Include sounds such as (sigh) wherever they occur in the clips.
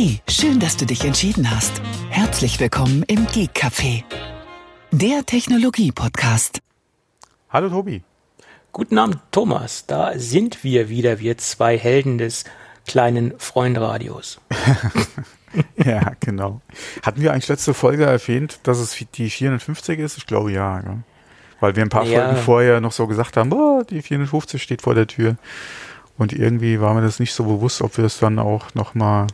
Hey, schön, dass du dich entschieden hast. Herzlich willkommen im Geek Café, der Technologie-Podcast. Hallo Tobi. Guten Abend, Thomas. Da sind wir wieder, wir zwei Helden des kleinen Freundradios. (laughs) ja, genau. Hatten wir eigentlich letzte Folge erwähnt, dass es die 450 ist? Ich glaube ja. Gell? Weil wir ein paar ja. Folgen vorher noch so gesagt haben, oh, die 450 steht vor der Tür. Und irgendwie war mir das nicht so bewusst, ob wir es dann auch nochmal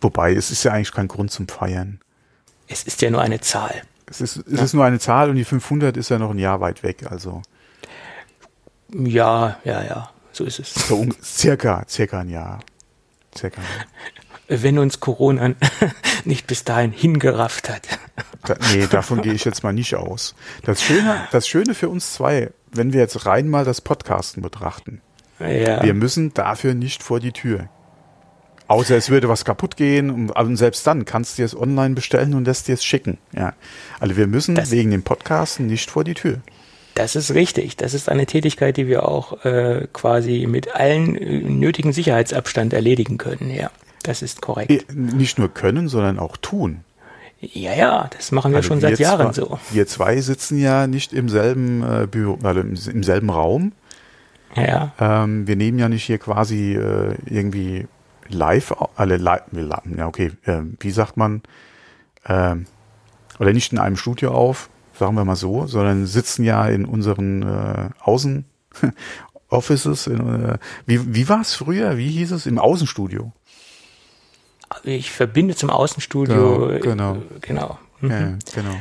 Wobei, es ist ja eigentlich kein Grund zum Feiern. Es ist ja nur eine Zahl. Es ist, es ja. ist nur eine Zahl und die 500 ist ja noch ein Jahr weit weg, also. Ja, ja, ja, so ist es. So circa, circa ein Jahr. Circa. Wenn uns Corona (laughs) nicht bis dahin hingerafft hat. Da, nee, davon gehe ich jetzt mal nicht aus. Das Schöne, das Schöne für uns zwei, wenn wir jetzt rein mal das Podcasten betrachten. Ja. Wir müssen dafür nicht vor die Tür. Außer es würde was kaputt gehen und, selbst dann kannst du es online bestellen und lässt dir es schicken. Ja. Also wir müssen das, wegen dem Podcasten nicht vor die Tür. Das ist richtig. Das ist eine Tätigkeit, die wir auch äh, quasi mit allen äh, nötigen Sicherheitsabstand erledigen können. Ja, das ist korrekt. Äh, nicht nur können, sondern auch tun. Ja, ja, das machen wir also schon seit Jahren zwei, so. Wir zwei sitzen ja nicht im selben äh, Büro, also im, im selben Raum. Ja. Ähm, wir nehmen ja nicht hier quasi äh, irgendwie live, alle live, ja okay, äh, wie sagt man, äh, oder nicht in einem Studio auf, sagen wir mal so, sondern sitzen ja in unseren äh, Außen (laughs) Offices. In, äh, wie wie war es früher? Wie hieß es im Außenstudio? Ich verbinde zum Außenstudio. Ja, genau. Äh, genau. Mhm. Ja, genau.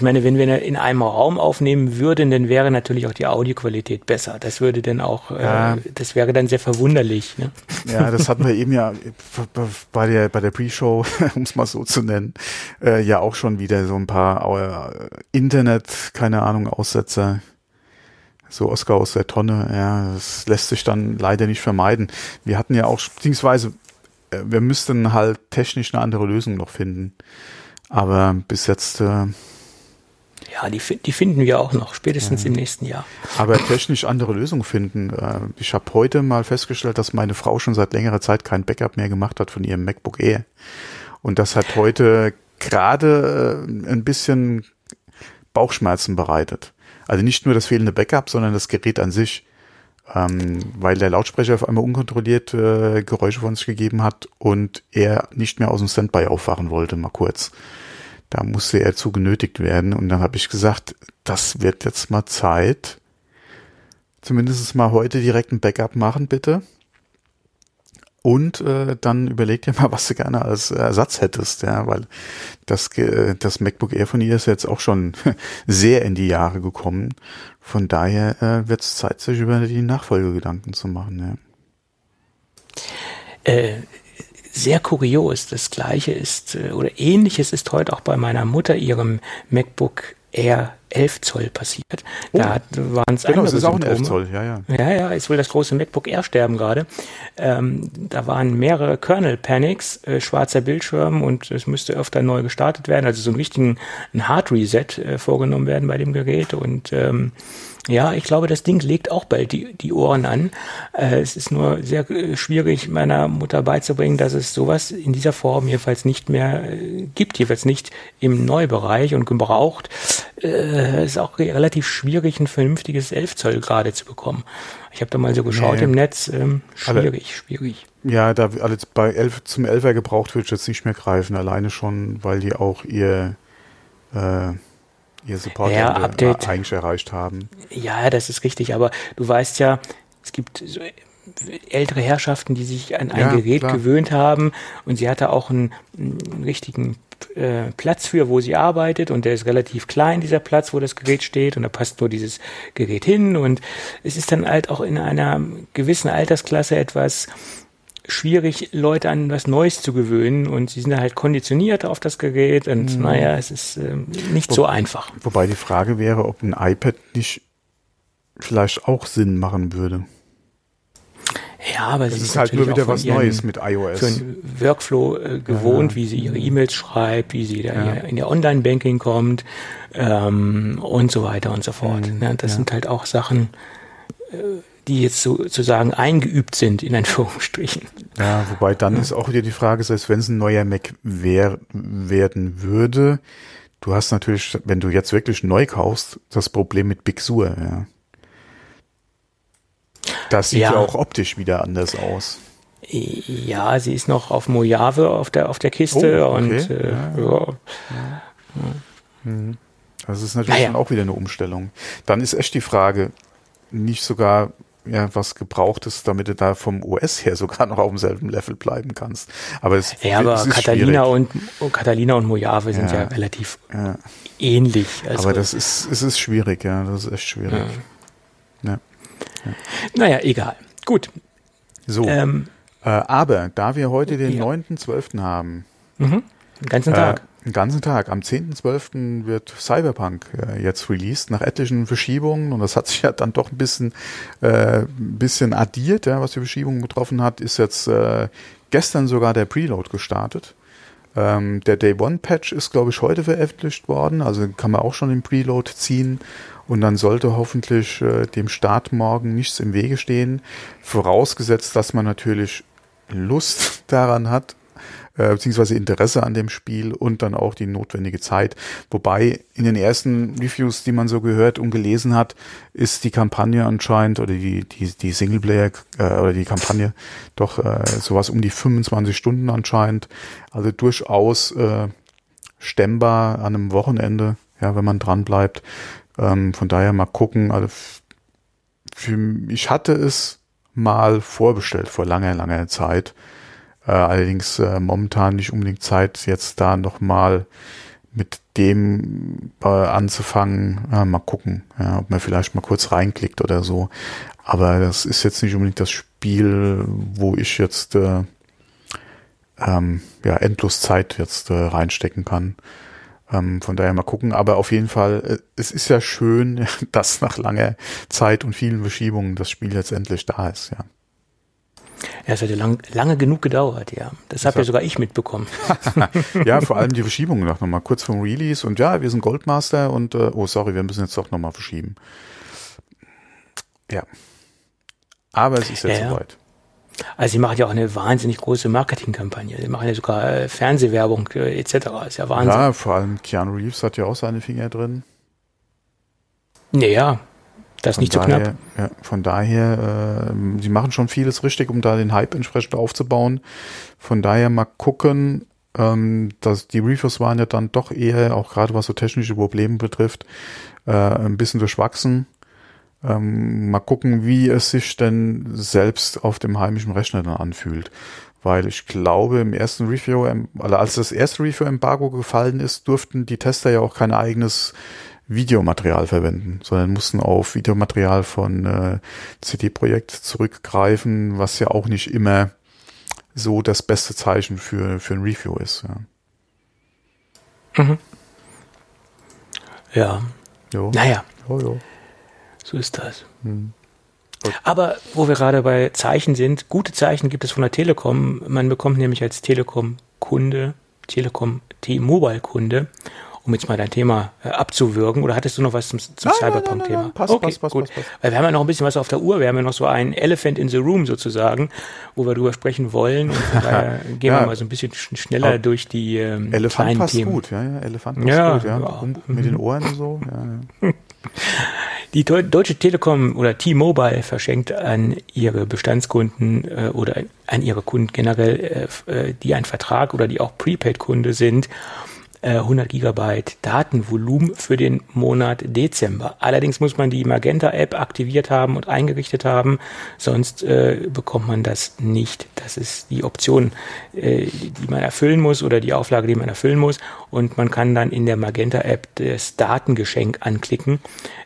Ich meine, wenn wir in einem Raum aufnehmen würden, dann wäre natürlich auch die Audioqualität besser. Das würde dann auch, äh, ja. äh, das wäre dann sehr verwunderlich. Ne? Ja, das hatten wir (laughs) eben ja bei der bei der Pre-Show, (laughs) um es mal so zu nennen, äh, ja auch schon wieder so ein paar äh, Internet, keine Ahnung, Aussetzer. So Oscar aus der Tonne, ja, das lässt sich dann leider nicht vermeiden. Wir hatten ja auch, beziehungsweise äh, wir müssten halt technisch eine andere Lösung noch finden. Aber bis jetzt äh, ja, die, die finden wir auch noch, spätestens ja. im nächsten Jahr. Aber technisch andere Lösungen finden. Äh, ich habe heute mal festgestellt, dass meine Frau schon seit längerer Zeit kein Backup mehr gemacht hat von ihrem MacBook Air. Und das hat heute gerade äh, ein bisschen Bauchschmerzen bereitet. Also nicht nur das fehlende Backup, sondern das Gerät an sich. Ähm, weil der Lautsprecher auf einmal unkontrolliert äh, Geräusche von sich gegeben hat und er nicht mehr aus dem Standby aufwachen wollte, mal kurz. Da musste er zu genötigt werden. Und dann habe ich gesagt, das wird jetzt mal Zeit. Zumindest mal heute direkt ein Backup machen, bitte. Und äh, dann überleg dir mal, was du gerne als Ersatz hättest, ja, weil das, das MacBook Air von ihr ist jetzt auch schon (laughs) sehr in die Jahre gekommen. Von daher äh, wird es Zeit, sich über die Nachfolgegedanken zu machen. Ja. Äh, sehr kurios. Das gleiche ist äh, oder ähnliches ist heute auch bei meiner Mutter ihrem MacBook Air 11 Zoll passiert. Oh. Da waren es genau, es ist auch ein 11 Zoll, ja, ja. Ja, ja, ist wohl das große MacBook Air sterben gerade. Ähm, da waren mehrere Kernel Panics, äh, schwarzer Bildschirm und es müsste öfter neu gestartet werden, also so ein richtigen ein Hard Reset äh, vorgenommen werden bei dem Gerät und ähm, ja, ich glaube, das Ding legt auch bald die, die Ohren an. Äh, es ist nur sehr äh, schwierig, meiner Mutter beizubringen, dass es sowas in dieser Form jedenfalls nicht mehr äh, gibt, jedenfalls nicht im Neubereich und gebraucht. Äh, es ist auch relativ schwierig, ein vernünftiges 11 Zoll gerade zu bekommen. Ich habe da mal so geschaut nee. im Netz. Ähm, schwierig, Alle, schwierig. Ja, da alles bei 11 zum 11er gebraucht ich jetzt nicht mehr greifen, alleine schon, weil die auch ihr äh, ihr Support ja, Update. eigentlich erreicht haben. Ja, das ist richtig, aber du weißt ja, es gibt so ältere Herrschaften, die sich an ein ja, Gerät klar. gewöhnt haben und sie hatte auch einen, einen richtigen äh, Platz für, wo sie arbeitet und der ist relativ klein, dieser Platz, wo das Gerät steht und da passt nur dieses Gerät hin und es ist dann halt auch in einer gewissen Altersklasse etwas schwierig, Leute an was Neues zu gewöhnen und sie sind halt konditioniert auf das Gerät und mhm. naja, es ist äh, nicht Wo, so einfach. Wobei die Frage wäre, ob ein iPad nicht vielleicht auch Sinn machen würde. Ja, aber es ist halt nur wieder was Neues mit iOS. Für einen Workflow äh, gewohnt, ja. wie sie ihre E-Mails schreibt, wie sie da ja. in ihr Online-Banking kommt ähm, und so weiter und so fort. Mhm. Ja, das sind halt auch Sachen, äh, die jetzt sozusagen eingeübt sind, in Anführungsstrichen. Ja, wobei dann ist auch wieder die Frage, selbst wenn es ein neuer Mac wär, werden würde, du hast natürlich, wenn du jetzt wirklich neu kaufst, das Problem mit Big Sur, ja. Das sieht ja. ja auch optisch wieder anders aus. Ja, sie ist noch auf Mojave auf der, auf der Kiste oh, okay. und äh, ja. ja. Mhm. Das ist natürlich naja. auch wieder eine Umstellung. Dann ist echt die Frage, nicht sogar ja, was gebraucht ist, damit du da vom OS her sogar noch auf demselben Level bleiben kannst. Aber es, ja, aber Catalina und, und Catalina und Mojave sind ja, ja relativ ähnlich. Also aber das ist, es ist schwierig, ja, das ist echt schwierig. Ja. Naja, egal. Gut. So. Ähm, äh, aber da wir heute den ja. 9.12. haben, mhm. den ganzen Tag. Äh, den ganzen Tag. Am 10.12. wird Cyberpunk äh, jetzt released, nach etlichen Verschiebungen. Und das hat sich (laughs) ja dann doch ein bisschen, äh, ein bisschen addiert, ja, was die Verschiebungen betroffen hat. Ist jetzt äh, gestern sogar der Preload gestartet. Ähm, der Day One Patch ist, glaube ich, heute veröffentlicht worden. Also kann man auch schon den Preload ziehen. Und dann sollte hoffentlich äh, dem Start morgen nichts im Wege stehen. Vorausgesetzt, dass man natürlich Lust (laughs) daran hat, äh, beziehungsweise Interesse an dem Spiel und dann auch die notwendige Zeit. Wobei in den ersten Reviews, die man so gehört und gelesen hat, ist die Kampagne anscheinend oder die, die, die Singleplayer äh, oder die Kampagne doch äh, sowas um die 25 Stunden anscheinend. Also durchaus äh, stemmbar an einem Wochenende, ja, wenn man dran bleibt. Ähm, von daher mal gucken. Also für, ich hatte es mal vorbestellt vor langer, langer Zeit. Äh, allerdings äh, momentan nicht unbedingt Zeit, jetzt da nochmal mit dem äh, anzufangen. Äh, mal gucken, ja, ob man vielleicht mal kurz reinklickt oder so. Aber das ist jetzt nicht unbedingt das Spiel, wo ich jetzt äh, ähm, ja endlos Zeit jetzt äh, reinstecken kann. Ähm, von daher mal gucken. Aber auf jeden Fall, äh, es ist ja schön, (laughs) dass nach langer Zeit und vielen Verschiebungen das Spiel jetzt endlich da ist, ja. Ja, es hat ja lang, lange genug gedauert, ja. Das habe ja sogar ich mitbekommen. (laughs) ja, vor allem die Verschiebungen noch mal kurz vom Release und ja, wir sind Goldmaster und äh, oh sorry, wir müssen jetzt doch nochmal verschieben. Ja. Aber es ist jetzt ja, soweit. Also sie machen ja auch eine wahnsinnig große Marketingkampagne. Sie machen ja sogar äh, Fernsehwerbung äh, etc. Ist ja Wahnsinn. Ja, vor allem Keanu Reeves hat ja auch seine Finger drin. Naja, das ist nicht daher, so knapp. Ja, von daher, äh, sie machen schon vieles richtig, um da den Hype entsprechend aufzubauen. Von daher mal gucken, ähm, dass die Reviews waren ja dann doch eher, auch gerade was so technische Probleme betrifft, äh, ein bisschen durchwachsen. Ähm, mal gucken, wie es sich denn selbst auf dem heimischen Rechner dann anfühlt. Weil ich glaube, im ersten Review, also als das erste Review-Embargo gefallen ist, durften die Tester ja auch kein eigenes Videomaterial verwenden, sondern mussten auf Videomaterial von äh, CD-Projekt zurückgreifen, was ja auch nicht immer so das beste Zeichen für, für ein Review ist. Ja. Mhm. Ja. Jo. Naja. Jo, jo. So ist das. Hm. Aber wo wir gerade bei Zeichen sind, gute Zeichen gibt es von der Telekom. Man bekommt nämlich als Telekom-Kunde, Telekom T-Mobile-Kunde um jetzt mal dein Thema äh, abzuwürgen? Oder hattest du noch was zum, zum Cyberpunk-Thema? Passt, okay, passt, passt, gut. Passt. Weil wir haben ja noch ein bisschen was auf der Uhr. Wir haben ja noch so ein Elephant in the Room sozusagen, wo wir drüber sprechen wollen. Daher (laughs) gehen ja. wir mal so ein bisschen schneller durch die ähm, Elefant kleinen passt Themen. gut, ja, ja. Elefant passt ja, gut, ja. Und mit den Ohren und so. Ja, ja. (laughs) Die Deutsche Telekom oder T-Mobile verschenkt an ihre Bestandskunden äh, oder an ihre Kunden generell, äh, äh die einen Vertrag oder die auch Prepaid-Kunde sind, 100 äh, Gigabyte Datenvolumen für den Monat Dezember. Allerdings muss man die Magenta-App aktiviert haben und eingerichtet haben, sonst äh, bekommt man das nicht. Das ist die Option, äh, die man erfüllen muss oder die Auflage, die man erfüllen muss. Und man kann dann in der Magenta-App das Datengeschenk anklicken.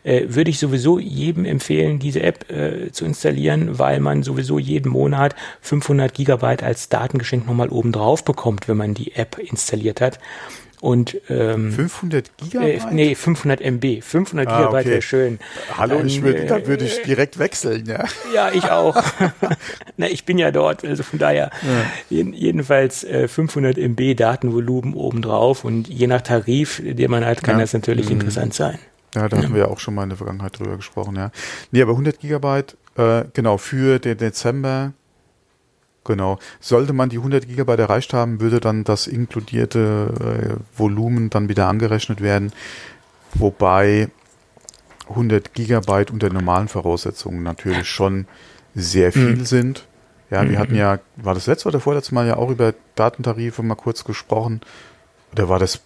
Äh, würde ich sowieso jedem empfehlen, diese App äh, zu installieren, weil man sowieso jeden Monat 500 Gigabyte als Datengeschenk nochmal oben drauf bekommt, wenn man die App installiert hat. Und, ähm, 500 Gigabyte? Äh, nee, 500 MB. 500 ah, Gigabyte okay. wäre schön. Hallo, Dann, ich würde, da würde ich äh, direkt wechseln, ja. Ja, ich auch. (laughs) (laughs) Na, ich bin ja dort, also von daher. Ja. jedenfalls äh, 500 MB Datenvolumen obendrauf und je nach Tarif, den man hat, kann ja. das natürlich mhm. interessant sein. Ja, da ja. haben wir ja auch schon mal in der Vergangenheit drüber gesprochen, ja. Nee, aber 100 Gigabyte Äh, genau, für den Dezember. Genau. Sollte man die 100 Gigabyte erreicht haben, würde dann das inkludierte äh, Volumen dann wieder angerechnet werden. Wobei 100 Gigabyte unter normalen Voraussetzungen natürlich schon sehr viel mhm. sind. Ja, wir mhm. hatten ja, war das letzte oder vorletzte Mal ja auch über Datentarife mal kurz gesprochen. Oder war das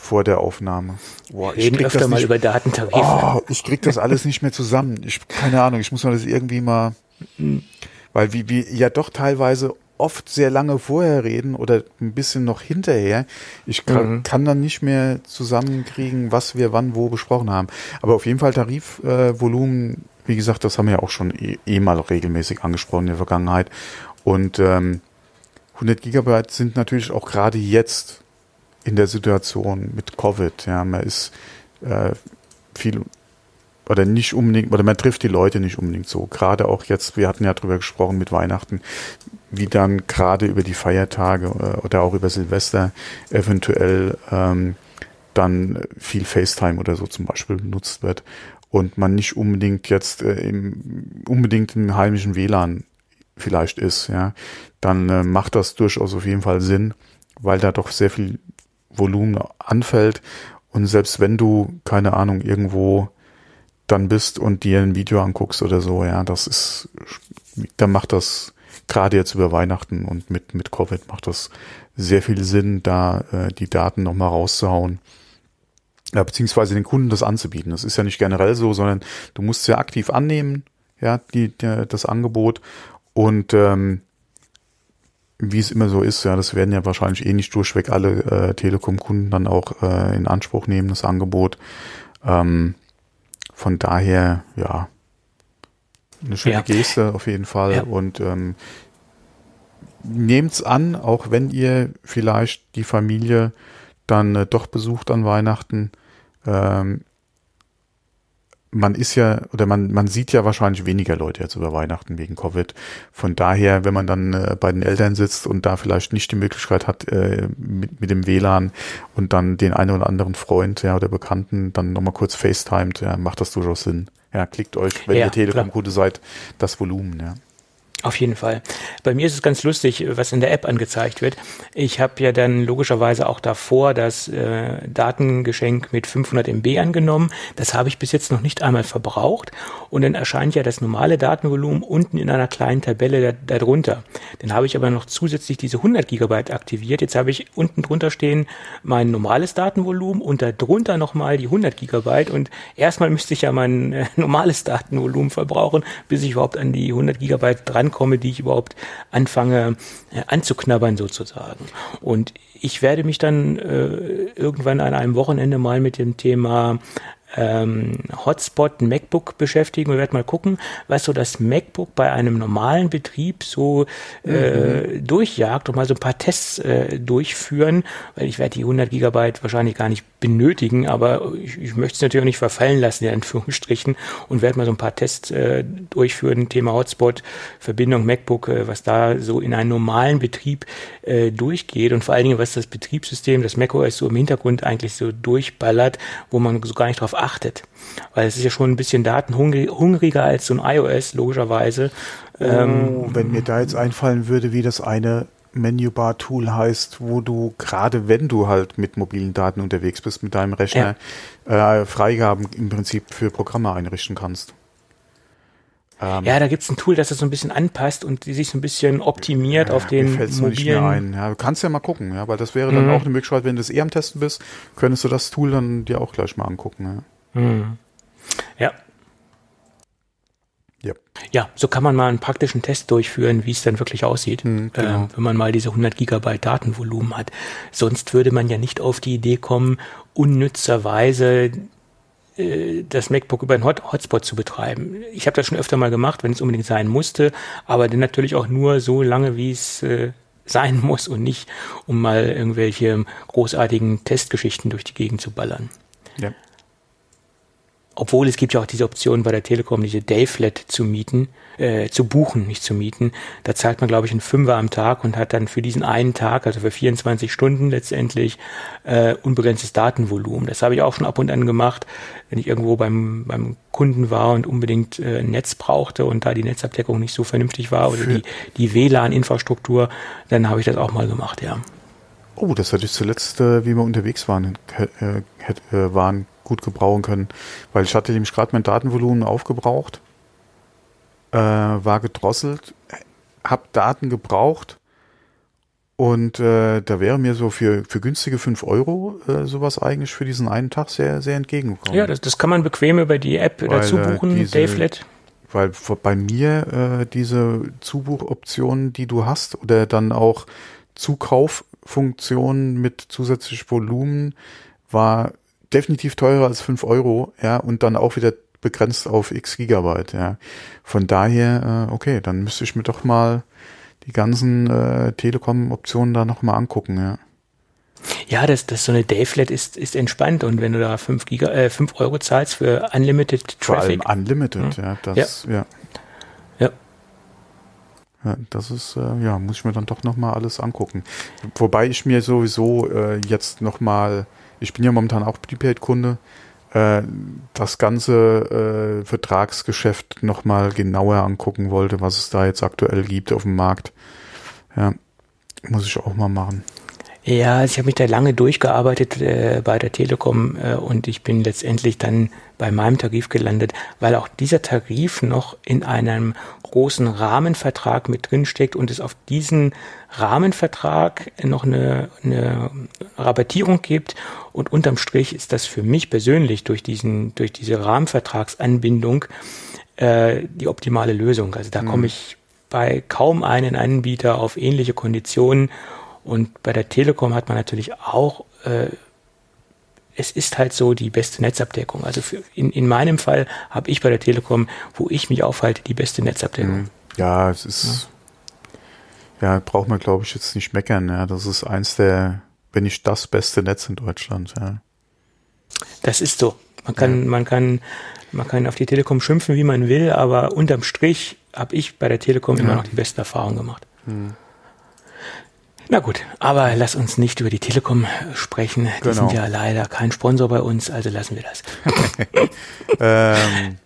vor der Aufnahme? Boah, ich Reden öfter mal über Datentarife. Oh, ich krieg das alles nicht mehr zusammen. Ich, keine Ahnung, ich muss mal das irgendwie mal, mhm. Weil wie, wie ja doch teilweise oft sehr lange vorher reden oder ein bisschen noch hinterher. Ich kann, mhm. kann dann nicht mehr zusammenkriegen, was wir wann wo besprochen haben. Aber auf jeden Fall Tarifvolumen, äh, wie gesagt, das haben wir ja auch schon eh, eh mal regelmäßig angesprochen in der Vergangenheit. Und ähm, 100 Gigabyte sind natürlich auch gerade jetzt in der Situation mit Covid. Ja, man ist äh, viel oder nicht unbedingt, oder man trifft die Leute nicht unbedingt so. Gerade auch jetzt, wir hatten ja drüber gesprochen mit Weihnachten, wie dann gerade über die Feiertage äh, oder auch über Silvester eventuell ähm, dann viel FaceTime oder so zum Beispiel benutzt wird und man nicht unbedingt jetzt äh, im, unbedingt im heimischen WLAN vielleicht ist, ja, dann äh, macht das durchaus auf jeden Fall Sinn, weil da doch sehr viel Volumen anfällt und selbst wenn du, keine Ahnung, irgendwo dann bist und dir ein Video anguckst oder so, ja, das ist, dann macht das gerade jetzt über Weihnachten und mit, mit Covid macht das sehr viel Sinn, da äh, die Daten nochmal rauszuhauen. Ja, beziehungsweise den Kunden das anzubieten. Das ist ja nicht generell so, sondern du musst ja aktiv annehmen, ja, die, der, das Angebot. Und ähm, wie es immer so ist, ja, das werden ja wahrscheinlich eh nicht durchweg alle äh, Telekom-Kunden dann auch äh, in Anspruch nehmen, das Angebot. Ähm, von daher, ja, eine schöne ja. Geste auf jeden Fall. Ja. Und ähm, nehmt's an, auch wenn ihr vielleicht die Familie dann äh, doch besucht an Weihnachten. Ähm, man ist ja, oder man, man sieht ja wahrscheinlich weniger Leute jetzt über Weihnachten wegen Covid. Von daher, wenn man dann äh, bei den Eltern sitzt und da vielleicht nicht die Möglichkeit hat, äh, mit, mit dem WLAN und dann den einen oder anderen Freund ja, oder Bekannten dann nochmal kurz FaceTimed, ja, macht das durchaus Sinn. Ja, klickt euch, wenn ja, ihr Telekom-Kunde seid, das Volumen, ja. Auf jeden Fall. Bei mir ist es ganz lustig, was in der App angezeigt wird. Ich habe ja dann logischerweise auch davor das äh, Datengeschenk mit 500 MB angenommen. Das habe ich bis jetzt noch nicht einmal verbraucht. Und dann erscheint ja das normale Datenvolumen unten in einer kleinen Tabelle darunter. Dann habe ich aber noch zusätzlich diese 100 Gigabyte aktiviert. Jetzt habe ich unten drunter stehen mein normales Datenvolumen und darunter nochmal die 100 Gigabyte. Und erstmal müsste ich ja mein äh, (laughs) normales Datenvolumen verbrauchen, bis ich überhaupt an die 100 Gigabyte dran ankomme, die ich überhaupt anfange äh, anzuknabbern sozusagen. Und ich werde mich dann äh, irgendwann an einem Wochenende mal mit dem Thema ähm, Hotspot MacBook beschäftigen und werde mal gucken, was so das MacBook bei einem normalen Betrieb so äh, mhm. durchjagt und mal so ein paar Tests äh, durchführen, weil ich werde die 100 Gigabyte wahrscheinlich gar nicht benötigen, aber ich, ich möchte es natürlich auch nicht verfallen lassen, in Anführungsstrichen, und werde mal so ein paar Tests äh, durchführen, Thema Hotspot, Verbindung MacBook, äh, was da so in einem normalen Betrieb äh, durchgeht und vor allen Dingen, was das Betriebssystem, das macOS so im Hintergrund eigentlich so durchballert, wo man so gar nicht drauf achtet. Weil es ist ja schon ein bisschen datenhungriger als so ein iOS, logischerweise. Oh, ähm, wenn mir da jetzt einfallen würde, wie das eine Menübar-Tool heißt, wo du gerade wenn du halt mit mobilen Daten unterwegs bist, mit deinem Rechner, ja. äh, Freigaben im Prinzip für Programme einrichten kannst. Ähm, ja, da gibt's ein Tool, das das so ein bisschen anpasst und die sich so ein bisschen optimiert ja, auf den mir mobilen. Nicht mehr ein. Ja, du kannst ja mal gucken, ja, weil das wäre dann mhm. auch eine Möglichkeit, wenn du es eh am Testen bist, könntest du das Tool dann dir auch gleich mal angucken. Ja. Mhm. ja. Ja. ja, so kann man mal einen praktischen Test durchführen, wie es dann wirklich aussieht, mhm, genau. äh, wenn man mal diese 100 Gigabyte Datenvolumen hat. Sonst würde man ja nicht auf die Idee kommen, unnützerweise das MacBook über einen Hot Hotspot zu betreiben. Ich habe das schon öfter mal gemacht, wenn es unbedingt sein musste, aber dann natürlich auch nur so lange, wie es äh, sein (laughs) muss und nicht, um mal irgendwelche großartigen Testgeschichten durch die Gegend zu ballern. Ja. Obwohl es gibt ja auch diese Option bei der Telekom, diese Dayflat zu mieten, äh, zu buchen, nicht zu mieten. Da zahlt man, glaube ich, einen Fünfer am Tag und hat dann für diesen einen Tag, also für 24 Stunden letztendlich, äh, unbegrenztes Datenvolumen. Das habe ich auch schon ab und an gemacht, wenn ich irgendwo beim, beim Kunden war und unbedingt äh, ein Netz brauchte und da die Netzabdeckung nicht so vernünftig war oder die, die WLAN-Infrastruktur, dann habe ich das auch mal gemacht, ja. Oh, das hatte ich zuletzt, äh, wie wir unterwegs waren, äh, äh, waren gut gebrauchen können, weil ich hatte nämlich gerade mein Datenvolumen aufgebraucht, äh, war gedrosselt, habe Daten gebraucht und äh, da wäre mir so für, für günstige 5 Euro äh, sowas eigentlich für diesen einen Tag sehr, sehr entgegengekommen. Ja, das, das kann man bequem über die App weil, dazu buchen, diese, Dayflat. Weil bei mir äh, diese Zubuchoptionen, die du hast, oder dann auch Zukauffunktionen mit zusätzlich Volumen, war definitiv teurer als fünf Euro, ja, und dann auch wieder begrenzt auf x Gigabyte, ja. Von daher, äh, okay, dann müsste ich mir doch mal die ganzen äh, Telekom-Optionen da nochmal angucken, ja. Ja, das, das so eine Dayflat ist, ist entspannt und wenn du da fünf Giga, äh, fünf Euro zahlst für Unlimited Traffic. Vor allem Unlimited, ja, ja das, ja. ja. Ja, das ist, äh, ja, muss ich mir dann doch nochmal alles angucken. Wobei ich mir sowieso äh, jetzt nochmal ich bin ja momentan auch Prepaid-Kunde, äh, das ganze äh, Vertragsgeschäft nochmal genauer angucken wollte, was es da jetzt aktuell gibt auf dem Markt. Ja, muss ich auch mal machen. Ja, ich habe mich da lange durchgearbeitet äh, bei der Telekom äh, und ich bin letztendlich dann bei meinem Tarif gelandet, weil auch dieser Tarif noch in einem großen Rahmenvertrag mit drin steckt und es auf diesen Rahmenvertrag noch eine, eine Rabattierung gibt und unterm Strich ist das für mich persönlich durch diesen durch diese Rahmenvertragsanbindung äh, die optimale Lösung. Also da mhm. komme ich bei kaum einen Anbieter auf ähnliche Konditionen und bei der Telekom hat man natürlich auch, äh, es ist halt so die beste Netzabdeckung. Also für, in, in meinem Fall habe ich bei der Telekom, wo ich mich aufhalte, die beste Netzabdeckung. Mhm. Ja, es ist, ja, ja braucht man glaube ich jetzt nicht meckern. Ja, das ist eins der, wenn nicht das beste Netz in Deutschland. Ja. Das ist so. Man kann, ja. man kann, man kann auf die Telekom schimpfen, wie man will, aber unterm Strich habe ich bei der Telekom ja. immer noch die beste Erfahrung gemacht. Mhm. Na gut, aber lass uns nicht über die Telekom sprechen. Die genau. sind ja leider kein Sponsor bei uns, also lassen wir das. (laughs) ähm,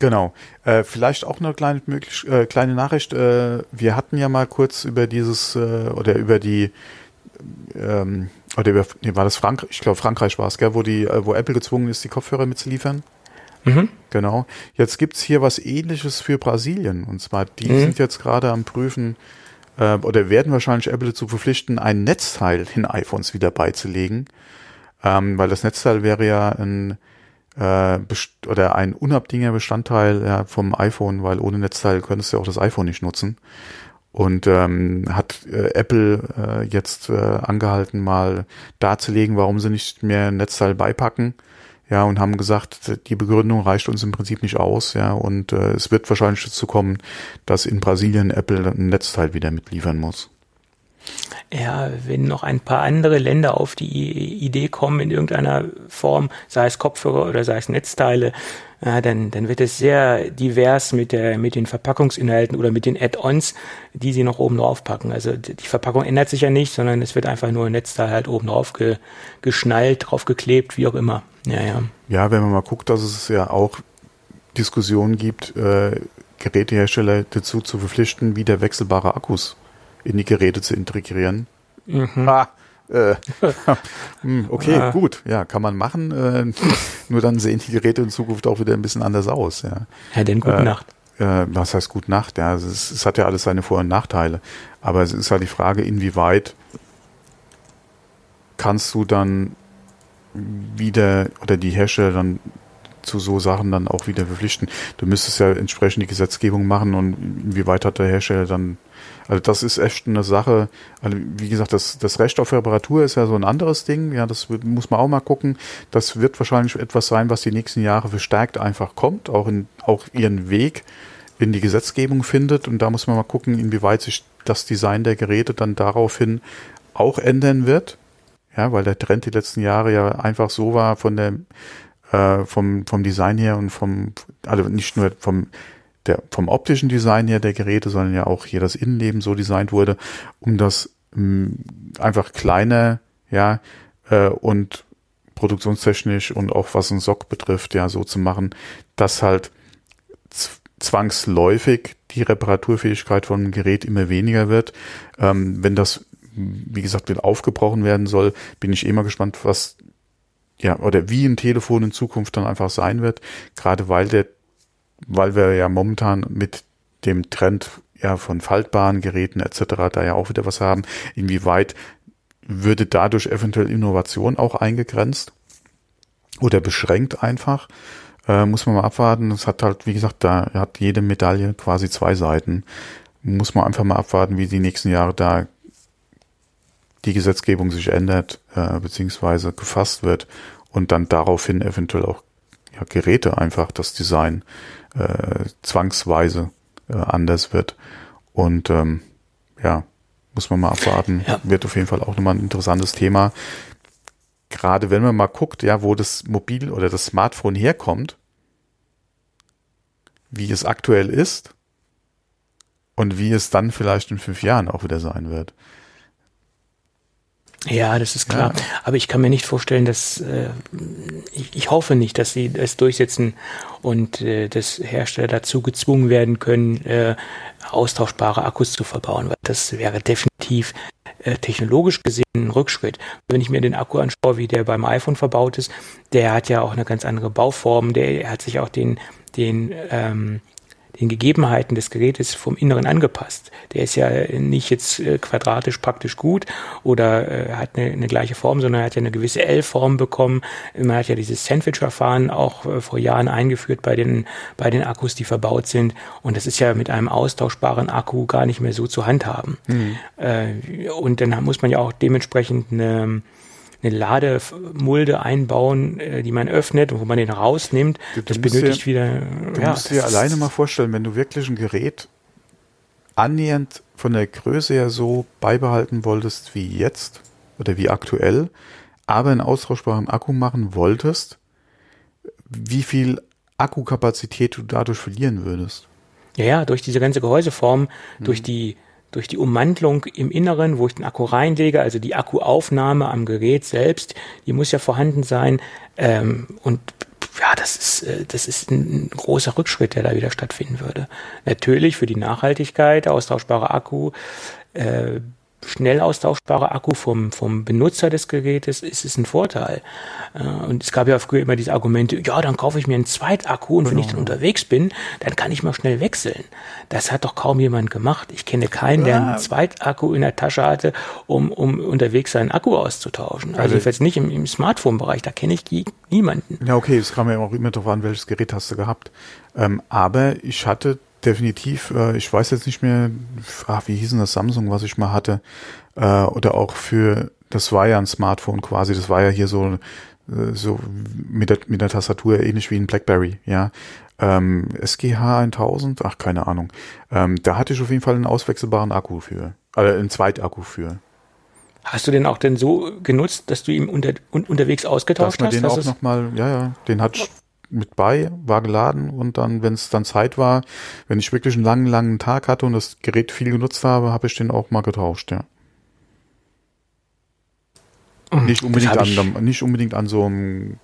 genau. Äh, vielleicht auch eine kleine, möglich, äh, kleine Nachricht. Äh, wir hatten ja mal kurz über dieses äh, oder über die ähm, oder über, nee, war das Frankreich? Ich glaube Frankreich war es, gell, wo die, äh, wo Apple gezwungen ist, die Kopfhörer mitzuliefern. Mhm. Genau. Jetzt gibt's hier was ähnliches für Brasilien. Und zwar, die mhm. sind jetzt gerade am Prüfen, äh, oder werden wahrscheinlich Apple dazu verpflichten, ein Netzteil in iPhones wieder beizulegen, ähm, weil das Netzteil wäre ja ein äh, oder ein unabdingender Bestandteil ja, vom iPhone, weil ohne Netzteil könntest du auch das iPhone nicht nutzen. Und ähm, hat äh, Apple äh, jetzt äh, angehalten, mal darzulegen, warum sie nicht mehr Netzteil beipacken ja, und haben gesagt, die Begründung reicht uns im Prinzip nicht aus, ja, und äh, es wird wahrscheinlich dazu kommen, dass in Brasilien Apple ein Netzteil wieder mitliefern muss. Ja, wenn noch ein paar andere Länder auf die Idee kommen, in irgendeiner Form, sei es Kopfhörer oder sei es Netzteile, ja, dann, dann wird es sehr divers mit, der, mit den Verpackungsinhalten oder mit den Add-ons, die sie noch oben drauf packen. Also die Verpackung ändert sich ja nicht, sondern es wird einfach nur ein Netzteil halt oben drauf ge, geschnallt, drauf geklebt, wie auch immer. Ja, ja. Ja, wenn man mal guckt, dass es ja auch Diskussionen gibt, äh, Gerätehersteller dazu zu verpflichten, wieder wechselbare Akkus in die Geräte zu integrieren. Mhm. Ah, äh, (laughs) hm, okay, ah. gut, ja, kann man machen. Äh, (laughs) nur dann sehen die Geräte in Zukunft auch wieder ein bisschen anders aus. Ja, ja denn gute äh, Nacht. Äh, was heißt gute Nacht? Ja, es, ist, es hat ja alles seine Vor- und Nachteile. Aber es ist halt die Frage, inwieweit kannst du dann wieder oder die Hersteller dann zu so Sachen dann auch wieder verpflichten. Du müsstest ja entsprechend die Gesetzgebung machen und inwieweit hat der Hersteller dann, also das ist echt eine Sache, also wie gesagt, das, das Recht auf Reparatur ist ja so ein anderes Ding, ja, das muss man auch mal gucken. Das wird wahrscheinlich etwas sein, was die nächsten Jahre verstärkt einfach kommt, auch in, auch ihren Weg in die Gesetzgebung findet und da muss man mal gucken, inwieweit sich das Design der Geräte dann daraufhin auch ändern wird. Ja, weil der Trend die letzten Jahre ja einfach so war von der äh, vom, vom Design her und vom, also nicht nur vom, der, vom optischen Design her der Geräte, sondern ja auch hier das Innenleben so designt wurde, um das mh, einfach kleiner, ja, äh, und produktionstechnisch und auch was ein Sock betrifft, ja, so zu machen, dass halt zwangsläufig die Reparaturfähigkeit von einem Gerät immer weniger wird. Ähm, wenn das, wie gesagt, wieder aufgebrochen werden soll, bin ich immer gespannt, was ja, oder wie ein Telefon in Zukunft dann einfach sein wird, gerade weil der, weil wir ja momentan mit dem Trend ja von faltbaren Geräten etc. da ja auch wieder was haben, inwieweit würde dadurch eventuell Innovation auch eingegrenzt oder beschränkt einfach. Äh, muss man mal abwarten. Es hat halt, wie gesagt, da hat jede Medaille quasi zwei Seiten. Muss man einfach mal abwarten, wie die nächsten Jahre da die Gesetzgebung sich ändert, äh, beziehungsweise gefasst wird und dann daraufhin eventuell auch ja, Geräte einfach das Design äh, zwangsweise äh, anders wird. Und ähm, ja, muss man mal abwarten. Ja. Wird auf jeden Fall auch nochmal ein interessantes Thema gerade wenn man mal guckt, ja, wo das Mobil oder das Smartphone herkommt, wie es aktuell ist und wie es dann vielleicht in fünf Jahren auch wieder sein wird. Ja, das ist klar. Ja. Aber ich kann mir nicht vorstellen, dass äh, ich, ich hoffe nicht, dass sie es durchsetzen und äh, dass Hersteller dazu gezwungen werden können, äh, austauschbare Akkus zu verbauen. Weil das wäre definitiv äh, technologisch gesehen ein Rückschritt. Wenn ich mir den Akku anschaue, wie der beim iPhone verbaut ist, der hat ja auch eine ganz andere Bauform, der hat sich auch den, den ähm, den Gegebenheiten des Gerätes vom Inneren angepasst. Der ist ja nicht jetzt äh, quadratisch praktisch gut oder äh, hat eine, eine, gleiche Form, sondern er hat ja eine gewisse L-Form bekommen. Man hat ja dieses Sandwich-Verfahren auch äh, vor Jahren eingeführt bei den, bei den Akkus, die verbaut sind. Und das ist ja mit einem austauschbaren Akku gar nicht mehr so zu handhaben. Mhm. Äh, und dann muss man ja auch dementsprechend eine eine Lademulde einbauen, äh, die man öffnet und wo man den rausnimmt. Du, das benötigt dir, wieder. Du ja, musst dir alleine mal vorstellen, wenn du wirklich ein Gerät annähernd von der Größe her so beibehalten wolltest wie jetzt oder wie aktuell, aber einen austauschbaren Akku machen wolltest, wie viel Akkukapazität du dadurch verlieren würdest. Ja, ja, durch diese ganze Gehäuseform, mhm. durch die durch die Ummantelung im Inneren, wo ich den Akku reinlege, also die Akkuaufnahme am Gerät selbst, die muss ja vorhanden sein. Ähm, und ja, das ist, äh, das ist ein, großer Rückschritt, der da wieder stattfinden würde. Natürlich für die Nachhaltigkeit, austauschbare Akku, äh, schnell austauschbare Akku vom, vom Benutzer des Gerätes ist es ein Vorteil. Äh, und es gab ja früher immer diese Argumente, ja, dann kaufe ich mir einen Zweitakku und genau. wenn ich dann genau. unterwegs bin, dann kann ich mal schnell wechseln. Das hat doch kaum jemand gemacht. Ich kenne keinen, der einen Zweitakku in der Tasche hatte, um, um unterwegs seinen Akku auszutauschen. Also, also jedenfalls nicht im, im Smartphone-Bereich, da kenne ich niemanden. Ja, okay, es kam ja auch immer darauf an, welches Gerät hast du gehabt. Ähm, aber ich hatte definitiv. Äh, ich weiß jetzt nicht mehr, ach, wie hieß denn das Samsung, was ich mal hatte. Äh, oder auch für, das war ja ein Smartphone quasi, das war ja hier so, äh, so mit der, mit der Tastatur ähnlich wie ein Blackberry, ja. Ähm, SGH 1000, ach, keine Ahnung. Ähm, da hatte ich auf jeden Fall einen auswechselbaren Akku für, äh, einen Zweitakku für. Hast du den auch denn so genutzt, dass du ihn unter, un, unterwegs ausgetauscht dass man hast? Den auch nochmal, ja, ja, den hat mit bei, war geladen und dann, wenn es dann Zeit war, wenn ich wirklich einen langen, langen Tag hatte und das Gerät viel genutzt habe, habe ich den auch mal getauscht, ja. Nicht unbedingt, an, nicht unbedingt an so einem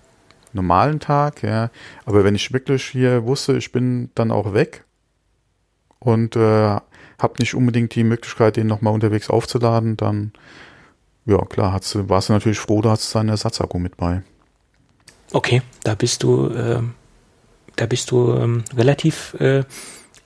normalen Tag, ja, aber wenn ich wirklich hier wusste, ich bin dann auch weg und äh, habe nicht unbedingt die Möglichkeit, den nochmal unterwegs aufzuladen, dann ja klar, warst du natürlich froh, da hast du deinen Ersatzakku mit bei. Okay, da bist du, äh, da bist du ähm, relativ äh,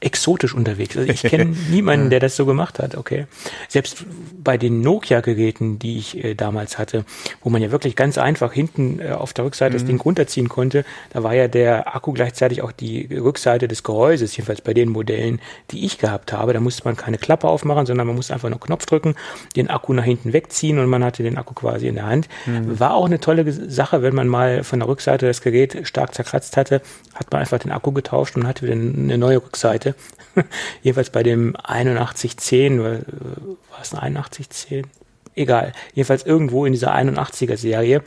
exotisch unterwegs. Also ich (laughs) kenne niemanden, der das so gemacht hat, okay. Selbst bei den Nokia-Geräten, die ich äh, damals hatte, wo man ja wirklich ganz einfach hinten äh, auf der Rückseite mhm. das Ding runterziehen konnte, da war ja der Akku gleichzeitig auch die Rückseite des Gehäuses, jedenfalls bei den Modellen, die ich gehabt habe. Da musste man keine Klappe aufmachen, sondern man musste einfach nur Knopf drücken, den Akku nach hinten wegziehen und man hatte den Akku quasi in der Hand. Mhm. War auch eine tolle Sache, wenn man mal von der Rückseite das Gerät stark zerkratzt hatte, hat man einfach den Akku getauscht und hatte wieder eine neue Rückseite. (laughs) Jedenfalls bei dem 8110, war es ein 8110? egal. Jedenfalls irgendwo in dieser 81er Serie.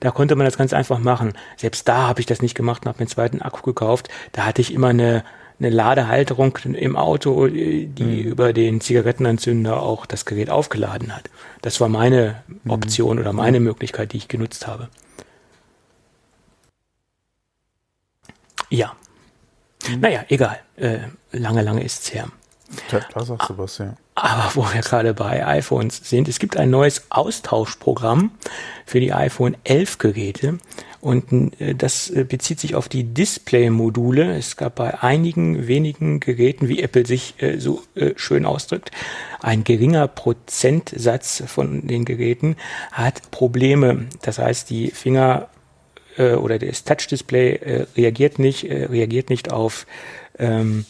Da konnte man das ganz einfach machen. Selbst da habe ich das nicht gemacht und habe mir einen zweiten Akku gekauft. Da hatte ich immer eine, eine Ladehalterung im Auto, die mhm. über den Zigarettenanzünder auch das Gerät aufgeladen hat. Das war meine mhm. Option mhm. oder meine Möglichkeit, die ich genutzt habe. Ja. Mhm. Naja, egal. Äh, lange, lange ist's her. Da, da sagst du was, ja. Aber wo wir gerade bei iPhones sind, es gibt ein neues Austauschprogramm für die iPhone 11 Geräte und äh, das äh, bezieht sich auf die Display-Module. Es gab bei einigen wenigen Geräten, wie Apple sich äh, so schön ausdrückt, ein geringer Prozentsatz von den Geräten hat Probleme. Das heißt, die Finger oder das Touch-Display reagiert nicht, reagiert nicht auf ähm,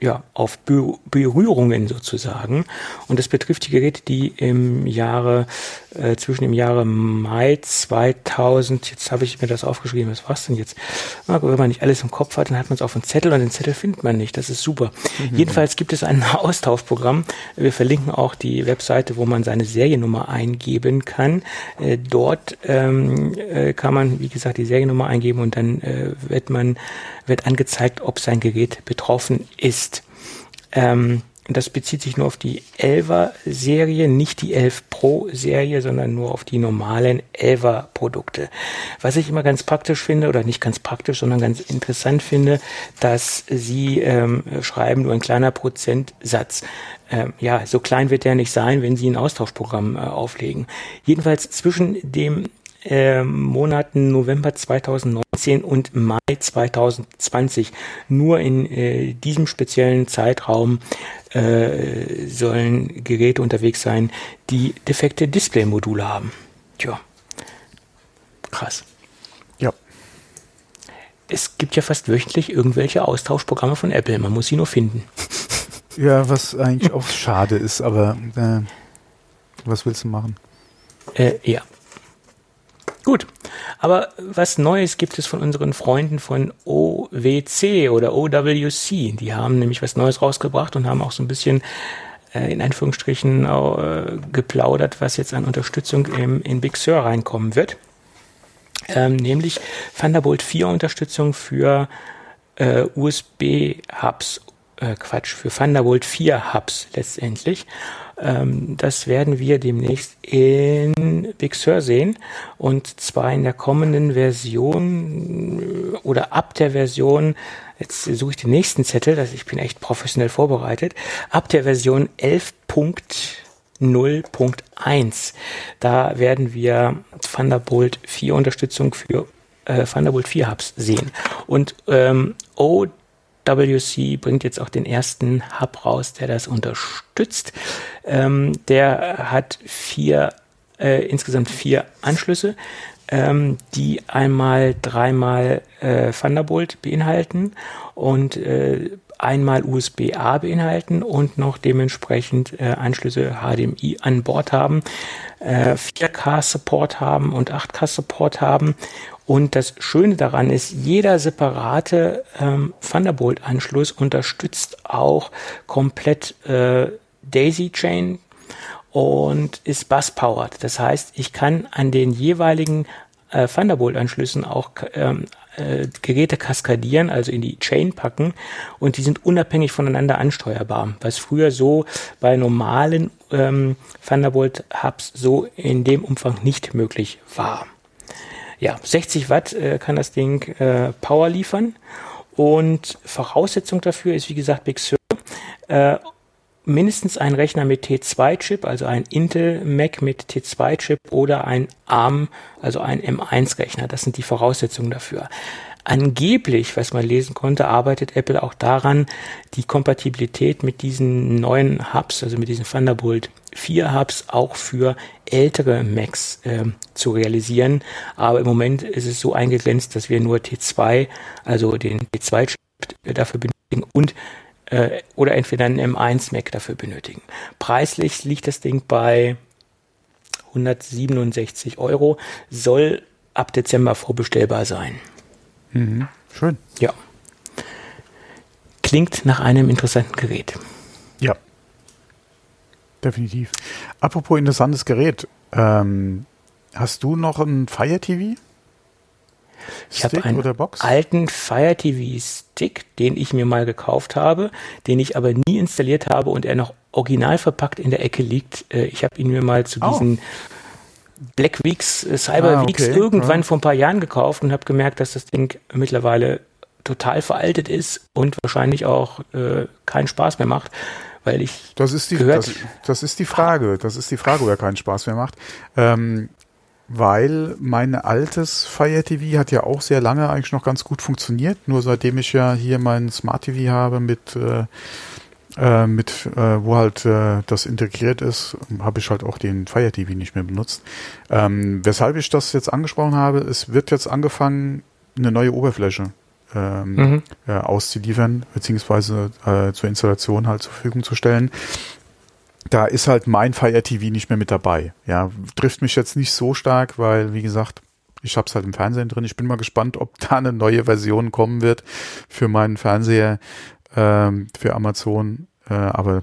ja, auf Berührungen sozusagen. Und das betrifft die Geräte, die im Jahre, äh, zwischen dem Jahre Mai 2000, jetzt habe ich mir das aufgeschrieben, was war's denn jetzt? Na, wenn man nicht alles im Kopf hat, dann hat man es auf dem Zettel und den Zettel findet man nicht. Das ist super. Mhm. Jedenfalls gibt es ein (laughs) Austauschprogramm. Wir verlinken auch die Webseite, wo man seine Seriennummer eingeben kann. Äh, dort ähm, äh, kann man, wie gesagt, die Seriennummer eingeben und dann äh, wird man wird angezeigt, ob sein Gerät betroffen ist. Ähm, das bezieht sich nur auf die 11er Serie, nicht die 11 Pro Serie, sondern nur auf die normalen 11er Produkte. Was ich immer ganz praktisch finde, oder nicht ganz praktisch, sondern ganz interessant finde, dass sie ähm, schreiben, nur ein kleiner Prozentsatz. Ähm, ja, so klein wird der nicht sein, wenn sie ein Austauschprogramm äh, auflegen. Jedenfalls zwischen dem äh, Monaten November 2019 und Mai 2020. Nur in äh, diesem speziellen Zeitraum äh, sollen Geräte unterwegs sein, die defekte Display-Module haben. Tja, krass. Ja. Es gibt ja fast wöchentlich irgendwelche Austauschprogramme von Apple. Man muss sie nur finden. (laughs) Ja, was eigentlich auch schade ist, aber äh, was willst du machen? Äh, ja. Gut, aber was Neues gibt es von unseren Freunden von OWC oder OWC. Die haben nämlich was Neues rausgebracht und haben auch so ein bisschen äh, in Anführungsstrichen äh, geplaudert, was jetzt an Unterstützung im, in Big Sur reinkommen wird. Ähm, nämlich Thunderbolt 4 Unterstützung für äh, USB-Hubs, äh, Quatsch, für Thunderbolt 4 Hubs letztendlich. Ähm, das werden wir demnächst in Big Sur sehen und zwar in der kommenden Version äh, oder ab der Version, jetzt suche ich den nächsten Zettel, dass ich bin echt professionell vorbereitet, ab der Version 11.0.1. Da werden wir Thunderbolt 4 Unterstützung für äh, Thunderbolt 4 Hubs sehen. Und ähm, WC bringt jetzt auch den ersten Hub raus, der das unterstützt. Ähm, der hat vier, äh, insgesamt vier Anschlüsse, ähm, die einmal dreimal äh, Thunderbolt beinhalten und äh, einmal USB-A beinhalten und noch dementsprechend äh, Anschlüsse HDMI an Bord haben, äh, 4K-Support haben und 8K-Support haben und das Schöne daran ist, jeder separate ähm, Thunderbolt-Anschluss unterstützt auch komplett äh, Daisy Chain und ist bus-powered. Das heißt, ich kann an den jeweiligen äh, Thunderbolt-Anschlüssen auch ähm, äh, Geräte kaskadieren, also in die Chain packen und die sind unabhängig voneinander ansteuerbar, was früher so bei normalen ähm, Thunderbolt-Hubs so in dem Umfang nicht möglich war. Ja, 60 Watt äh, kann das Ding äh, Power liefern. Und Voraussetzung dafür ist, wie gesagt, Big Sur. Äh, mindestens ein Rechner mit T2-Chip, also ein Intel Mac mit T2-Chip oder ein ARM, also ein M1-Rechner. Das sind die Voraussetzungen dafür. Angeblich, was man lesen konnte, arbeitet Apple auch daran, die Kompatibilität mit diesen neuen Hubs, also mit diesen Thunderbolt 4 Hubs auch für ältere Macs äh, zu realisieren. Aber im Moment ist es so eingeglänzt, dass wir nur T2, also den T2-Chip dafür benötigen und äh, oder entweder einen M1 Mac dafür benötigen. Preislich liegt das Ding bei 167 Euro, soll ab Dezember vorbestellbar sein. Mhm. Schön. Ja. Klingt nach einem interessanten Gerät. Ja. Definitiv. Apropos interessantes Gerät. Ähm, hast du noch ein Fire TV? Ich habe einen alten Fire TV Stick, den ich mir mal gekauft habe, den ich aber nie installiert habe und er noch original verpackt in der Ecke liegt. Äh, ich habe ihn mir mal zu oh. diesen Black Weeks, äh, Cyber ah, Weeks okay. irgendwann ja. vor ein paar Jahren gekauft und habe gemerkt, dass das Ding mittlerweile total veraltet ist und wahrscheinlich auch äh, keinen Spaß mehr macht, weil ich das ist die gehört, das, das, ist die Frage, das ist die Frage, wer keinen Spaß mehr macht. Ähm, weil mein altes Fire TV hat ja auch sehr lange eigentlich noch ganz gut funktioniert. Nur seitdem ich ja hier mein Smart TV habe mit äh, äh, mit äh, wo halt äh, das integriert ist, habe ich halt auch den Fire TV nicht mehr benutzt. Ähm, weshalb ich das jetzt angesprochen habe, es wird jetzt angefangen, eine neue Oberfläche ähm, mhm. äh, auszuliefern, beziehungsweise äh, zur Installation halt zur Verfügung zu stellen da ist halt mein Fire TV nicht mehr mit dabei. Ja, trifft mich jetzt nicht so stark, weil, wie gesagt, ich habe es halt im Fernsehen drin. Ich bin mal gespannt, ob da eine neue Version kommen wird für meinen Fernseher, ähm, für Amazon. Äh, aber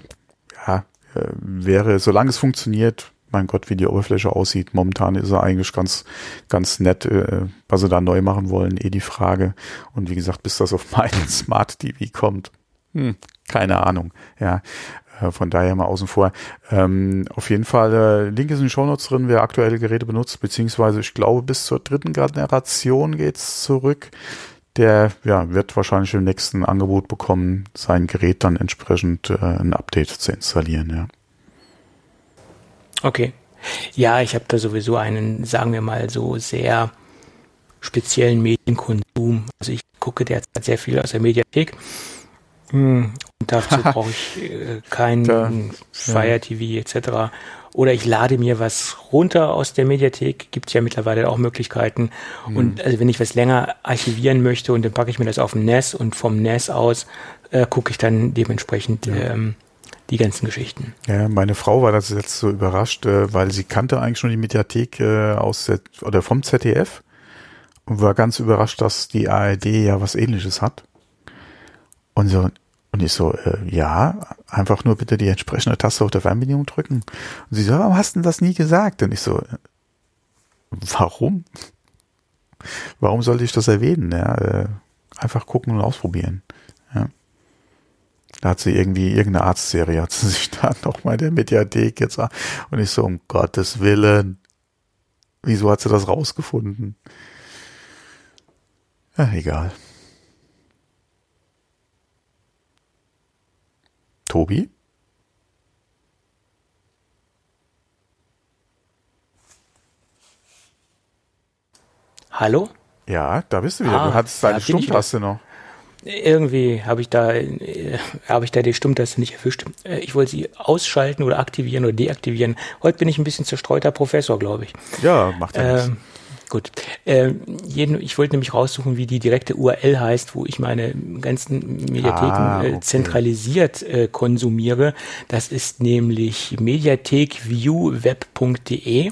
ja, äh, wäre, solange es funktioniert, mein Gott, wie die Oberfläche aussieht. Momentan ist er eigentlich ganz, ganz nett, äh, was sie da neu machen wollen, eh die Frage. Und wie gesagt, bis das auf (laughs) meinen Smart TV kommt, hm, keine Ahnung. Ja, äh, von daher mal außen vor. Ähm, auf jeden Fall, äh, Link ist in den Shownotes drin, wer aktuelle Geräte benutzt, beziehungsweise ich glaube bis zur dritten Generation geht's zurück. Der ja, wird wahrscheinlich im nächsten Angebot bekommen, sein Gerät dann entsprechend äh, ein Update zu installieren, ja. Okay. Ja, ich habe da sowieso einen, sagen wir mal, so sehr speziellen Medienkonsum. Also ich gucke derzeit sehr viel aus der Mediathek hm, und dazu brauche ich äh, kein (laughs) da, Fire. TV etc. Oder ich lade mir was runter aus der Mediathek, gibt es ja mittlerweile auch Möglichkeiten. Mhm. Und also wenn ich was länger archivieren möchte und dann packe ich mir das auf dem NAS und vom NAS aus äh, gucke ich dann dementsprechend ja. ähm, die ganzen Geschichten. Ja, meine Frau war das jetzt so überrascht, äh, weil sie kannte eigentlich schon die Mediathek äh, aus der, oder vom ZDF und war ganz überrascht, dass die ARD ja was ähnliches hat. Und so, und ich so, äh, ja, einfach nur bitte die entsprechende Taste auf der Fernbedienung drücken. Und sie so, warum hast du das nie gesagt? Und ich so, warum? Warum sollte ich das erwähnen? Ja, äh, einfach gucken und ausprobieren. Ja. Da hat sie irgendwie, irgendeine Arztserie hat sie (laughs) sich da nochmal in der Mediathek jetzt, und ich so, um Gottes Willen. Wieso hat sie das rausgefunden? Ja, egal. Tobi? Hallo? Ja, da bist du wieder. Ah, du hattest deine Stummtaste noch. Irgendwie habe ich da äh, habe ich da die Stummtaste nicht erwischt. Äh, ich wollte sie ausschalten oder aktivieren oder deaktivieren. Heute bin ich ein bisschen zerstreuter Professor, glaube ich. Ja, macht ja nichts. Gut. Äh, jeden, ich wollte nämlich raussuchen, wie die direkte URL heißt, wo ich meine ganzen Mediatheken ah, äh, okay. äh, zentralisiert äh, konsumiere. Das ist nämlich mediathekviewweb.de.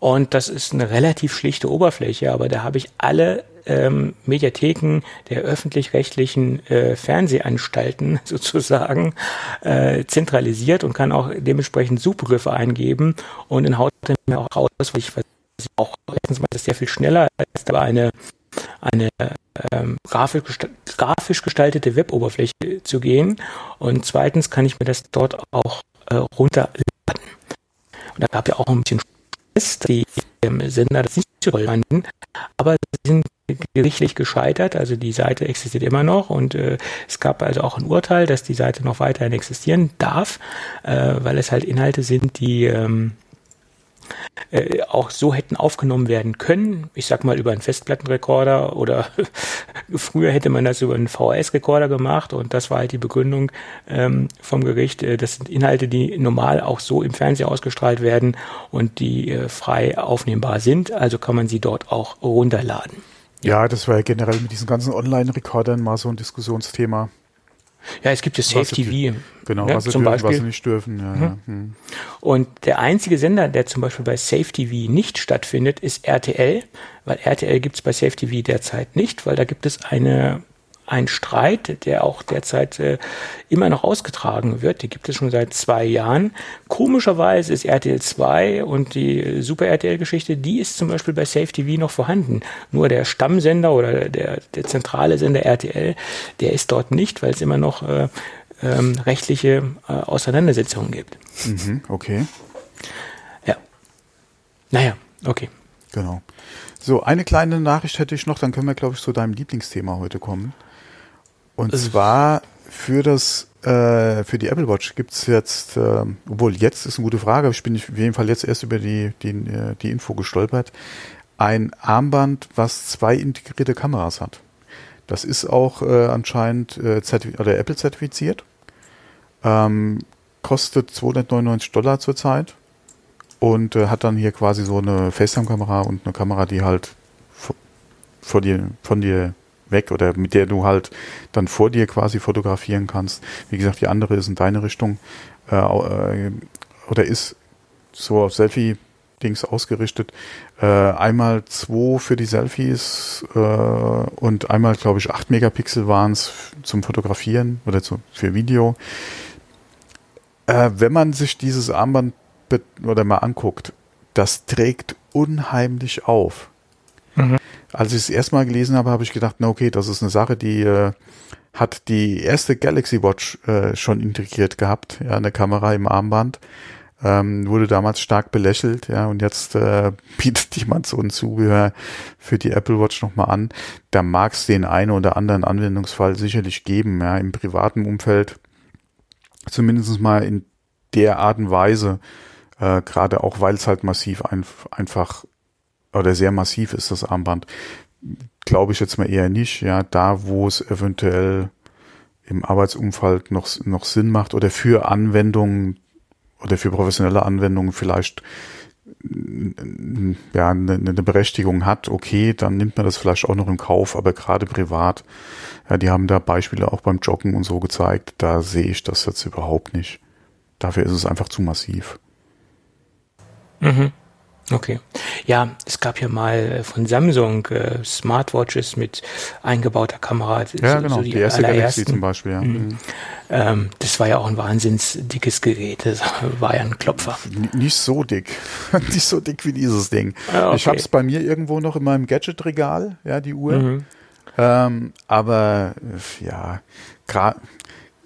Und das ist eine relativ schlichte Oberfläche, aber da habe ich alle ähm, Mediatheken der öffentlich-rechtlichen äh, Fernsehanstalten (laughs) sozusagen äh, zentralisiert und kann auch dementsprechend Suchbegriffe eingeben und dann haut mir auch raus, was ich auch erstens mal ist sehr viel schneller als da eine eine ähm, grafisch, grafisch gestaltete Web-Oberfläche zu gehen. Und zweitens kann ich mir das dort auch äh, runterladen. Und da gab ja auch ein bisschen Stress, die ähm, Sender das nicht so toll fanden, aber sie sind gerichtlich gescheitert, also die Seite existiert immer noch und äh, es gab also auch ein Urteil, dass die Seite noch weiterhin existieren darf, äh, weil es halt Inhalte sind, die ähm, äh, auch so hätten aufgenommen werden können. Ich sag mal über einen Festplattenrekorder oder (laughs) früher hätte man das über einen VHS-Rekorder gemacht und das war halt die Begründung ähm, vom Gericht. Äh, das sind Inhalte, die normal auch so im Fernsehen ausgestrahlt werden und die äh, frei aufnehmbar sind. Also kann man sie dort auch runterladen. Ja, das war ja generell mit diesen ganzen Online-Rekordern mal so ein Diskussionsthema. Ja, es gibt ja Safe TV. Genau, ne, was sie zum dürfen, Beispiel. was sie nicht dürfen. Ja, mhm. ja. Hm. Und der einzige Sender, der zum Beispiel bei Safe TV nicht stattfindet, ist RTL, weil RTL gibt es bei Safe TV derzeit nicht, weil da gibt es eine ein Streit, der auch derzeit äh, immer noch ausgetragen wird. Die gibt es schon seit zwei Jahren. Komischerweise ist RTL 2 und die Super RTL-Geschichte, die ist zum Beispiel bei Safe TV noch vorhanden. Nur der Stammsender oder der, der zentrale Sender RTL, der ist dort nicht, weil es immer noch äh, ähm, rechtliche äh, Auseinandersetzungen gibt. Mhm, okay. Ja. Naja, okay. Genau. So, eine kleine Nachricht hätte ich noch, dann können wir, glaube ich, zu deinem Lieblingsthema heute kommen. Und also, zwar für das äh, für die Apple Watch gibt es jetzt, äh, obwohl jetzt ist eine gute Frage, ich bin auf jeden Fall jetzt erst über die, die, äh, die Info gestolpert, ein Armband, was zwei integrierte Kameras hat. Das ist auch äh, anscheinend äh, oder Apple zertifiziert. Ähm, kostet 299 Dollar zurzeit und äh, hat dann hier quasi so eine FaceTime-Kamera und eine Kamera, die halt vor dir, von dir weg oder mit der du halt dann vor dir quasi fotografieren kannst. Wie gesagt, die andere ist in deine Richtung äh, äh, oder ist so auf Selfie-Dings ausgerichtet. Äh, einmal zwei für die Selfies äh, und einmal, glaube ich, acht Megapixel waren es zum Fotografieren oder zu, für Video. Äh, wenn man sich dieses Armband oder mal anguckt, das trägt unheimlich auf. Als ich es erstmal gelesen habe, habe ich gedacht, na okay, das ist eine Sache, die äh, hat die erste Galaxy Watch äh, schon integriert gehabt, ja, eine Kamera im Armband. Ähm, wurde damals stark belächelt, ja, und jetzt äh, (laughs) bietet jemand so ein Zubehör für die Apple Watch nochmal an. Da mag es den einen oder anderen Anwendungsfall sicherlich geben, ja, im privaten Umfeld, zumindest mal in der Art und Weise, äh, gerade auch weil es halt massiv ein, einfach oder sehr massiv ist, das Armband. Glaube ich jetzt mal eher nicht, ja, da wo es eventuell im Arbeitsumfeld noch, noch Sinn macht oder für Anwendungen oder für professionelle Anwendungen vielleicht ja, eine, eine Berechtigung hat, okay, dann nimmt man das vielleicht auch noch im Kauf, aber gerade privat, ja, die haben da Beispiele auch beim Joggen und so gezeigt, da sehe ich das jetzt überhaupt nicht. Dafür ist es einfach zu massiv. Mhm. Okay. Ja, es gab ja mal äh, von Samsung äh, Smartwatches mit eingebauter Kamera. Ja, genau. So die, die, erste Galaxy zum Beispiel, ja. Mhm. mhm. Ähm, das war ja auch ein wahnsinns dickes Gerät. Das (laughs) war ja ein Klopfer. N nicht so dick. (laughs) nicht so dick wie dieses Ding. Ah, okay. Ich habe es bei mir irgendwo noch in meinem Gadget-Regal, ja, die Uhr. Mhm. Ähm, aber ja,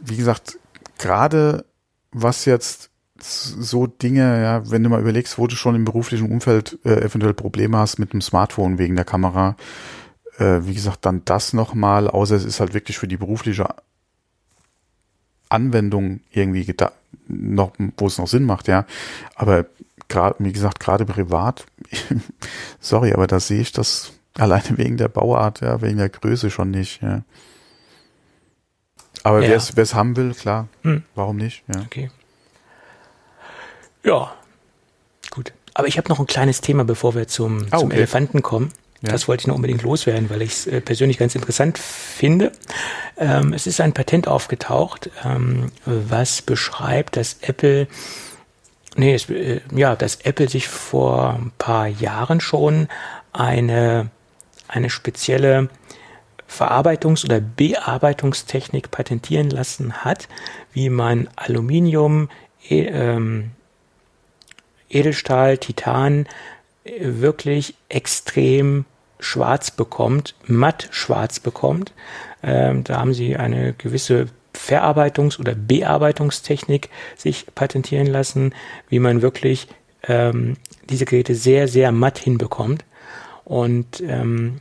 wie gesagt, gerade was jetzt so Dinge, ja, wenn du mal überlegst, wo du schon im beruflichen Umfeld äh, eventuell Probleme hast mit dem Smartphone wegen der Kamera, äh, wie gesagt, dann das nochmal, außer es ist halt wirklich für die berufliche Anwendung irgendwie noch, wo es noch Sinn macht, ja. Aber gerade, wie gesagt, gerade privat, (laughs) sorry, aber da sehe ich das alleine (laughs) wegen der Bauart, ja, wegen der Größe schon nicht, ja. Aber ja. wer es haben will, klar, hm. warum nicht, ja. Okay. Ja, gut. Aber ich habe noch ein kleines Thema, bevor wir zum, ah, zum Elefanten kommen. Ja. Das wollte ich noch unbedingt loswerden, weil ich es äh, persönlich ganz interessant finde. Ähm, es ist ein Patent aufgetaucht, ähm, was beschreibt, dass Apple, nee, es, äh, ja, dass Apple sich vor ein paar Jahren schon eine, eine spezielle Verarbeitungs- oder Bearbeitungstechnik patentieren lassen hat, wie man Aluminium, e, ähm, Edelstahl, Titan äh, wirklich extrem schwarz bekommt, matt schwarz bekommt. Ähm, da haben sie eine gewisse Verarbeitungs- oder Bearbeitungstechnik sich patentieren lassen, wie man wirklich ähm, diese Geräte sehr, sehr matt hinbekommt. Und ähm,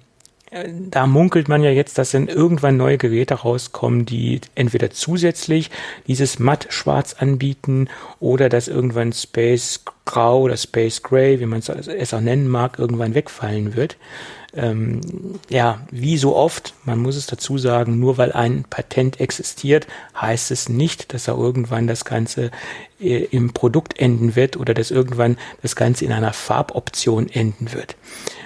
da munkelt man ja jetzt, dass dann irgendwann neue Geräte rauskommen, die entweder zusätzlich dieses matt-schwarz anbieten oder dass irgendwann Space Grau oder Space Gray, wie man es auch nennen mag, irgendwann wegfallen wird. Ähm, ja, wie so oft, man muss es dazu sagen, nur weil ein Patent existiert, heißt es nicht, dass er irgendwann das Ganze äh, im Produkt enden wird oder dass irgendwann das Ganze in einer Farboption enden wird.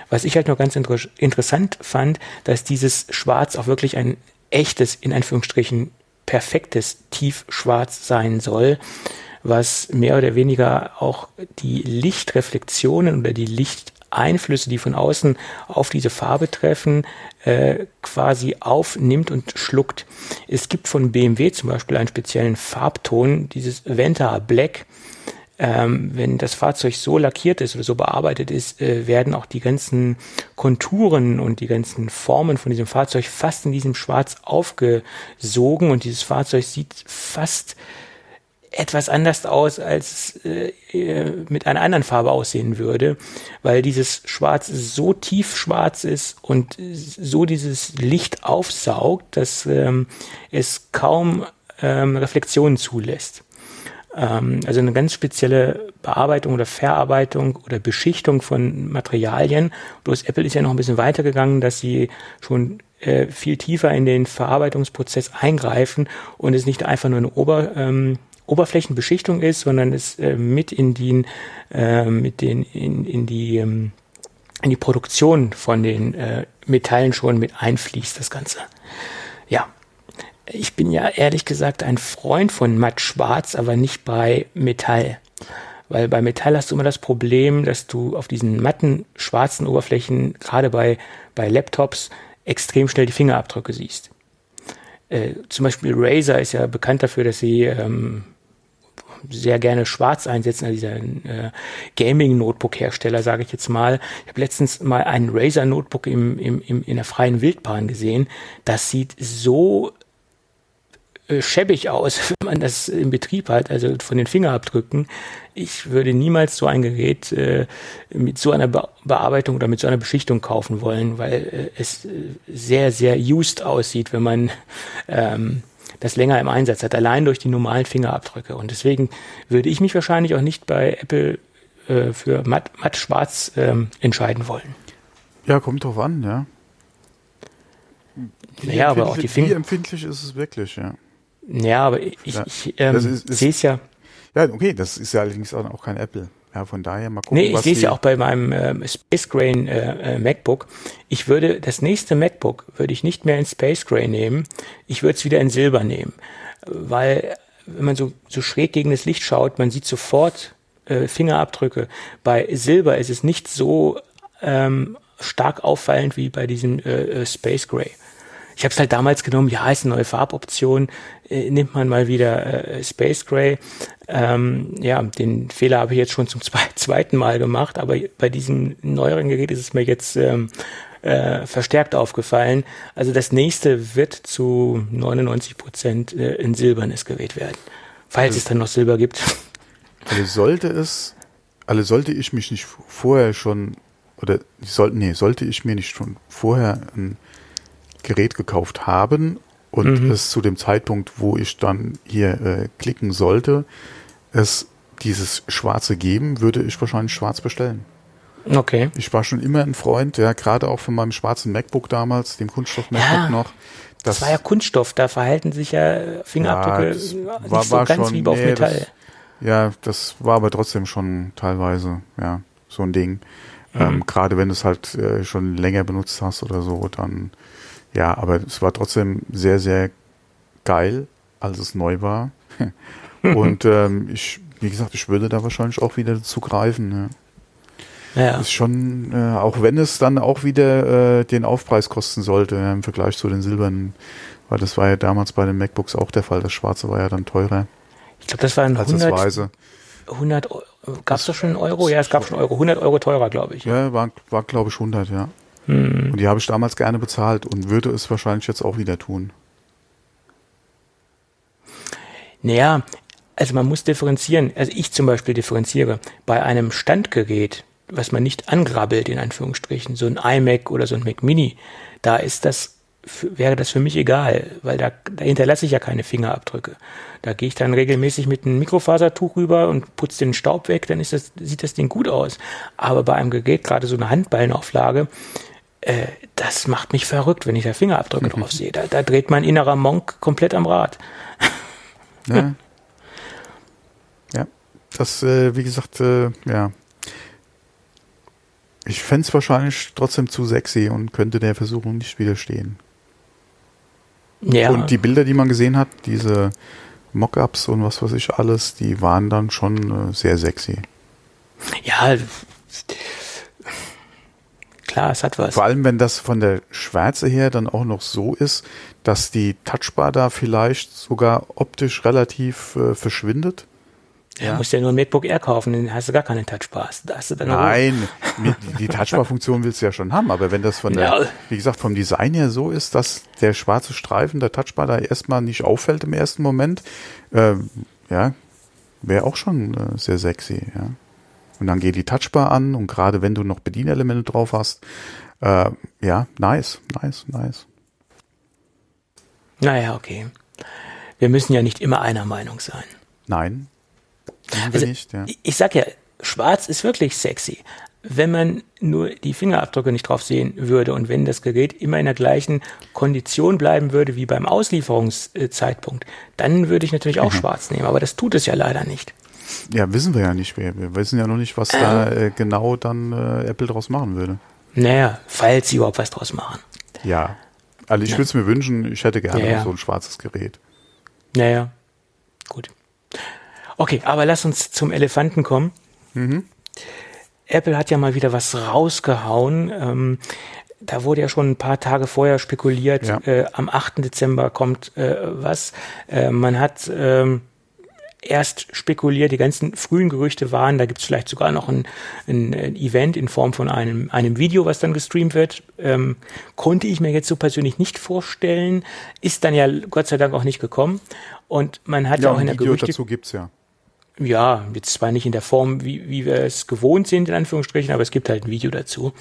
Was ich halt noch ganz inter interessant fand, dass dieses Schwarz auch wirklich ein echtes, in Anführungsstrichen, perfektes Tiefschwarz sein soll, was mehr oder weniger auch die Lichtreflexionen oder die Licht Einflüsse, die von außen auf diese Farbe treffen, äh, quasi aufnimmt und schluckt. Es gibt von BMW zum Beispiel einen speziellen Farbton, dieses Venta Black. Ähm, wenn das Fahrzeug so lackiert ist oder so bearbeitet ist, äh, werden auch die ganzen Konturen und die ganzen Formen von diesem Fahrzeug fast in diesem Schwarz aufgesogen und dieses Fahrzeug sieht fast etwas anders aus, als äh, mit einer anderen Farbe aussehen würde, weil dieses Schwarz so tief schwarz ist und so dieses Licht aufsaugt, dass ähm, es kaum ähm, Reflexionen zulässt. Ähm, also eine ganz spezielle Bearbeitung oder Verarbeitung oder Beschichtung von Materialien. Bloß Apple ist ja noch ein bisschen weiter gegangen, dass sie schon äh, viel tiefer in den Verarbeitungsprozess eingreifen und es nicht einfach nur eine Ober ähm, Oberflächenbeschichtung ist, sondern es äh, mit in die, äh, mit den, in, in die, ähm, in die Produktion von den äh, Metallen schon mit einfließt, das Ganze. Ja. Ich bin ja ehrlich gesagt ein Freund von matt schwarz, aber nicht bei Metall. Weil bei Metall hast du immer das Problem, dass du auf diesen matten schwarzen Oberflächen, gerade bei, bei Laptops, extrem schnell die Fingerabdrücke siehst. Äh, zum Beispiel Razer ist ja bekannt dafür, dass sie ähm, sehr gerne schwarz einsetzen, also dieser äh, Gaming-Notebook-Hersteller, sage ich jetzt mal. Ich habe letztens mal einen Razer-Notebook im, im, im, in der freien Wildbahn gesehen. Das sieht so äh, schäbig aus, (laughs) wenn man das im Betrieb hat, also von den Fingerabdrücken. Ich würde niemals so ein Gerät äh, mit so einer Be Bearbeitung oder mit so einer Beschichtung kaufen wollen, weil äh, es äh, sehr, sehr used aussieht, wenn man ähm, das länger im Einsatz hat, allein durch die normalen Fingerabdrücke. Und deswegen würde ich mich wahrscheinlich auch nicht bei Apple äh, für matt, matt schwarz ähm, entscheiden wollen. Ja, kommt drauf an, ja. Wie naja, aber auch die Finger. Wie empfindlich ist es wirklich, ja. Ja, aber ich, ich ähm, sehe es ja. Ja, okay, das ist ja allerdings auch kein Apple. Ja, von daher mal gucken. Nee, ich sehe es ja auch bei meinem äh, Space Gray äh, äh, MacBook. Ich würde das nächste MacBook würde ich nicht mehr in Space Gray nehmen. Ich würde es wieder in Silber nehmen, weil wenn man so so schräg gegen das Licht schaut, man sieht sofort äh, Fingerabdrücke. Bei Silber ist es nicht so ähm, stark auffallend wie bei diesem äh, äh Space Gray. Ich habe es halt damals genommen, ja, ist eine neue Farboption, äh, nimmt man mal wieder äh, Space Gray. Ähm, ja, den Fehler habe ich jetzt schon zum (laughs) zweiten Mal gemacht, aber bei diesem neueren Gerät ist es mir jetzt ähm, äh, verstärkt aufgefallen. Also das nächste wird zu 99 Prozent äh, in Silbernes Gerät werden, falls also, es dann noch Silber gibt. (laughs) Also sollte es, also sollte ich mich nicht vorher schon oder sollte, nee, sollte ich mir nicht schon vorher ein Gerät gekauft haben und mhm. es zu dem Zeitpunkt, wo ich dann hier äh, klicken sollte, es dieses Schwarze geben, würde ich wahrscheinlich schwarz bestellen. Okay. Ich war schon immer ein Freund, ja, gerade auch von meinem schwarzen MacBook damals, dem Kunststoff MacBook ja, noch. Das, das, war ja Kunststoff, da verhalten sich ja Fingerabdrücke ja, nicht war, so ganz schon, wie auf nee, Metall. Das, ja, das war aber trotzdem schon teilweise, ja, so ein Ding. Mhm. Ähm, gerade wenn du es halt äh, schon länger benutzt hast oder so, dann ja, aber es war trotzdem sehr, sehr geil, als es neu war. (laughs) Und ähm, ich, wie gesagt, ich würde da wahrscheinlich auch wieder dazu greifen. Ne? Ja. Ist schon, äh, auch wenn es dann auch wieder äh, den Aufpreis kosten sollte ja, im Vergleich zu den silbernen, weil das war ja damals bei den MacBooks auch der Fall. Das schwarze war ja dann teurer. Ich glaube, das war ein 100, das Weise. 100 Gab es da schon einen Euro? Ja, es gab schon Euro. 100 Euro teurer, glaube ich. Ja, war, war glaube ich 100, ja. Hm. Und die habe ich damals gerne bezahlt und würde es wahrscheinlich jetzt auch wieder tun. Naja, also man muss differenzieren. Also ich zum Beispiel differenziere. Bei einem Standgerät, was man nicht angrabbelt, in Anführungsstrichen, so ein iMac oder so ein Mac Mini, da ist das wäre das für mich egal, weil da, da hinterlasse ich ja keine Fingerabdrücke. Da gehe ich dann regelmäßig mit einem Mikrofasertuch rüber und putze den Staub weg, dann ist das, sieht das Ding gut aus. Aber bei einem Gerät, gerade so eine Handballenauflage, äh, das macht mich verrückt, wenn ich da Fingerabdrücke (laughs) drauf sehe. Da, da, dreht mein innerer Monk komplett am Rad. ja. ja. Das, äh, wie gesagt, äh, ja. Ich fände es wahrscheinlich trotzdem zu sexy und könnte der Versuchung nicht widerstehen. Ja. Und die Bilder, die man gesehen hat, diese Mockups und was weiß ich alles, die waren dann schon äh, sehr sexy. Ja, klar, es hat was. Vor allem, wenn das von der Schwärze her dann auch noch so ist, dass die Touchbar da vielleicht sogar optisch relativ äh, verschwindet. Ja. Du musst ja nur ein MacBook Air kaufen, dann hast du gar keine Touchbar. Da hast du dann Nein, die Touchbar-Funktion willst du ja schon haben, aber wenn das von der, Ja. wie gesagt, vom Design her so ist, dass der schwarze Streifen der Touchbar da erstmal nicht auffällt im ersten Moment, ähm, ja, wäre auch schon äh, sehr sexy, ja. Und dann geht die Touchbar an und gerade wenn du noch Bedienelemente drauf hast, äh, ja, nice, nice, nice. Naja, okay. Wir müssen ja nicht immer einer Meinung sein. Nein. Also, nicht, ja. ich- Ich sag ja, schwarz ist wirklich sexy. Wenn man nur die Fingerabdrücke nicht drauf sehen würde und wenn das Gerät immer in der gleichen Kondition bleiben würde wie beim Auslieferungszeitpunkt, dann würde ich natürlich Mhm. auch schwarz nehmen. Aber das tut es ja leider nicht. Ja, wissen wir ja nicht. Wir, wir wissen ja noch nicht, was da äh, genau dann äh, Apple draus machen würde. Naja, falls sie überhaupt was draus machen. Ja. Also ich würde es mir wünschen, ich hätte gerne Ja, ja. so ein schwarzes Gerät. Naja, gut. Okay, aber lass uns zum Elefanten kommen. Apple hat ja mal wieder was rausgehauen. Ähm, da wurde ja schon ein paar Tage vorher spekuliert, Ja. äh, am 8. Dezember kommt äh, was. Äh, man hat ähm, erst spekuliert, die ganzen frühen Gerüchte waren, da gibt es vielleicht sogar noch ein, ein, ein Event in Form von einem, einem Video, was dann gestreamt wird. Ähm, konnte ich mir jetzt so persönlich nicht vorstellen, ist dann ja Gott sei Dank auch nicht gekommen. Und man hat ja, Ja, auch in der Video Gerüchte dazu gibt's ja. ja, jetzt zwar nicht in der Form, wie, wie wir es gewohnt sind, in Anführungsstrichen, aber es gibt halt ein Video dazu.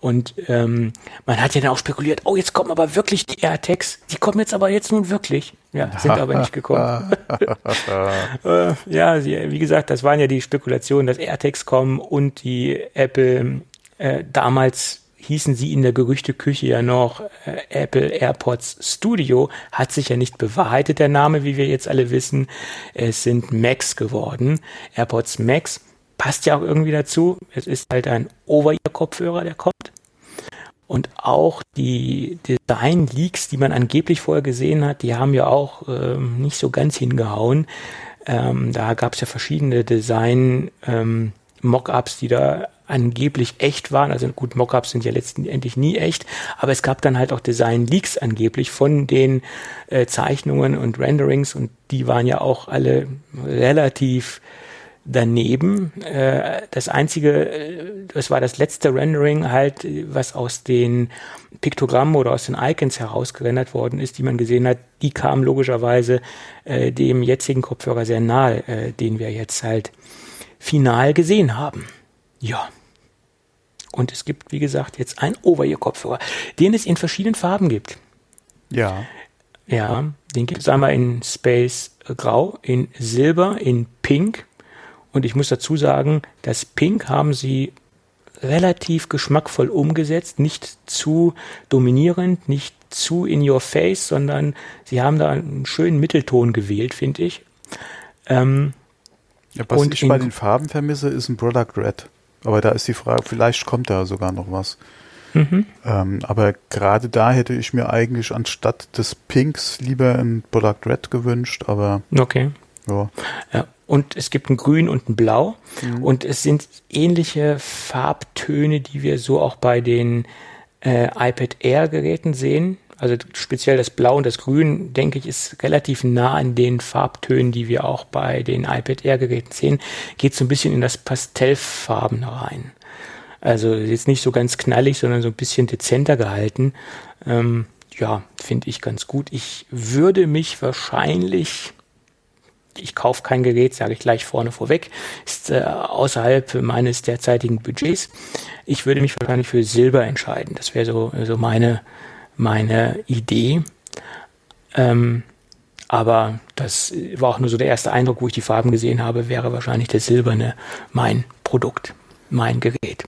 Und ähm, man hat ja dann auch spekuliert, oh, jetzt kommen aber wirklich die AirTags, die kommen jetzt aber jetzt nun wirklich. Ja, sind aber nicht gekommen. (laughs) äh, ja, wie gesagt, das waren ja die Spekulationen, dass AirTags kommen und die Apple, äh, damals hießen sie in der Gerüchteküche ja noch äh, Apple AirPods Studio, hat sich ja nicht bewahrheitet, der Name, wie wir jetzt alle wissen. Es sind Max geworden. AirPods Max passt ja auch irgendwie dazu. Es ist halt ein Over-Ear-Kopfhörer, der kommt. Und auch die Design-Leaks, die man angeblich vorher gesehen hat, die haben ja auch ähm, nicht so ganz hingehauen. Ähm, da gab es ja verschiedene Design-Mockups, die da angeblich echt waren. Also gut, Mockups sind ja letztendlich nie echt, aber es gab dann halt auch Design-Leaks angeblich von den äh, Zeichnungen und Renderings und die waren ja auch alle relativ daneben. Äh, das einzige, äh, das war das letzte Rendering halt, äh, was aus den Piktogrammen oder aus den Icons herausgerendert worden ist, die man gesehen hat, die kam logischerweise äh, dem jetzigen Kopfhörer sehr nahe, äh, den wir jetzt halt final gesehen haben. Ja. Und es gibt, wie gesagt, jetzt einen Over-Ear-Kopfhörer, den es in verschiedenen Farben gibt. Ja. Ja, den gibt es einmal in Space Grau, in Silber, in Pink. Und ich muss dazu sagen, das Pink haben sie relativ geschmackvoll umgesetzt, nicht zu dominierend, nicht zu in your face, sondern sie haben da einen schönen Mittelton gewählt, finde ich. Ähm, ja was Und ich bei den Farben vermisse, ist ein Product Red. Aber da ist die Frage, vielleicht kommt da sogar noch was. mhm. Ähm, aber gerade da hätte ich mir eigentlich anstatt des Pinks lieber ein Product Red gewünscht, aber Okay. Ja. Ja. Und es gibt ein Grün und ein Blau. Und es sind ähnliche Farbtöne, die wir so auch bei den äh, iPad Air Geräten sehen. Also speziell das Blau und das Grün, denke ich, ist relativ nah an den Farbtönen, die wir auch bei den iPad Air Geräten sehen. Geht so ein bisschen in das Pastellfarben rein. Also jetzt nicht so ganz knallig, sondern so ein bisschen dezenter gehalten. Ähm, ja, finde ich ganz gut. Ich würde mich wahrscheinlich ich kaufe kein Gerät, sage ich gleich vorne vorweg, ist äh, außerhalb meines derzeitigen Budgets. Ich würde mich wahrscheinlich für Silber entscheiden. Das wäre so, so meine, meine Idee. Ähm, aber das war auch nur so der erste Eindruck, wo ich die Farben gesehen habe, wäre wahrscheinlich der silberne mein Produkt, mein Gerät.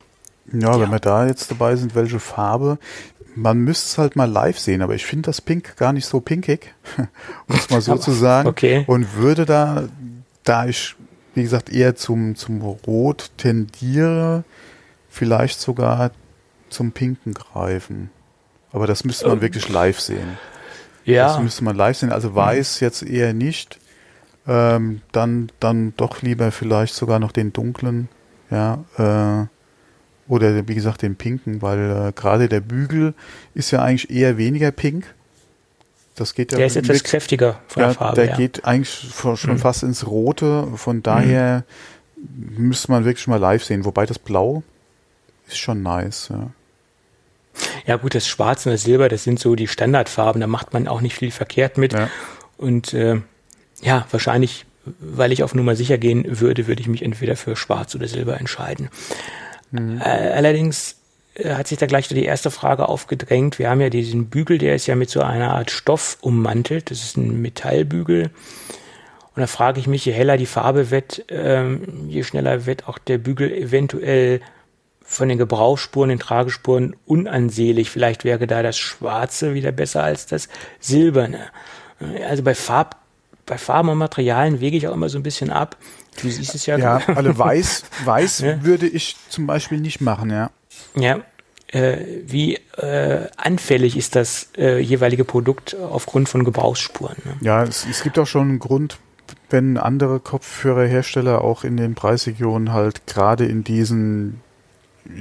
Ja, Ja. wenn wir da jetzt dabei sind, welche Farbe? Man müsste es halt mal live sehen, aber ich finde das Pink gar nicht so pinkig, (laughs) um es mal so zu sagen. okay. Und würde da, da ich, wie gesagt, eher zum, zum Rot tendiere, vielleicht sogar zum Pinken greifen. Aber das müsste man wirklich live sehen. Das Ja, müsste man live sehen. Also weiß jetzt eher nicht. Ähm, dann, dann doch lieber vielleicht sogar noch den dunklen. Ja, äh, Oder wie gesagt den pinken, weil äh, gerade der Bügel ist ja eigentlich eher weniger pink. Das geht ja Der ist etwas mit- kräftiger von ja, der Farbe. der ja. geht eigentlich schon Mhm. fast ins Rote. Von daher müsste man wirklich mal live sehen. Wobei das Blau ist schon nice. Ja. Ja gut, das Schwarz und das Silber, das sind so die Standardfarben, da macht man auch nicht viel verkehrt mit. Ja. Und äh, ja, wahrscheinlich, weil ich auf Nummer sicher gehen würde, würde ich mich entweder für Schwarz oder Silber entscheiden. Mhm. Äh, allerdings äh, hat sich da gleich die erste Frage aufgedrängt. Wir haben ja diesen Bügel, der ist ja mit so einer Art Stoff ummantelt. Das ist ein Metallbügel. Und da frage ich mich, je heller die Farbe wird, ähm, je schneller wird auch der Bügel eventuell von den Gebrauchsspuren, den Tragespuren unansehlich. Vielleicht wäre da das Schwarze wieder besser als das Silberne. Äh, Also bei Farb, bei Farben und Materialien wege ich auch immer so ein bisschen ab. Du siehst es ja. Ja, alle weiß, (laughs) weiß Ja. würde ich zum Beispiel nicht machen, ja. Ja. Äh, wie äh, anfällig ist das äh, jeweilige Produkt aufgrund von Gebrauchsspuren? Ne? Ja, es, es gibt auch schon einen Grund, wenn andere Kopfhörerhersteller auch in den Preisregionen halt gerade in diesen,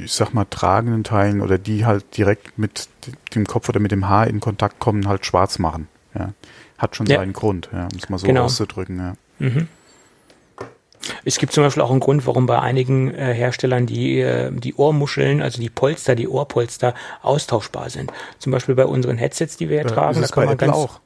ich sag mal, tragenden Teilen oder die halt direkt mit dem Kopf oder mit dem Haar in Kontakt kommen, halt schwarz machen. Ja. Hat schon Ja. seinen Grund, ja, um es mal so Genau. auszudrücken, ja. Mhm. Es gibt zum Beispiel auch einen Grund, warum bei einigen äh, Herstellern die, äh, die Ohrmuscheln, also die Polster, die Ohrpolster austauschbar sind. Zum Beispiel bei unseren Headsets, die wir hier Äh, tragen. ist es bei Apple auch.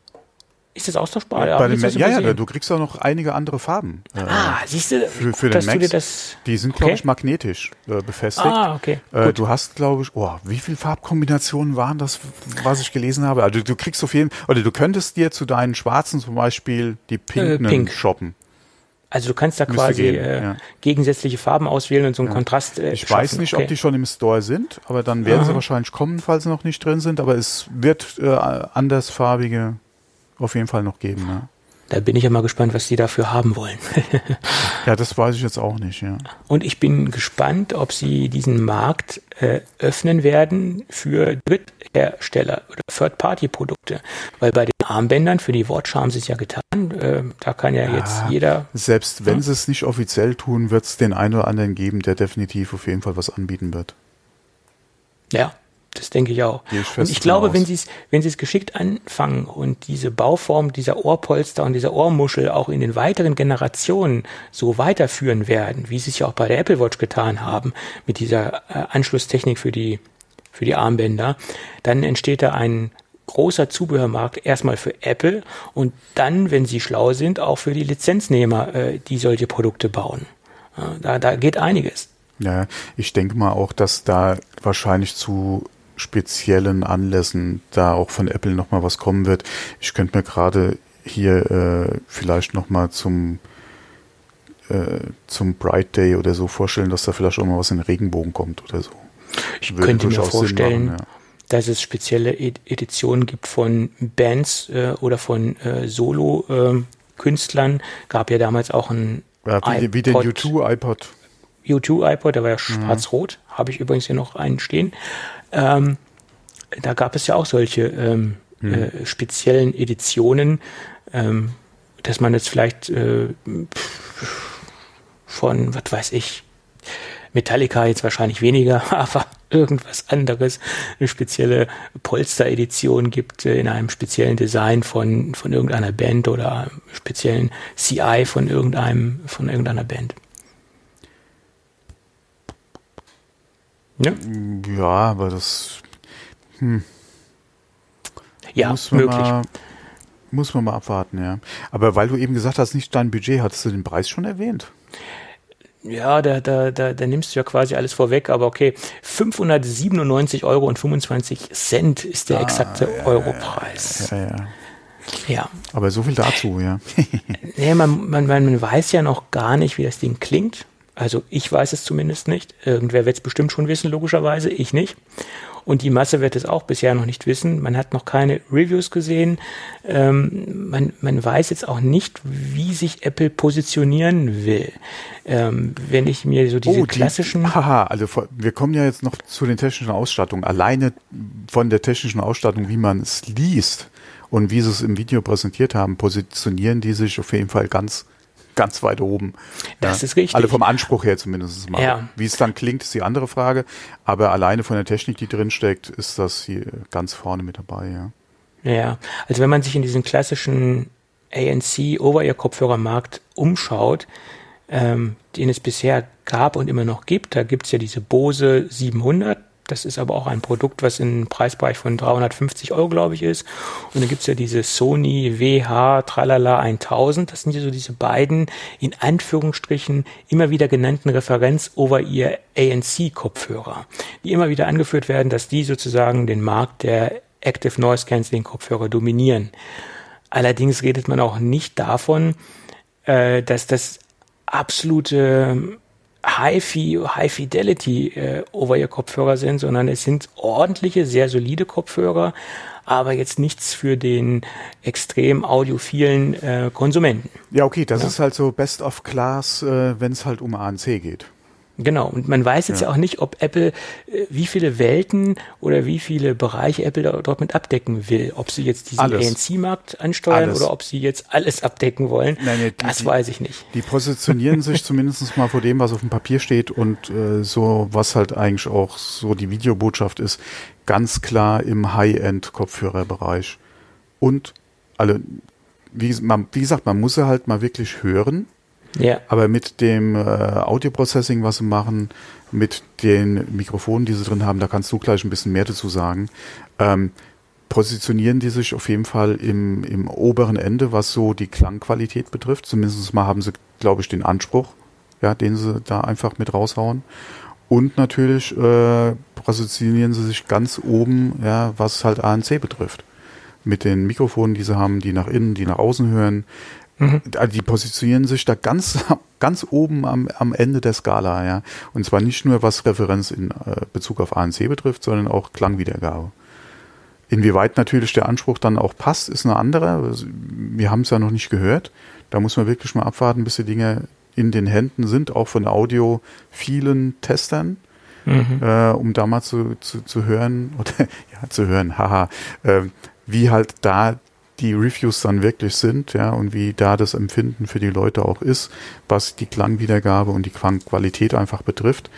Ist das austauschbar? den ich das ja, ja, du kriegst auch noch einige andere Farben. Äh, Ah, siehst du, für, für den du dir Max. das. Die sind, glaube Okay. ich, magnetisch äh, befestigt. Ah, okay. Äh, du hast, glaube ich, oh, wie viele Farbkombinationen waren das, was ich gelesen habe? Also du kriegst auf jeden oder du könntest dir zu deinen Schwarzen zum Beispiel die pinken Äh, pink. shoppen. Also du kannst da Müsste quasi gehen, äh, ja. gegensätzliche Farben auswählen und so einen Kontrast. Äh, Ich weiß schaffen. nicht, okay. ob die schon im Store sind, aber dann werden sie Aha. wahrscheinlich kommen, falls sie noch nicht drin sind. Aber es wird äh, andersfarbige auf jeden Fall noch geben. Ne? Da bin ich ja mal gespannt, was die dafür haben wollen. (laughs) Ja, das weiß ich jetzt auch nicht. Ja. Und ich bin gespannt, ob sie diesen Markt äh, öffnen werden für Dritthersteller oder Third-Party-Produkte. Weil bei den Armbändern für die Watch haben sie es ja getan. Äh, da kann ja jetzt Ah. jeder. Selbst wenn sie es nicht offiziell tun, wird es den einen oder anderen geben, der definitiv auf jeden Fall was anbieten wird. Ja, das denke ich auch. Ich und ich glaube, aus. wenn sie es, wenn sie es geschickt anfangen und diese Bauform dieser Ohrpolster und dieser Ohrmuschel auch in den weiteren Generationen so weiterführen werden, wie sie es ja auch bei der Apple Watch getan haben, mit dieser äh, Anschlusstechnik für die, für die Armbänder, dann entsteht da ein großer Zubehörmarkt erstmal für Apple und dann, wenn sie schlau sind, auch für die Lizenznehmer, äh, die solche Produkte bauen. Ja, da, da geht einiges. Ja, ich denke mal auch, dass da wahrscheinlich zu speziellen Anlässen da auch von Apple nochmal was kommen wird. Ich könnte mir gerade hier äh, vielleicht nochmal zum äh, zum Bright Day oder so vorstellen, dass da vielleicht auch mal was in den Regenbogen kommt oder so. Ich Würde könnte mir vorstellen, machen, ja. dass es spezielle Ed Editionen gibt von Bands äh, oder von äh, Solo-Künstlern. Gab ja damals auch ein Ja, wie, wie den iPod. U2 iPod. U2 iPod, der war ja Mhm. schwarz-rot, habe ich übrigens hier noch einen stehen. Ähm, da gab es ja auch solche ähm, Mhm. äh, speziellen Editionen, ähm, dass man jetzt vielleicht äh, von, was weiß ich, Metallica jetzt wahrscheinlich weniger, (laughs) aber irgendwas anderes, eine spezielle Polster-Edition gibt äh, in einem speziellen Design von, von irgendeiner Band oder speziellen CI von irgendeinem, von irgendeiner Band. Ja, Ja, aber das ja muss man möglich. mal muss man mal abwarten, ja. Aber weil du eben gesagt hast, nicht dein Budget, hattest du den Preis schon erwähnt? Ja, da, da, da, da nimmst du ja quasi alles vorweg, aber okay. 597 Euro und 25 Cent ist der exakte Europreis. Ja, ja. Ja. Aber so viel dazu, ja. (laughs) Nee, man, man man weiß ja noch gar nicht, wie das Ding klingt. Also ich weiß es zumindest nicht. Irgendwer wird es bestimmt schon wissen, logischerweise. Ich nicht. Und die Masse wird es auch bisher noch nicht wissen. Man hat noch keine Reviews gesehen. Ähm, man, man weiß jetzt auch nicht, wie sich Apple positionieren will. Ähm, wenn ich mir so diese Oh, die- klassischen... Haha, also wir kommen ja jetzt noch zu den technischen Ausstattungen. Alleine von der technischen Ausstattung, wie man es liest und wie sie es im Video präsentiert haben, positionieren die sich auf jeden Fall ganz, ganz weit oben. Das ja. ist richtig. Alle vom Anspruch her zumindest mal. Ja. Wie es dann klingt, ist die andere Frage. Aber alleine von der Technik, die drin steckt, ist das hier ganz vorne mit dabei, ja. Ja, also wenn man sich in diesen klassischen ANC Over-Ear-Kopfhörermarkt umschaut, ähm, den es bisher gab und immer noch gibt, da gibt es ja diese Bose 700, das ist aber auch ein Produkt, was im Preisbereich von 350 Euro, glaube ich, ist. Und dann gibt's ja diese Sony WH Tralala 1000. Das sind ja so diese beiden, in Anführungsstrichen, immer wieder genannten Referenz over ihr ANC-Kopfhörer, die immer wieder angeführt werden, dass die sozusagen den Markt der Active Noise Cancelling Kopfhörer dominieren. Allerdings redet man auch nicht davon, äh, dass das absolute High-Fi, High-Fidelity äh, Over-Ear-Kopfhörer sind, sondern es sind ordentliche, sehr solide Kopfhörer, aber jetzt nichts für den extrem audiophilen äh, Konsumenten. Ja, okay, das ja. ist halt so Best of Class, äh, wenn es halt um ANC geht. Genau, und man weiß jetzt ja. ja. auch nicht, ob Apple, äh, wie viele Welten oder wie viele Bereiche Apple da, dort mit abdecken will. Ob sie jetzt diesen ANC-Markt ansteuern alles. oder ob sie jetzt alles abdecken wollen, nein, nee, die, das weiß ich nicht. Die positionieren sich (laughs) zumindest mal vor dem, was auf dem Papier steht und äh, so, was halt eigentlich auch so die Videobotschaft ist, ganz klar im High-End-Kopfhörerbereich. Und alle, wie, man, wie gesagt, man muss sie halt mal wirklich hören ja. Aber mit dem äh, Audio-Processing, was sie machen, mit den Mikrofonen, die sie drin haben, da kannst du gleich ein bisschen mehr dazu sagen. Ähm, positionieren die sich auf jeden Fall im, im oberen Ende, was so die Klangqualität betrifft. Zumindest mal haben sie, glaube ich, den Anspruch, ja, den sie da einfach mit raushauen. Und natürlich äh, positionieren sie sich ganz oben, ja, was halt ANC betrifft. Mit den Mikrofonen, die sie haben, die nach innen, die nach außen hören, Mhm. Die positionieren sich da ganz, (laughs) ganz oben am, am Ende der Skala, ja. Und zwar nicht nur was Referenz in äh, Bezug auf ANC betrifft, sondern auch Klangwiedergabe. Inwieweit natürlich der Anspruch dann auch passt, ist eine andere. Wir haben es ja noch nicht gehört. Da muss man wirklich mal abwarten, bis die Dinge in den Händen sind, auch von Audio vielen Testern, mhm. äh, um da mal zu, zu, zu hören, (laughs) oder ja, zu hören, haha, äh, wie halt da die Reviews dann wirklich sind, ja, und wie da das Empfinden für die Leute auch ist, was die Klangwiedergabe und die Klangqualität einfach betrifft.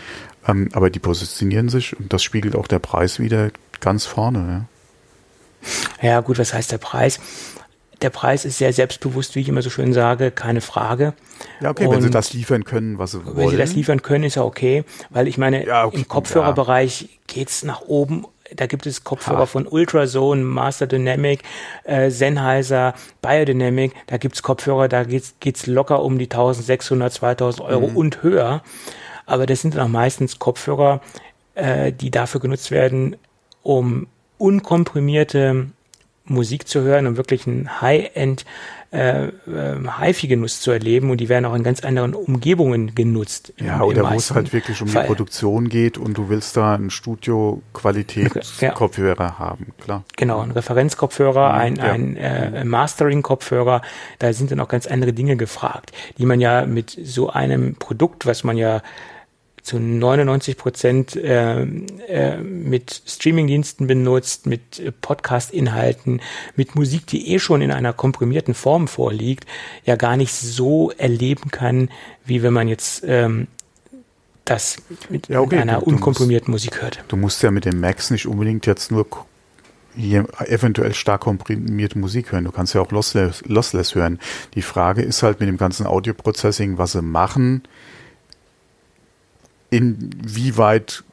Ähm, aber die positionieren sich und das spiegelt auch der Preis wieder ganz vorne. Ja. ja, gut, was heißt der Preis? Der Preis ist sehr selbstbewusst, wie ich immer so schön sage, keine Frage. Ja, okay, und wenn sie das liefern können, was sie wollen. Wenn sie das liefern können, ist ja okay, weil ich meine, ja, okay, im Kopfhörerbereich ja. geht's nach oben da gibt es Kopfhörer ha. von Ultrason, Master Dynamic, äh, Sennheiser, Biodynamic. Da gibt's Kopfhörer, da geht's, geht's locker um die 1600, 2000 Euro mhm. und höher. Aber das sind dann auch meistens Kopfhörer, äh, die dafür genutzt werden, um unkomprimierte Musik zu hören, um wirklich ein High-End äh, äh, HiFi-Genuss zu erleben und die werden auch in ganz anderen Umgebungen genutzt. Ja, oder wo es halt wirklich um Fall. die Produktion geht und du willst da einen Studio-Qualität-Kopfhörer ja. haben, klar. Genau, ein Referenzkopfhörer, ein, ja. ein äh, Mastering-Kopfhörer, da sind dann auch ganz andere Dinge gefragt, die man ja mit so einem Produkt, was man ja zu 99 Prozent äh, äh, mit Streamingdiensten benutzt, mit äh, Podcast-Inhalten, mit Musik, die eh schon in einer komprimierten Form vorliegt, ja gar nicht so erleben kann, wie wenn man jetzt ähm, das mit ja, okay. einer du, unkomprimierten musst, Musik hört. Du musst ja mit dem Max nicht unbedingt jetzt nur hier eventuell stark komprimierte Musik hören. Du kannst ja auch lossless, lossless hören. Die Frage ist halt mit dem ganzen Audio-Processing, was sie machen, inwieweit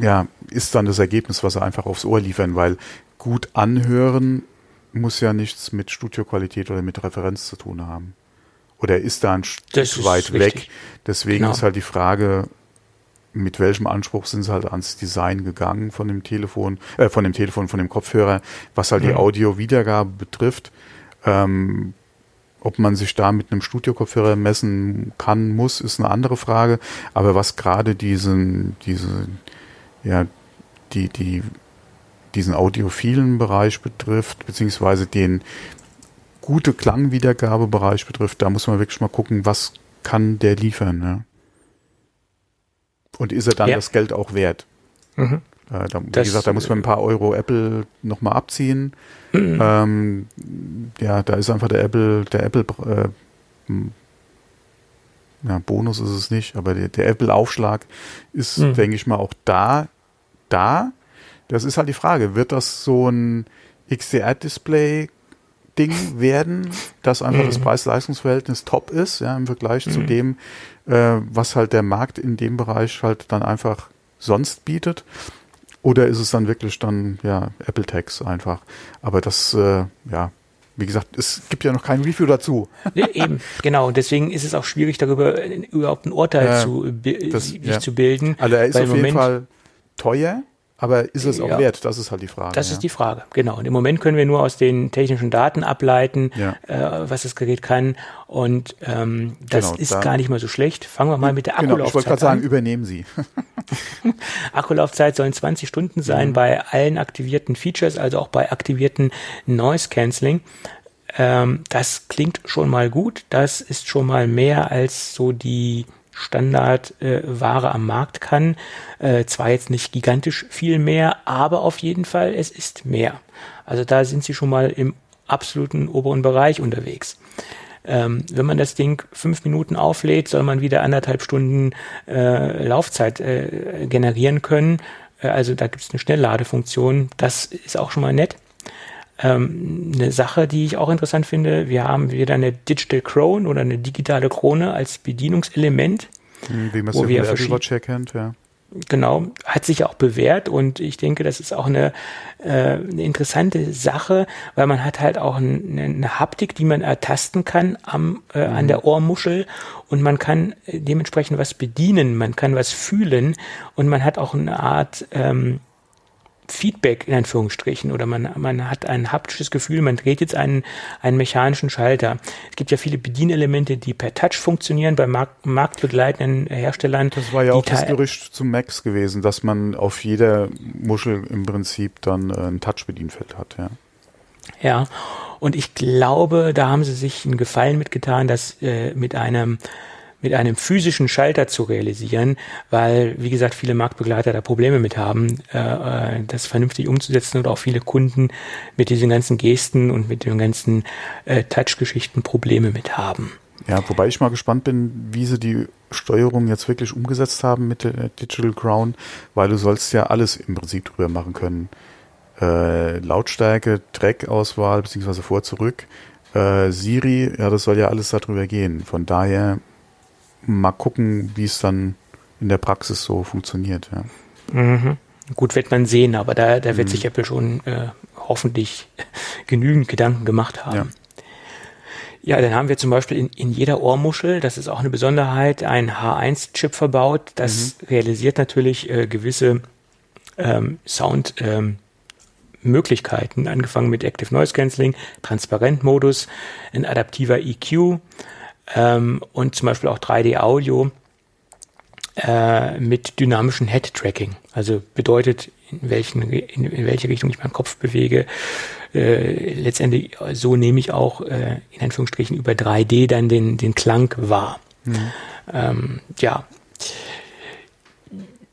ja, ist dann das Ergebnis, was sie einfach aufs Ohr liefern, weil gut anhören muss ja nichts mit Studioqualität oder mit Referenz zu tun haben. Oder ist da ein Stück weit weg. Deswegen genau. ist halt die Frage, mit welchem Anspruch sind sie halt ans Design gegangen von dem Telefon, äh, von dem Telefon, von dem Kopfhörer, was halt mhm. die Audio-Wiedergabe betrifft. Ähm, ob man sich da mit einem Studiokopfhörer messen kann, muss, ist eine andere Frage. Aber was gerade diesen, diese, ja, die, die, diesen audiophilen Bereich betrifft, beziehungsweise den gute Klangwiedergabebereich betrifft, da muss man wirklich mal gucken, was kann der liefern. Ne? Und ist er dann ja. das Geld auch wert? Mhm. Äh, da, wie das, gesagt, da muss man ein paar Euro Apple nochmal abziehen. Mhm. Ähm, ja, da ist einfach der Apple, der Apple äh, ja, Bonus ist es nicht, aber der, der Apple-Aufschlag ist, mhm. denke ich mal, auch da, da. Das ist halt die Frage, wird das so ein XDR-Display Ding werden, dass einfach mhm. das Preis-Leistungs-Verhältnis top ist, ja, im Vergleich mhm. zu dem, äh, was halt der Markt in dem Bereich halt dann einfach sonst bietet. Oder ist es dann wirklich dann, ja, Apple Tags einfach. Aber das, äh, ja, wie gesagt, es gibt ja noch kein Review dazu. (laughs) Nee, eben, genau. Und deswegen ist es auch schwierig, darüber überhaupt ein Urteil Ja, zu, das- sich ja. zu bilden. Also er ist auf jeden Moment- Fall teuer, aber ist es auch Ja. wert? Das ist halt die Frage. Das ja. ist die Frage, genau. Und im Moment können wir nur aus den technischen Daten ableiten, Ja. äh, was das Gerät kann. Und ähm, das Genau, ist da- gar nicht mal so schlecht. Fangen wir mal mit der Genau, ich wollte Akkulaufzeit gerade sagen, an. übernehmen Sie. (laughs) Akkulaufzeit sollen 20 Stunden sein Mhm. bei allen aktivierten Features, also auch bei aktivierten Noise Cancelling. Ähm, das klingt schon mal gut. Das ist schon mal mehr als so die Standardware äh, am Markt kann. Äh, zwar jetzt nicht gigantisch viel mehr, aber auf jeden Fall es ist mehr. Also da sind sie schon mal im absoluten oberen Bereich unterwegs. Ähm, wenn man das Ding fünf Minuten auflädt, soll man wieder anderthalb Stunden äh, Laufzeit äh, generieren können. Äh, also da gibt es eine Schnellladefunktion. Das ist auch schon mal nett. Ähm, eine Sache, die ich auch interessant finde, wir haben wieder eine Digital Crone oder eine digitale Krone als Bedienungselement. Hm, Wie man es Wo ja von Apple Watch her kennt, ja. Genau, hat sich auch bewährt und ich denke, das ist auch eine, äh, eine interessante Sache, weil man hat halt auch ein, eine Haptik, die man ertasten kann am, äh, an der Ohrmuschel und man kann äh, dementsprechend was bedienen, man kann was fühlen und man hat auch eine Art ähm, Feedback in Anführungsstrichen oder man, man hat ein haptisches Gefühl, man dreht jetzt einen, einen mechanischen Schalter. Es gibt ja viele Bedienelemente, die per Touch funktionieren bei markt, marktbegleitenden Herstellern. Das war ja auch das Gerücht zum Max gewesen, dass man auf jeder Muschel im Prinzip dann äh, ein Touch-Bedienfeld hat, ja. Ja, und ich glaube, da haben sie sich einen Gefallen mitgetan, das äh, mit einem mit einem physischen Schalter zu realisieren, weil, wie gesagt, viele Marktbegleiter da Probleme mit haben, äh, äh, das vernünftig umzusetzen und auch viele Kunden mit diesen ganzen Gesten und mit den ganzen äh, Touch-Geschichten Probleme mit haben. Ja, wobei ich mal gespannt bin, wie sie die Steuerung jetzt wirklich umgesetzt haben mit der Digital Crown, weil du sollst ja alles im Prinzip drüber machen können. Äh, Lautstärke, Track-Auswahl, beziehungsweise vor, zurück. Äh, Siri, ja, das soll ja alles darüber gehen. Von daher mal gucken, wie es dann in der Praxis so funktioniert, ja. Mhm. Gut, wird man sehen, aber da, da wird sich Apple schon äh, hoffentlich (laughs) genügend Gedanken gemacht haben. Ja. Ja, dann haben wir zum Beispiel in, in jeder Ohrmuschel, das ist auch eine Besonderheit, ein H1-Chip verbaut. Das realisiert natürlich äh, gewisse ähm, Sound. Ähm, Möglichkeiten, angefangen mit Active Noise Cancelling, Transparentmodus, ein adaptiver EQ ähm, und zum Beispiel auch 3D-Audio äh, mit dynamischem Head-Tracking. Also bedeutet, in, welchen, in, in welche Richtung ich meinen Kopf bewege. Äh, letztendlich, so nehme ich auch äh, in Anführungsstrichen über 3D dann den, den Klang wahr. Ähm, ja.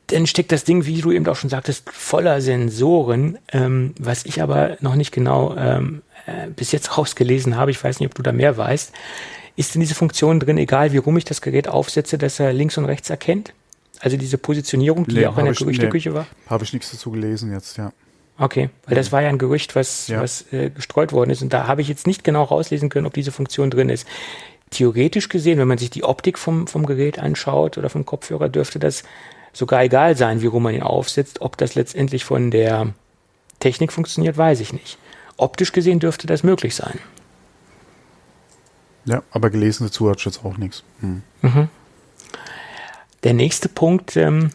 Dann steckt das Ding, wie du eben auch schon sagtest, voller Sensoren, ähm, was ich aber noch nicht genau ähm, äh, bis jetzt rausgelesen habe. Ich weiß nicht, ob du da mehr weißt. Ist denn diese Funktion drin, egal wie rum ich das Gerät aufsetze, dass er links und rechts erkennt? Also diese Positionierung, die Nee, auch in der Gerüchteküche war? Habe ich nichts dazu gelesen jetzt, ja. Okay, weil das war ja ein Gerücht, was, Ja. was äh, gestreut worden ist. Und da habe ich jetzt nicht genau rauslesen können, ob diese Funktion drin ist. Theoretisch gesehen, wenn man sich die Optik vom, vom Gerät anschaut oder vom Kopfhörer, dürfte das sogar egal sein, wie rum man ihn aufsetzt. Ob das letztendlich von der Technik funktioniert, weiß ich nicht. Optisch gesehen dürfte das möglich sein. Ja, aber gelesen dazu hat ich jetzt auch nichts. Hm. Der nächste Punkt, ähm,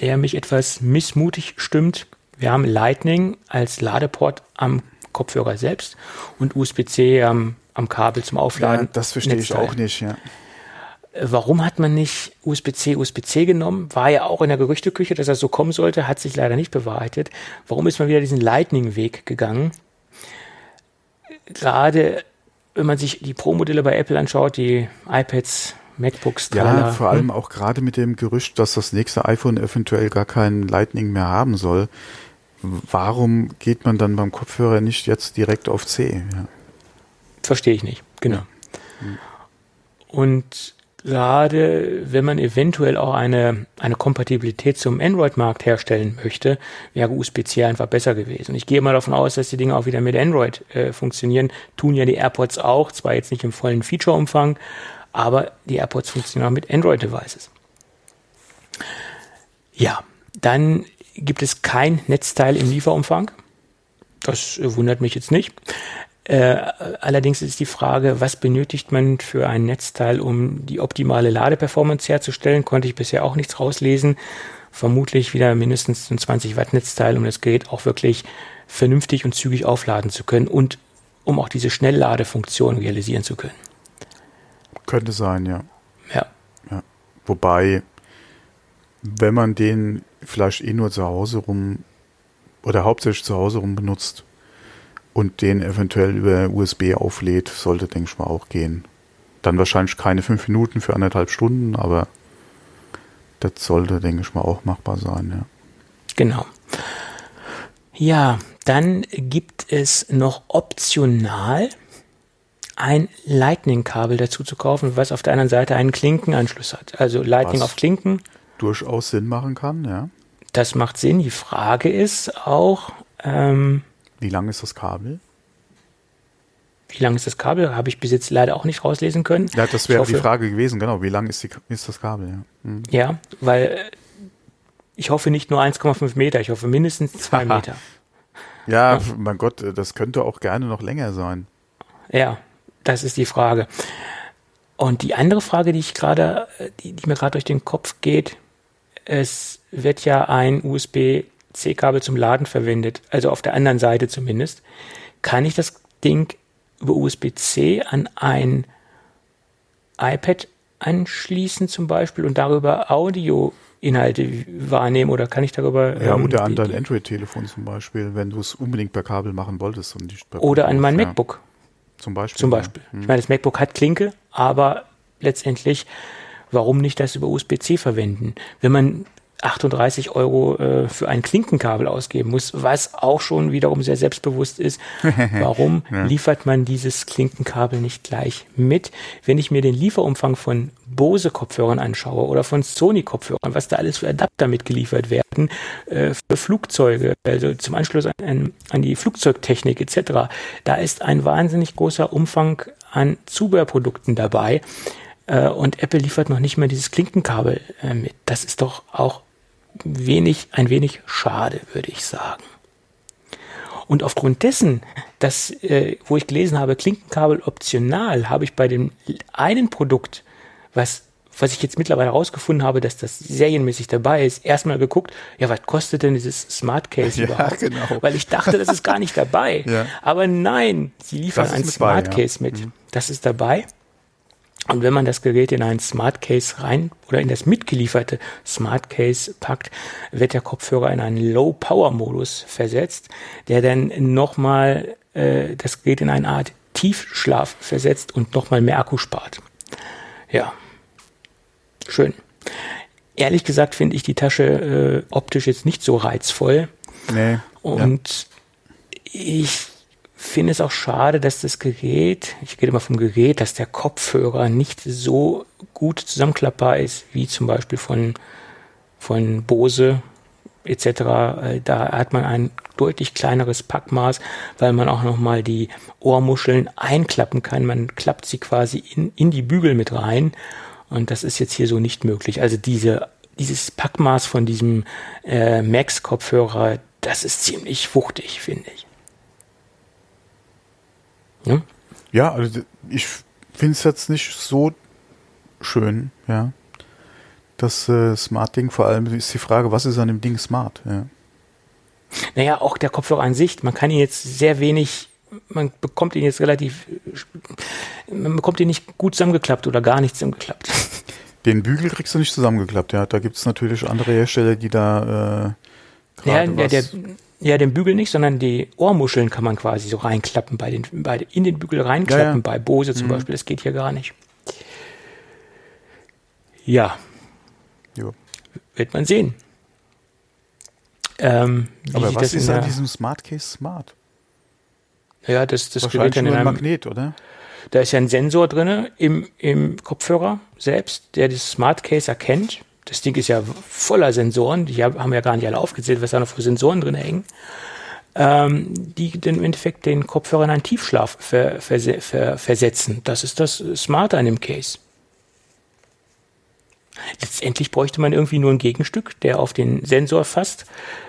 der mich etwas missmutig stimmt, wir haben Lightning als Ladeport am Kopfhörer selbst und USB-C am, am Kabel zum Aufladen. Ja, das verstehe ich Netzteil. auch nicht, ja. Äh, Warum hat man nicht USB-C, USB-C genommen? War ja auch in der Gerüchteküche, dass das so kommen sollte, hat sich leider nicht bewahrheitet. Warum ist man wieder diesen Lightning-Weg gegangen? Gerade wenn man sich die Pro-Modelle bei Apple anschaut, die iPads, MacBooks, Ja, tralala, vor allem auch gerade mit dem Gerücht, dass das nächste iPhone eventuell gar kein Lightning mehr haben soll. Warum geht man dann beim Kopfhörer nicht jetzt direkt auf C? Ja. Verstehe ich nicht, genau. Und gerade wenn man eventuell auch eine, eine Kompatibilität zum Android-Markt herstellen möchte, wäre USB-C einfach besser gewesen. Ich gehe mal davon aus, dass die Dinge auch wieder mit Android äh, funktionieren. Tun ja die AirPods auch, zwar jetzt nicht im vollen Feature-Umfang, aber die AirPods funktionieren auch mit Android-Devices. Ja, dann gibt es kein Netzteil im Lieferumfang. Das wundert mich jetzt nicht. Äh, allerdings ist die Frage, was benötigt man für ein Netzteil, um die optimale Ladeperformance herzustellen? Konnte ich bisher auch nichts rauslesen. Vermutlich wieder mindestens ein 20 Watt Netzteil, um das Gerät auch wirklich vernünftig und zügig aufladen zu können und um auch diese Schnellladefunktion realisieren zu können. Könnte sein, ja. Ja. ja. Wobei, wenn man den vielleicht eh nur zu Hause rum oder hauptsächlich zu Hause rum benutzt, und den eventuell über USB auflädt, sollte, denke ich mal, auch gehen. Dann wahrscheinlich keine fünf Minuten für anderthalb Stunden, aber das sollte, denke ich mal, auch machbar sein, ja. Genau. Ja, dann gibt es noch optional ein Lightning-Kabel dazu zu kaufen, was auf der anderen Seite einen Klinkenanschluss hat. Also Lightning was auf Klinken. Durchaus Sinn machen kann, ja. Das macht Sinn. Die Frage ist auch, ähm, wie lang ist das Kabel? Wie lang ist das Kabel? Habe ich bis jetzt leider auch nicht rauslesen können. Ja, das wäre die Frage gewesen, genau. Wie lang ist, die, ist das Kabel? Ja, hm. ja weil ich hoffe nicht nur 1,5 Meter, ich hoffe mindestens 2 Meter. ja, ja, mein Gott, das könnte auch gerne noch länger sein. Ja, das ist die Frage. Und die andere Frage, die ich gerade, die, die mir gerade durch den Kopf geht, es wird ja ein USB C-Kabel zum Laden verwendet, also auf der anderen Seite zumindest, kann ich das Ding über USB-C an ein iPad anschließen zum Beispiel und darüber Audio-Inhalte wahrnehmen oder kann ich darüber... Ja, ähm, oder an dein Android-Telefon zum Beispiel, wenn du es unbedingt per Kabel machen wolltest. Und nicht per oder an mein ja. MacBook. Zum Beispiel. Zum Beispiel. Ja. Ich meine, das MacBook hat Klinke, aber letztendlich, warum nicht das über USB-C verwenden? Wenn man 38 Euro äh, für ein Klinkenkabel ausgeben muss, was auch schon wiederum sehr selbstbewusst ist. (laughs) Warum ja. liefert man dieses Klinkenkabel nicht gleich mit? Wenn ich mir den Lieferumfang von Bose Kopfhörern anschaue oder von Sony Kopfhörern, was da alles für Adapter mitgeliefert werden, äh, für Flugzeuge, also zum Anschluss an, an die Flugzeugtechnik etc., da ist ein wahnsinnig großer Umfang an Zubehörprodukten dabei. Äh, und Apple liefert noch nicht mal dieses Klinkenkabel äh, mit. Das ist doch auch wenig, ein wenig schade, würde ich sagen. Und aufgrund dessen, dass, äh, wo ich gelesen habe, Klinkenkabel optional, habe ich bei dem einen Produkt, was, was ich jetzt mittlerweile herausgefunden habe, dass das serienmäßig dabei ist, erstmal geguckt, ja, was kostet denn dieses Smart Case (laughs) ja, überhaupt? Genau. Weil ich dachte, das ist gar nicht dabei. (laughs) ja. Aber nein, sie liefern ein Smart bei, Case ja. mit. Mhm. Das ist dabei. Und wenn man das Gerät in einen Smart Case rein oder in das mitgelieferte Smart Case packt, wird der Kopfhörer in einen Low Power Modus versetzt, der dann nochmal äh, das Gerät in eine Art Tiefschlaf versetzt und nochmal mehr Akku spart. Ja, schön. Ehrlich gesagt finde ich die Tasche äh, optisch jetzt nicht so reizvoll. Nee. Und ja. ich finde es auch schade, dass das Gerät, ich rede mal vom Gerät, dass der Kopfhörer nicht so gut zusammenklappbar ist, wie zum Beispiel von, von Bose etc. Äh, da hat man ein deutlich kleineres Packmaß, weil man auch nochmal die Ohrmuscheln einklappen kann. Man klappt sie quasi in, in die Bügel mit rein. Und das ist jetzt hier so nicht möglich. Also diese, dieses Packmaß von diesem äh, Max-Kopfhörer, das ist ziemlich wuchtig, finde ich. Ja, ja also ich finde es jetzt nicht so schön, ja. Das äh, Smart-Ding, vor allem ist die Frage, was ist an dem Ding smart, ja. Naja, auch der Kopfhörer an sich, man kann ihn jetzt sehr wenig, man bekommt ihn jetzt relativ, man bekommt ihn nicht gut zusammengeklappt oder gar nicht zusammengeklappt. Den Bügel kriegst du nicht zusammengeklappt, ja. Da gibt es natürlich andere Hersteller, die da äh, ja, der, der, ja, den Bügel nicht, sondern die Ohrmuscheln kann man quasi so reinklappen, bei den, bei, in den Bügel reinklappen, ja, ja. bei Bose zum mhm. Beispiel. Das geht hier gar nicht. Ja. Jo. Wird man sehen. Ähm, Aber was ist an diesem Smart Case smart? Ja, das, das Gerät dann in einem Magnet, oder? Da ist ja ein Sensor drin im, im Kopfhörer selbst, der das Smart Case erkennt. Das Ding ist ja voller Sensoren. Die haben ja gar nicht alle aufgezählt, was da noch für Sensoren drin hängen. Ähm, die im Endeffekt den Kopfhörer in einen Tiefschlaf ver, ver, ver, versetzen. Das ist das Smarte an dem Case. Letztendlich bräuchte man irgendwie nur ein Gegenstück, der auf den Sensor fasst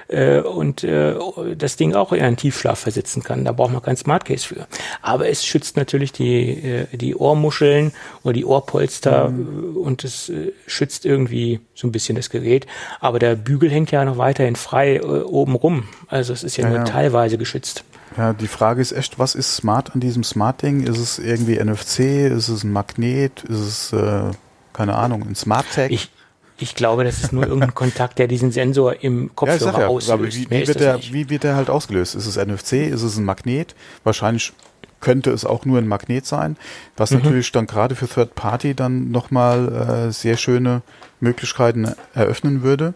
äh, und äh, das Ding auch in einen Tiefschlaf versetzen kann. Da braucht man kein Smart Case für. Aber es schützt natürlich die, äh, die Ohrmuscheln oder die Ohrpolster mhm. und es äh, schützt irgendwie so ein bisschen das Gerät. Aber der Bügel hängt ja noch weiterhin frei äh, oben rum. Also es ist ja, ja nur ja. teilweise geschützt. Ja, die Frage ist echt, was ist smart an diesem Smart-Ding? Ist es irgendwie NFC? Ist es ein Magnet? Ist es, äh, keine Ahnung, ein Smart-Tag? Ich, ich glaube, das ist nur irgendein (laughs) Kontakt, der diesen Sensor im Kopfhörer ja, ja, auslöst. Aber wie, wie, wird der, wie wird der halt ausgelöst? Ist es NFC? Ist es ein Magnet? Wahrscheinlich könnte es auch nur ein Magnet sein, was mhm. natürlich dann gerade für Third Party dann nochmal äh, sehr schöne Möglichkeiten eröffnen würde.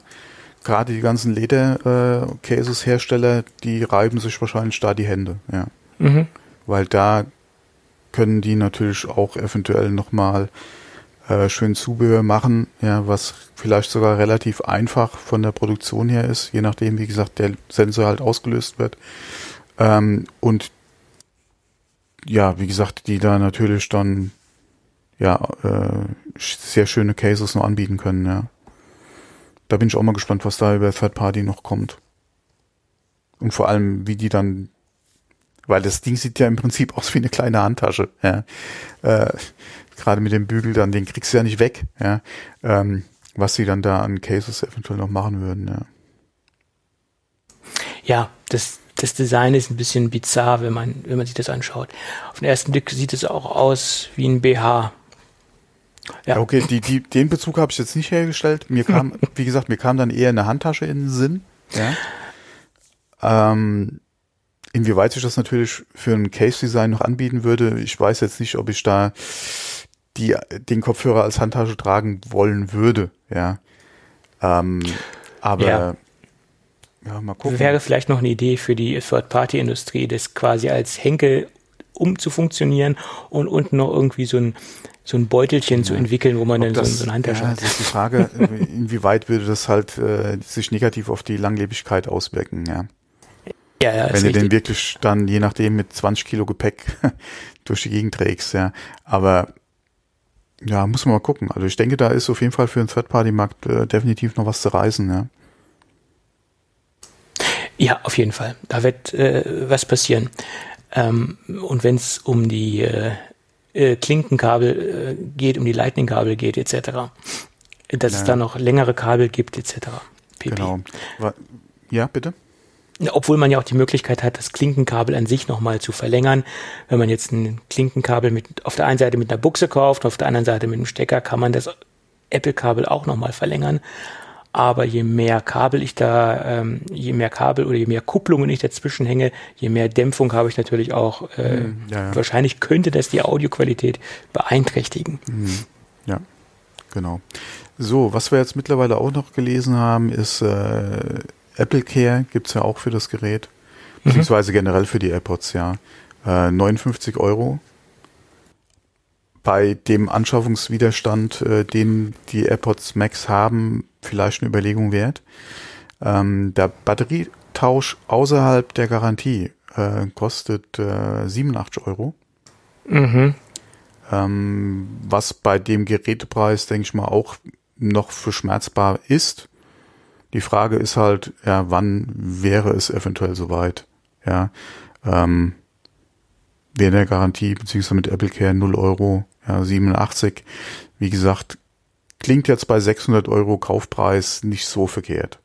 Gerade die ganzen Leder-Cases-Hersteller, äh, die reiben sich wahrscheinlich da die Hände, ja. Mhm. Weil da können die natürlich auch eventuell nochmal äh, schön Zubehör machen, ja, was vielleicht sogar relativ einfach von der Produktion her ist, je nachdem, wie gesagt, der Sensor halt ausgelöst wird. Ähm, und ja, wie gesagt, die da natürlich dann ja äh, sehr schöne Cases noch anbieten können, ja. Da bin ich auch mal gespannt, was da über Third Party noch kommt. Und vor allem, wie die dann, weil das Ding sieht ja im Prinzip aus wie eine kleine Handtasche, ja. Äh, gerade mit dem Bügel dann, den kriegst du ja nicht weg, ja. Ähm, was sie dann da an Cases eventuell noch machen würden, ja. Ja, das, das Design ist ein bisschen bizarr, wenn man, wenn man sich das anschaut. Auf den ersten Blick sieht es auch aus wie ein BH. Ja, ja okay, die, die, den Bezug habe ich jetzt nicht hergestellt. Mir kam, (laughs) wie gesagt, mir kam dann eher eine Handtasche in den Sinn. Ja. Ähm, inwieweit sich das natürlich für ein Case-Design noch anbieten würde, ich weiß jetzt nicht, ob ich da die den Kopfhörer als Handtasche tragen wollen würde, ja. Ähm, aber ja. ja, mal gucken. Wäre vielleicht noch eine Idee für die Third-Party-Industrie, das quasi als Henkel umzufunktionieren und unten noch irgendwie so ein so ein Beutelchen ja. zu entwickeln, wo man dann das, so, so eine Handtasche ja, hat. Das ist die Frage, (laughs) inwieweit würde das halt äh, sich negativ auf die Langlebigkeit auswirken, ja. Ja, ja, Wenn du den wirklich dann je nachdem mit 20 Kilo Gepäck (laughs) durch die Gegend trägst, ja. Aber ja, muss man mal gucken. Also ich denke, da ist auf jeden Fall für den Third-Party-Markt äh, definitiv noch was zu reisen, ja. Ja, auf jeden Fall. Da wird äh, was passieren. Ähm, und wenn es um die äh, äh, Klinkenkabel äh, geht, um die Lightning-Kabel geht, etc., dass ja. es da noch längere Kabel gibt, etc. Genau. Ja, bitte? Obwohl man ja auch die Möglichkeit hat, das Klinkenkabel an sich nochmal zu verlängern. Wenn man jetzt ein Klinkenkabel mit, auf der einen Seite mit einer Buchse kauft, auf der anderen Seite mit einem Stecker, kann man das Apple-Kabel auch nochmal verlängern. Aber je mehr Kabel ich da, ähm, je mehr Kabel oder je mehr Kupplungen ich dazwischen hänge, je mehr Dämpfung habe ich natürlich auch. Äh, hm, ja, ja. Wahrscheinlich könnte das die Audioqualität beeinträchtigen. Hm, ja, genau. So, was wir jetzt mittlerweile auch noch gelesen haben, ist äh, Apple Care gibt's ja auch für das Gerät, mhm. beziehungsweise generell für die AirPods, ja. Äh, 59 Euro. Bei dem Anschaffungswiderstand, äh, den die AirPods Max haben, vielleicht eine Überlegung wert. Ähm, der Batterietausch außerhalb der Garantie äh, kostet äh, 87 Euro. Mhm. Ähm, was bei dem Gerätepreis, denke ich mal, auch noch verschmerzbar ist. Die Frage ist halt, ja, wann wäre es eventuell soweit? Ja, ähm, wäre der Garantie, beziehungsweise mit Apple Care 0 Euro, ja, 87. Wie gesagt, klingt jetzt bei 600 Euro Kaufpreis nicht so verkehrt.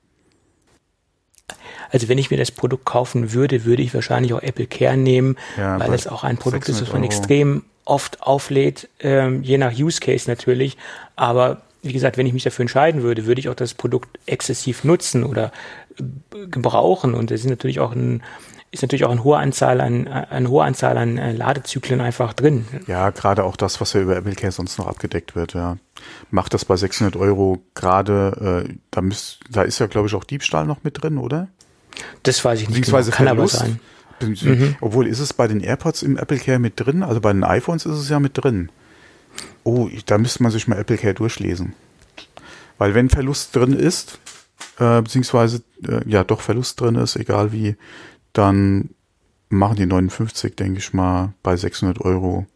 Also wenn ich mir das Produkt kaufen würde, würde ich wahrscheinlich auch Apple Care nehmen, ja, weil es auch ein Produkt ist, das man Euro. extrem oft auflädt, ähm, je nach Use Case natürlich. Aber wie gesagt, wenn ich mich dafür entscheiden würde, würde ich auch das Produkt exzessiv nutzen oder äh, gebrauchen. Und es ist natürlich auch ein, ist natürlich auch eine hohe Anzahl an, eine hohe Anzahl an äh, Ladezyklen einfach drin. Ja, gerade auch das, was ja über Apple Care sonst noch abgedeckt wird, ja. Macht das bei 600 Euro gerade, äh, da, müsst, da ist ja, glaube ich, auch Diebstahl noch mit drin, oder? Das weiß ich nicht genau. Kann Verlust. aber sein. Mhm. Obwohl, ist es bei den AirPods im Apple Care mit drin? Also bei den iPhones ist es ja mit drin. Oh, da müsste man sich mal Apple Care durchlesen. Weil wenn Verlust drin ist, äh, beziehungsweise äh, ja doch Verlust drin ist, egal wie, dann machen die 59, denke ich mal, bei 600 Euro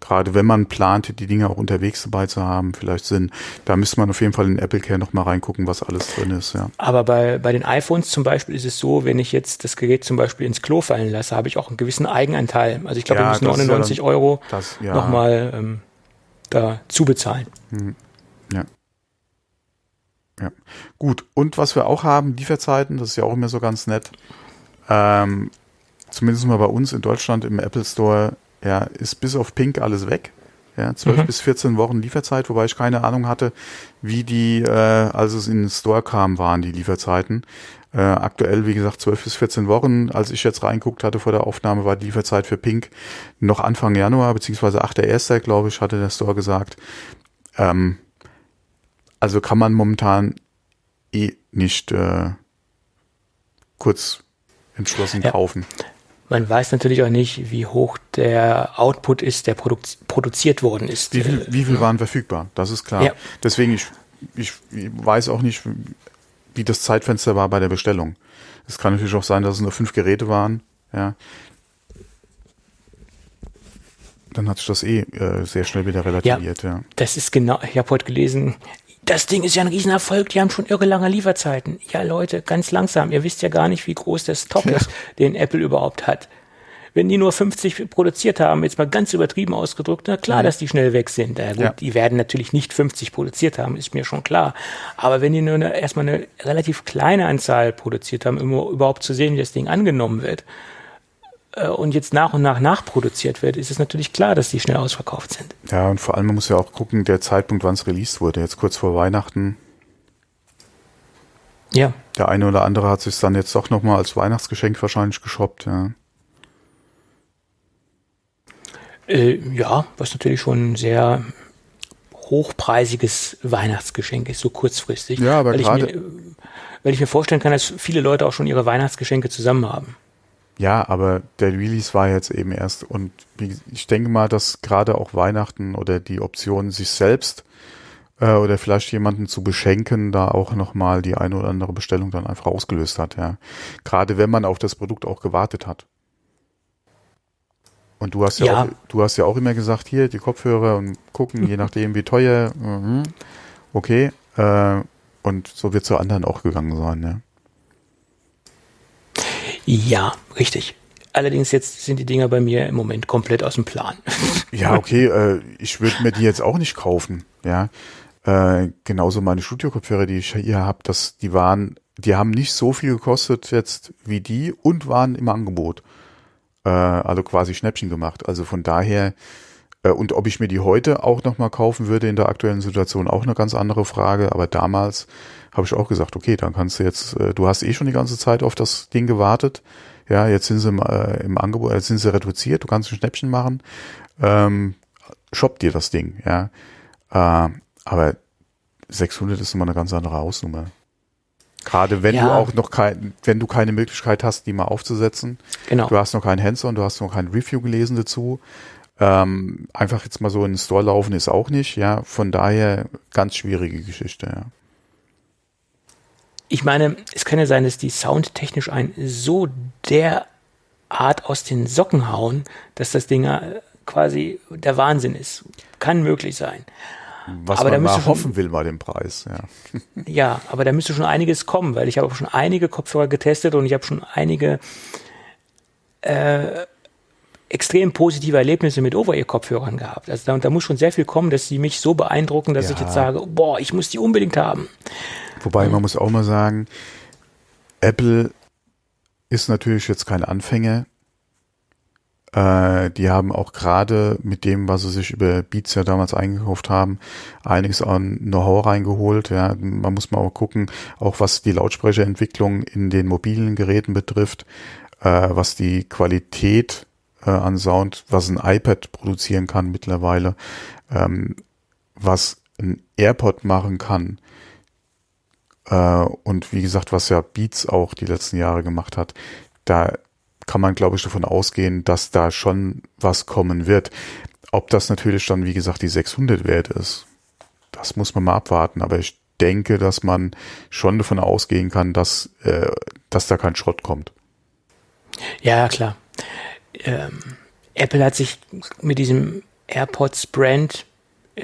gerade wenn man plant, die Dinge auch unterwegs dabei zu haben, vielleicht Sinn. Da müsste man auf jeden Fall in Apple Care nochmal reingucken, was alles drin ist, ja. Aber bei, bei den iPhones zum Beispiel ist es so, wenn ich jetzt das Gerät zum Beispiel ins Klo fallen lasse, habe ich auch einen gewissen Eigenanteil. Also ich glaube, ja, ich muss 99 ja Euro das, ja. nochmal ähm, da zubezahlen. Hm. Ja. Ja. Gut. Und was wir auch haben, Lieferzeiten, das ist ja auch immer so ganz nett. Ähm, zumindest mal bei uns in Deutschland im Apple Store ja, ist bis auf Pink alles weg. Ja, 12 mhm. bis 14 Wochen Lieferzeit, wobei ich keine Ahnung hatte, wie die, äh, als es in den Store kam, waren die Lieferzeiten. Äh, aktuell, wie gesagt, 12 bis 14 Wochen. Als ich jetzt reinguckt hatte vor der Aufnahme, war die Lieferzeit für Pink noch Anfang Januar, beziehungsweise 8.1., glaube ich, hatte der Store gesagt. Ähm, also kann man momentan eh nicht äh, kurz entschlossen ja. kaufen. Man weiß natürlich auch nicht, wie hoch der Output ist, der produ produziert worden ist. Wie viel, wie viel waren verfügbar? Das ist klar. Ja. Deswegen, ich, ich weiß auch nicht, wie das Zeitfenster war bei der Bestellung. Es kann natürlich auch sein, dass es nur fünf Geräte waren. Ja. Dann hat sich das eh äh, sehr schnell wieder relativiert. Ja, ja. Das ist genau, ich habe heute gelesen, das Ding ist ja ein Riesenerfolg, die haben schon irre lange Lieferzeiten. Ja, Leute, ganz langsam. Ihr wisst ja gar nicht, wie groß der Stock ja. ist, den Apple überhaupt hat. Wenn die nur 50 produziert haben, jetzt mal ganz übertrieben ausgedrückt, na klar, dass die schnell weg sind. Ja, gut, ja. Die werden natürlich nicht 50 produziert haben, ist mir schon klar. Aber wenn die nur eine, erstmal eine relativ kleine Anzahl produziert haben, um überhaupt zu sehen, wie das Ding angenommen wird, äh, und jetzt nach und nach nachproduziert wird, ist es natürlich klar, dass die schnell ausverkauft sind. Ja, und vor allem man muss ja auch gucken, der Zeitpunkt, wann es released wurde. Jetzt kurz vor Weihnachten. Ja. Der eine oder andere hat sich dann jetzt doch nochmal als Weihnachtsgeschenk wahrscheinlich geshoppt, ja. Äh, ja, was natürlich schon ein sehr hochpreisiges Weihnachtsgeschenk ist, so kurzfristig. Ja, aber gerade. Weil ich mir vorstellen kann, dass viele Leute auch schon ihre Weihnachtsgeschenke zusammen haben. Ja, aber der Release war jetzt eben erst und ich denke mal, dass gerade auch Weihnachten oder die Option, sich selbst äh, oder vielleicht jemanden zu beschenken, da auch nochmal die eine oder andere Bestellung dann einfach ausgelöst hat, ja. Gerade wenn man auf das Produkt auch gewartet hat. Und du hast ja, ja. Auch, du hast ja auch immer gesagt, hier die Kopfhörer und gucken, je (laughs) nachdem wie teuer, mhm. okay. Äh, und so wird zu anderen auch gegangen sein, ja. Ja, richtig. Allerdings jetzt sind die Dinger bei mir im Moment komplett aus dem Plan. (laughs) Ja, okay, äh, ich würde mir die jetzt auch nicht kaufen, ja. Äh, genauso meine Studio-Kopfhörer, die ich hier habe, das, die waren, die haben nicht so viel gekostet jetzt wie die und waren im Angebot. Äh, also quasi Schnäppchen gemacht. Also von daher, äh, und ob ich mir die heute auch nochmal kaufen würde in der aktuellen Situation, auch eine ganz andere Frage. Aber damals habe ich auch gesagt, okay, dann kannst du jetzt, äh, du hast eh schon die ganze Zeit auf das Ding gewartet. Ja, jetzt sind sie im, äh, im Angebot, jetzt sind sie reduziert, du kannst ein Schnäppchen machen. Ähm, shop dir das Ding, ja. Äh, aber 600 ist immer eine ganz andere Hausnummer. Gerade wenn ja. du auch noch kein, wenn du keine Möglichkeit hast, die mal aufzusetzen. Genau. Du hast noch kein Hands-on, du hast noch kein Review gelesen dazu. Ähm, einfach jetzt mal so in den Store laufen ist auch nicht, ja. Von daher ganz schwierige Geschichte, ja ich meine, es kann ja sein, dass die soundtechnisch ein so derart aus den Socken hauen, dass das Ding äh, quasi der Wahnsinn ist. Kann möglich sein. Was aber man da mal schon, hoffen will bei dem Preis, ja. Ja, aber da müsste schon einiges kommen, weil ich habe auch schon einige Kopfhörer getestet und ich habe schon einige äh, extrem positive Erlebnisse mit Over-Ear-Kopfhörern gehabt. Also da, da, muss schon sehr viel kommen, dass sie mich so beeindrucken, dass ja. ich jetzt sage, boah, ich muss die unbedingt haben. Wobei man muss auch mal sagen, Apple ist natürlich jetzt kein Anfänger. Äh, die haben auch gerade mit dem, was sie sich über Beats ja damals eingekauft haben, einiges an Know-how reingeholt. Ja, man muss mal auch gucken, auch was die Lautsprecherentwicklung in den mobilen Geräten betrifft, äh, was die Qualität äh, an Sound, was ein iPad produzieren kann mittlerweile, ähm, was ein AirPod machen kann äh, und wie gesagt, was ja Beats auch die letzten Jahre gemacht hat, da kann man, glaube ich, davon ausgehen, dass da schon was kommen wird. Ob das natürlich dann, wie gesagt, die 600 wert ist, das muss man mal abwarten. Aber ich denke, dass man schon davon ausgehen kann, dass, äh, dass da kein Schrott kommt. Ja, klar. Ähm, Apple hat sich mit diesem AirPods Brand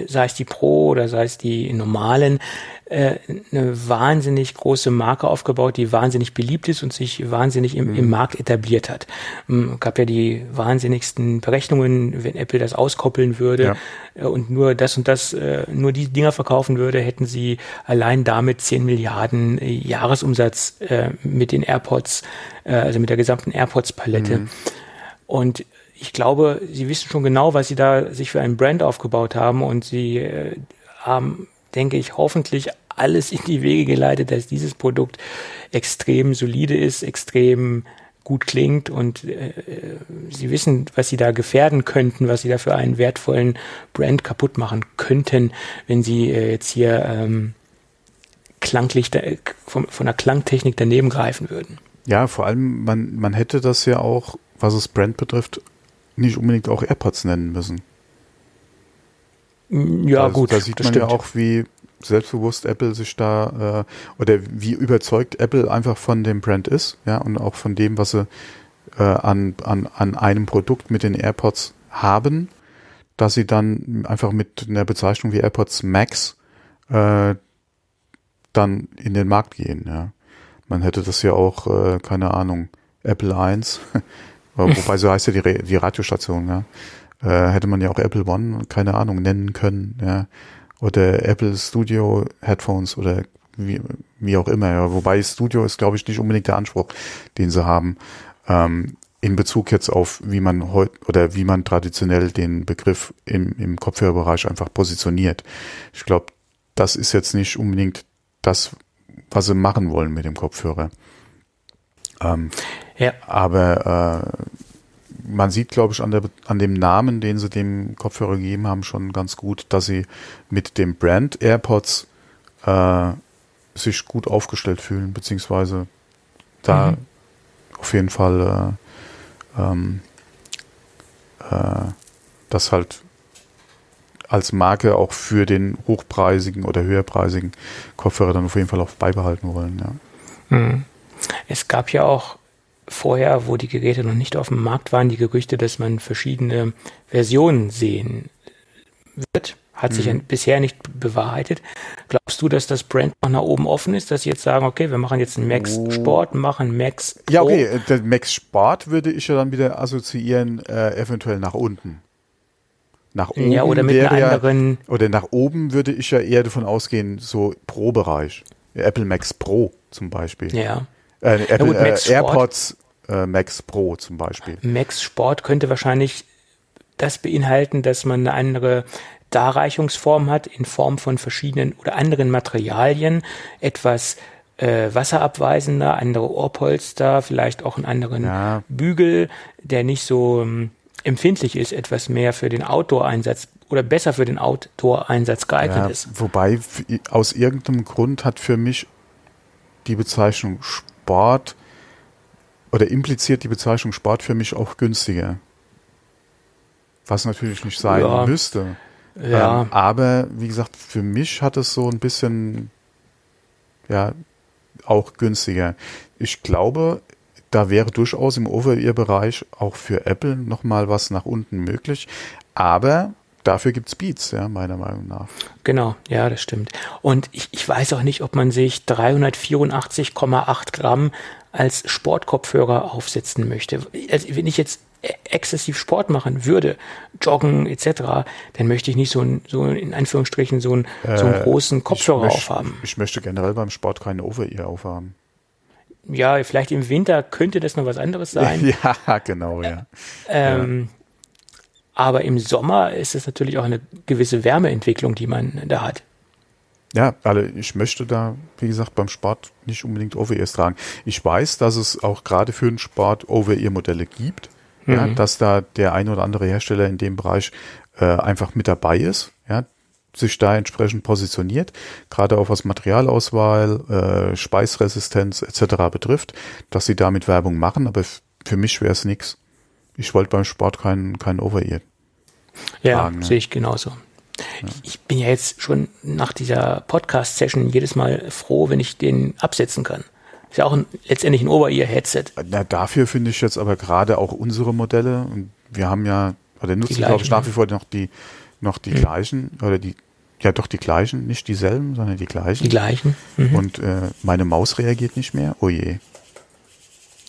sei es die Pro oder sei es die normalen, äh, eine wahnsinnig große Marke aufgebaut, die wahnsinnig beliebt ist und sich wahnsinnig im, mhm. im Markt etabliert hat. Es gab ja die wahnsinnigsten Berechnungen, wenn Apple das auskoppeln würde ja. Äh, und nur das und das, äh, nur die Dinger verkaufen würde, hätten sie allein damit 10 Milliarden Jahresumsatz mit den AirPods, also mit der gesamten AirPods-Palette. Mhm. Und ich glaube, sie wissen schon genau, was sie da sich für einen Brand aufgebaut haben und sie äh, haben, denke ich, hoffentlich alles in die Wege geleitet, dass dieses Produkt extrem solide ist, extrem gut klingt und äh, sie wissen, was sie da gefährden könnten, was sie da für einen wertvollen Brand kaputt machen könnten, wenn sie äh, jetzt hier ähm, klanglich äh, von, von der Klangtechnik daneben greifen würden. Ja, vor allem, man, man hätte das ja auch, was es Brand betrifft, nicht unbedingt auch AirPods nennen müssen. Ja, also, gut. Da sieht man stimmt. ja auch, wie selbstbewusst Apple sich da äh, oder wie überzeugt Apple einfach von dem Brand ist, ja, und auch von dem, was sie äh, an, an, an einem Produkt mit den AirPods haben, dass sie dann einfach mit einer Bezeichnung wie AirPods Max äh, dann in den Markt gehen, ja. Man hätte das ja auch, äh, keine Ahnung, Apple 1 Wobei so heißt ja die, die Radiostation, ja. Äh, hätte man ja auch Apple One, keine Ahnung, nennen können, ja. Oder Apple Studio Headphones oder wie, wie auch immer, ja. Wobei Studio ist, glaube ich, nicht unbedingt der Anspruch, den sie haben. Ähm, in Bezug jetzt auf, wie man heute oder wie man traditionell den Begriff im, im Kopfhörerbereich einfach positioniert. Ich glaube, das ist jetzt nicht unbedingt das, was sie machen wollen mit dem Kopfhörer. Ähm, ja. Aber äh, man sieht, glaube ich, an, der, an dem Namen, den sie dem Kopfhörer gegeben haben, schon ganz gut, dass sie mit dem Brand AirPods äh, sich gut aufgestellt fühlen, beziehungsweise da mhm. auf jeden Fall äh, ähm, äh, das halt als Marke auch für den hochpreisigen oder höherpreisigen Kopfhörer dann auf jeden Fall auch beibehalten wollen. Ja. Mhm. Es gab ja auch vorher, wo die Geräte noch nicht auf dem Markt waren, die Gerüchte, dass man verschiedene Versionen sehen wird. Hat sich mhm. bisher nicht bewahrheitet. Glaubst du, dass das Brand noch nach oben offen ist, dass sie jetzt sagen, okay, wir machen jetzt einen Max oh. Sport, machen Max Pro? Ja, okay, der Max Sport würde ich ja dann wieder assoziieren, äh, eventuell nach unten. Nach oben ja, oder mit einer anderen. Ja, oder nach oben würde ich ja eher davon ausgehen, so Pro-Bereich. Apple Max Pro zum Beispiel. Ja. Äh, Apple, gut, äh, AirPods äh, Max Pro zum Beispiel. Max Sport könnte wahrscheinlich das beinhalten, dass man eine andere Darreichungsform hat in Form von verschiedenen oder anderen Materialien, etwas äh, wasserabweisender, andere Ohrpolster, vielleicht auch einen anderen ja. Bügel, der nicht so ähm, empfindlich ist, etwas mehr für den Outdoor-Einsatz oder besser für den Outdoor-Einsatz geeignet ja, ist. Wobei aus irgendeinem Grund hat für mich die Bezeichnung Sport oder impliziert die Bezeichnung Sport für mich auch günstiger. Was natürlich nicht sein ja. müsste. Ja. Ähm, aber wie gesagt, für mich hat es so ein bisschen ja auch günstiger. Ich glaube, da wäre durchaus im Over-Ear-Bereich auch für Apple nochmal was nach unten möglich. Aber dafür gibt's Beats, ja, meiner Meinung nach. Genau, ja, das stimmt. Und ich, ich weiß auch nicht, ob man sich 384,8 Gramm als Sportkopfhörer aufsetzen möchte. Also wenn ich jetzt e-, exzessiv Sport machen würde, joggen etc., dann möchte ich nicht so, ein, so in Anführungsstrichen so, ein, äh, so einen großen Kopfhörer ich aufhaben. Ich möchte generell beim Sport keine Over-Ear aufhaben. Ja, vielleicht im Winter könnte das noch was anderes sein. (laughs) ja, genau, ja. Ähm, ja. Aber im Sommer ist es natürlich auch eine gewisse Wärmeentwicklung, die man da hat. Ja, also ich möchte da, wie gesagt, beim Sport nicht unbedingt Over-Ears tragen. Ich weiß, dass es auch gerade für den Sport Over-Ear-Modelle gibt, mhm. ja, dass da der ein oder andere Hersteller in dem Bereich äh, einfach mit dabei ist, ja, sich da entsprechend positioniert, gerade auch was Materialauswahl, äh, Speisresistenz etc. betrifft, dass sie damit Werbung machen, aber für mich wäre es nix. Ich wollte beim Sport keinen kein Over-Ear. Ja, tragen, ne? sehe ich genauso. Ich bin ja jetzt schon nach dieser Podcast-Session jedes Mal froh, wenn ich den absetzen kann. Ist ja auch ein, letztendlich ein Over-Ear-Headset. Na, dafür finde ich jetzt aber gerade auch unsere Modelle, und wir haben ja, oder nutzen, glaube ich, nach ne? wie vor noch die, noch die gleichen, oder die, ja doch die gleichen, nicht dieselben, sondern die gleichen. Die gleichen. Mhm. Und äh, meine Maus reagiert nicht mehr. Oh je.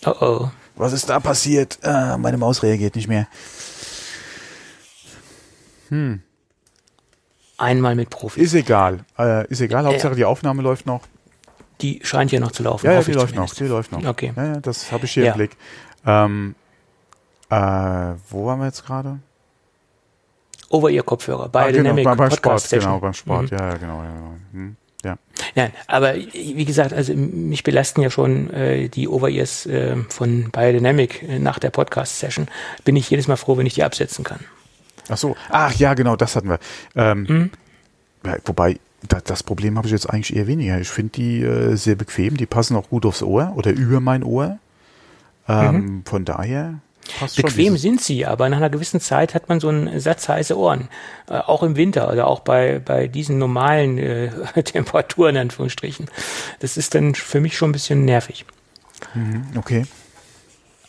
Oh oh. Was ist da passiert? Ah, meine Maus reagiert nicht mehr. Einmal mit Profis. Ist egal. Äh, ist egal. Hauptsache die Aufnahme läuft noch. Die scheint hier noch zu laufen. Ja, ja die läuft noch. zumindest. Die läuft noch. Okay. Ja, ja, das habe ich hier im Blick. Ähm, äh, wo waren wir jetzt gerade? Over-Ear-Kopfhörer. Ah, genau, Biodynamic beim, beim Podcast Sport, Session. genau, beim Sport. Mhm. Genau. Ja, genau. Hm, ja. Nein, aber wie gesagt, also mich belasten ja schon äh, die Over-Ears äh, von Biodynamic äh, nach der Podcast-Session. Bin ich jedes Mal froh, wenn ich die absetzen kann. Ach so. Ach ja, genau, das hatten wir. Ähm, Mhm. ja, wobei, da, das Problem habe ich jetzt eigentlich eher weniger. Ich finde die äh, sehr bequem. Die passen auch gut aufs Ohr oder über mein Ohr. Ähm, Von daher passt. Mhm. Bequem sind sie, aber nach einer gewissen Zeit hat man so einen Satz heiße Ohren. Äh, auch im Winter oder auch bei, bei diesen normalen äh, (laughs) Temperaturen, in Anführungsstrichen. Das ist dann für mich schon ein bisschen nervig. Okay.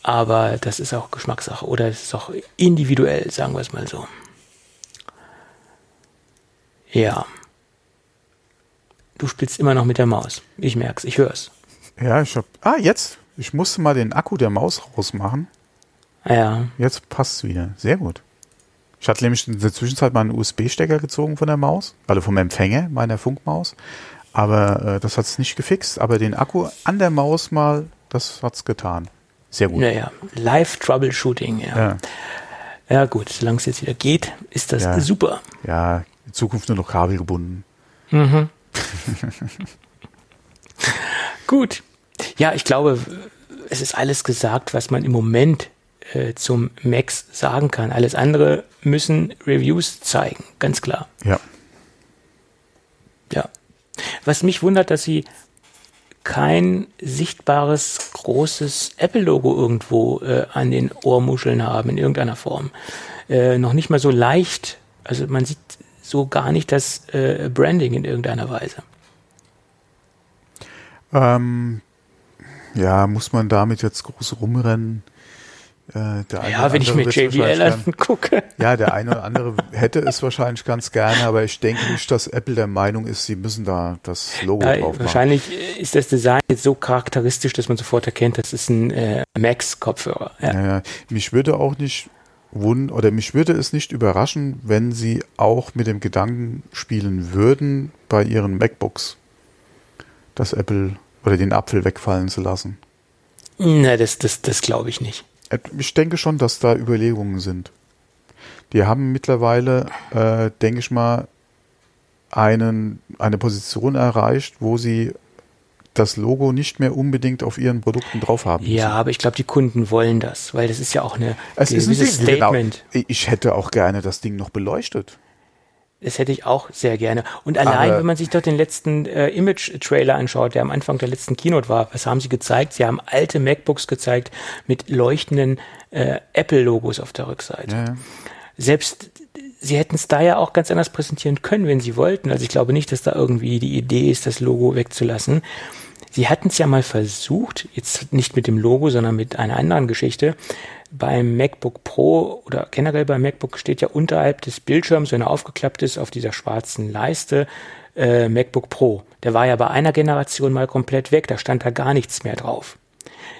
Aber das ist auch Geschmackssache oder es ist auch individuell, sagen wir es mal so. Ja. Du spielst immer noch mit der Maus. Ich merk's, ich hör's. Ja, ich hab. Ah, jetzt. Ich musste mal den Akku der Maus rausmachen. Ja. Jetzt passt's wieder. Sehr gut. Ich hatte nämlich in der Zwischenzeit mal einen USB-Stecker gezogen von der Maus, also vom Empfänger meiner Funkmaus. Aber äh, das hat's nicht gefixt. Aber den Akku an der Maus mal, das hat's getan. Sehr gut. Naja, Live-Troubleshooting, ja. Ja, Ja gut, solange es jetzt wieder geht, ist das Ja. super. ja, in Zukunft nur noch kabelgebunden. (laughs) Gut. Ja, ich glaube, es ist alles gesagt, was man im Moment äh, zum Max sagen kann. Alles andere müssen Reviews zeigen, ganz klar. Ja. Ja. Was mich wundert, dass sie kein sichtbares großes Apple-Logo irgendwo äh, an den Ohrmuscheln haben, in irgendeiner Form. Äh, noch nicht mal so leicht. Also man sieht so gar nicht das äh, Branding in irgendeiner Weise. Ähm, ja, muss man damit jetzt groß rumrennen? Äh, Ja, wenn ich mir JBL angucke. Ja, der eine oder andere hätte es wahrscheinlich ganz gerne, aber ich denke nicht, dass Apple der Meinung ist, sie müssen da das Logo Ja, drauf machen. wahrscheinlich ist das Design jetzt so charakteristisch, dass man sofort erkennt, das ist ein äh, Max-Kopfhörer. Ja. Ja. Mich würde auch nicht wund oder mich würde es nicht überraschen, wenn sie auch mit dem Gedanken spielen würden, bei ihren MacBooks das Apple oder den Apfel wegfallen zu lassen. Na, das, das, das glaube ich nicht. Äh, Ich denke schon, dass da Überlegungen sind. Die haben mittlerweile, äh, denke ich mal, einen, eine Position erreicht, wo sie das Logo nicht mehr unbedingt auf ihren Produkten drauf haben. müssen. Ja, aber ich glaube, die Kunden wollen das, weil das ist ja auch eine es ist ein genau. Statement. Ich hätte auch gerne das Ding noch beleuchtet. Das hätte ich auch sehr gerne. Und allein, Aber- wenn man sich doch den letzten äh, Image-Trailer anschaut, der am Anfang der letzten Keynote war, was haben sie gezeigt? Sie haben alte MacBooks gezeigt mit leuchtenden äh, Apple-Logos auf der Rückseite. Ja. Selbst sie hätten es da ja auch ganz anders präsentieren können, wenn sie wollten. Also ich glaube nicht, dass da irgendwie die Idee ist, das Logo wegzulassen. Sie hatten es ja mal versucht, jetzt nicht mit dem Logo, sondern mit einer anderen Geschichte. Beim MacBook Pro oder generell beim MacBook steht ja unterhalb des Bildschirms, wenn er aufgeklappt ist, auf dieser schwarzen Leiste äh, MacBook Pro. Der war ja bei einer Generation mal komplett weg, da stand da gar nichts mehr drauf.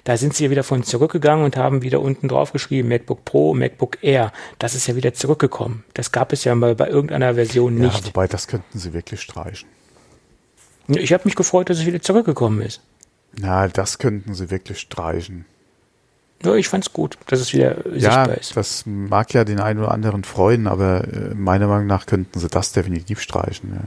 Da sind sie ja wieder von zurückgegangen und haben wieder unten drauf geschrieben, MacBook Pro, MacBook Air. Das ist ja wieder zurückgekommen. Das gab es ja mal bei irgendeiner Version Ja, nicht. wobei, das könnten sie wirklich streichen. Ich habe mich gefreut, dass es wieder zurückgekommen ist. Na, das könnten sie wirklich streichen. Ja, ich fand's gut, dass es wieder Ja, sichtbar ist. das mag ja den einen oder anderen freuen, aber äh, meiner Meinung nach könnten sie das definitiv streichen. Ja.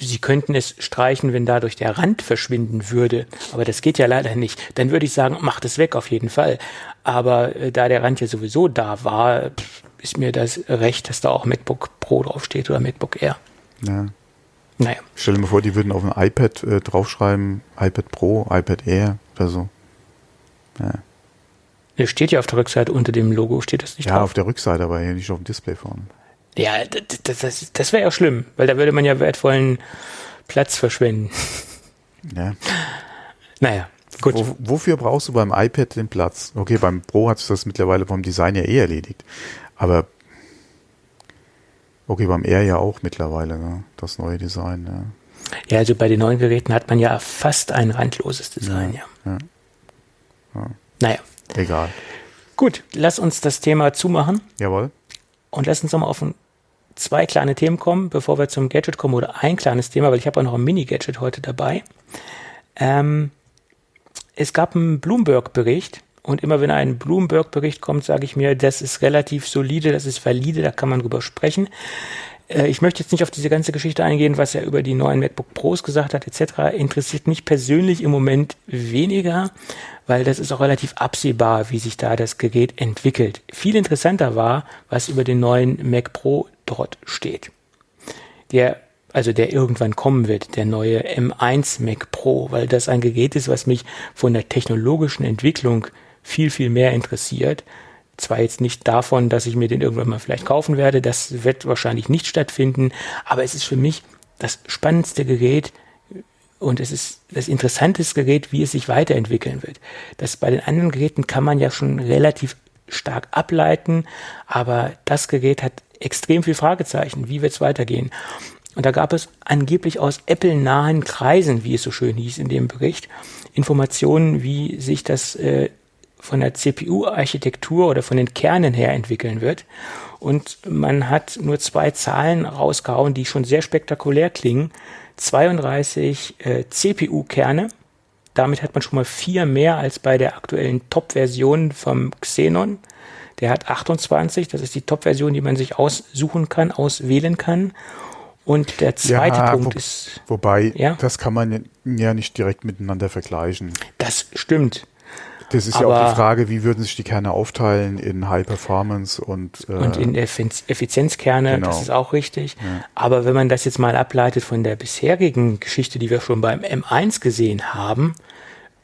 Sie könnten es streichen, wenn dadurch der Rand verschwinden würde. Aber das geht ja leider nicht. Dann würde ich sagen, macht es weg auf jeden Fall. Aber äh, da der Rand ja sowieso da war, ist mir das recht, dass da auch MacBook Pro draufsteht oder MacBook Air. Ja. Naja, Stell dir mal vor, die würden auf ein iPad äh, draufschreiben, iPad Pro, iPad Air oder so. Ja. Das steht ja auf der Rückseite unter dem Logo, steht das nicht Ja, drauf? auf der Rückseite, aber hier nicht auf dem Display vorne. Ja, das, das, das, das wäre ja schlimm, weil da würde man ja wertvollen Platz verschwenden. Ja. Naja, gut. Wo, wofür brauchst du beim iPad den Platz? Okay, beim Pro hat sich das mittlerweile vom Design ja eh erledigt. Aber okay, beim Air ja auch mittlerweile, ne? das neue Design. Ja. Ja, also bei den neuen Geräten hat man ja fast ein randloses Design, ja. Ja. Ja. Naja, Egal. gut, lass uns das Thema zumachen Jawohl. und lass uns nochmal auf ein, zwei kleine Themen kommen, bevor wir zum Gadget kommen oder ein kleines Thema, weil ich habe auch noch ein Mini-Gadget heute dabei. Ähm, es gab einen Bloomberg-Bericht und immer wenn ein Bloomberg-Bericht kommt, sage ich mir, das ist relativ solide, das ist valide, da kann man drüber sprechen. Äh, Ich möchte jetzt nicht auf diese ganze Geschichte eingehen, was er über die neuen MacBook Pros gesagt hat, etc. Interessiert mich persönlich im Moment weniger, weil das ist auch relativ absehbar, wie sich da das Gerät entwickelt. Viel interessanter war, was über den neuen Mac Pro dort steht. Der, also der irgendwann kommen wird, der neue M1 Mac Pro, weil das ein Gerät ist, was mich von der technologischen Entwicklung viel, viel mehr interessiert. Zwar jetzt nicht davon, dass ich mir den irgendwann mal vielleicht kaufen werde, das wird wahrscheinlich nicht stattfinden, aber es ist für mich das spannendste Gerät und es ist das interessanteste Gerät, wie es sich weiterentwickeln wird. Das bei den anderen Geräten kann man ja schon relativ stark ableiten, aber das Gerät hat extrem viel Fragezeichen. Wie wird es weitergehen? Und da gab es angeblich aus Apple-nahen Kreisen, wie es so schön hieß in dem Bericht, Informationen, wie sich das äh, von der CPU-Architektur oder von den Kernen her entwickeln wird. Und man hat nur zwei Zahlen rausgehauen, die schon sehr spektakulär klingen. 32 äh, CPU-Kerne. Damit hat man schon mal vier mehr als bei der aktuellen Top-Version vom Xenon. Der hat 28, das ist die Top-Version, die man sich aussuchen kann, auswählen kann. Und der zweite Ja, Punkt wo- ist, Wobei, Ja? das kann man ja nicht direkt miteinander vergleichen. das stimmt. Das ist ja auch Aber- die Frage, wie würden sich die Kerne aufteilen in High Performance und, äh, Und in Effiz- Effizienzkerne, Genau. das ist auch richtig. Aber wenn man das jetzt mal ableitet von der bisherigen Geschichte, die wir schon beim M1 gesehen haben,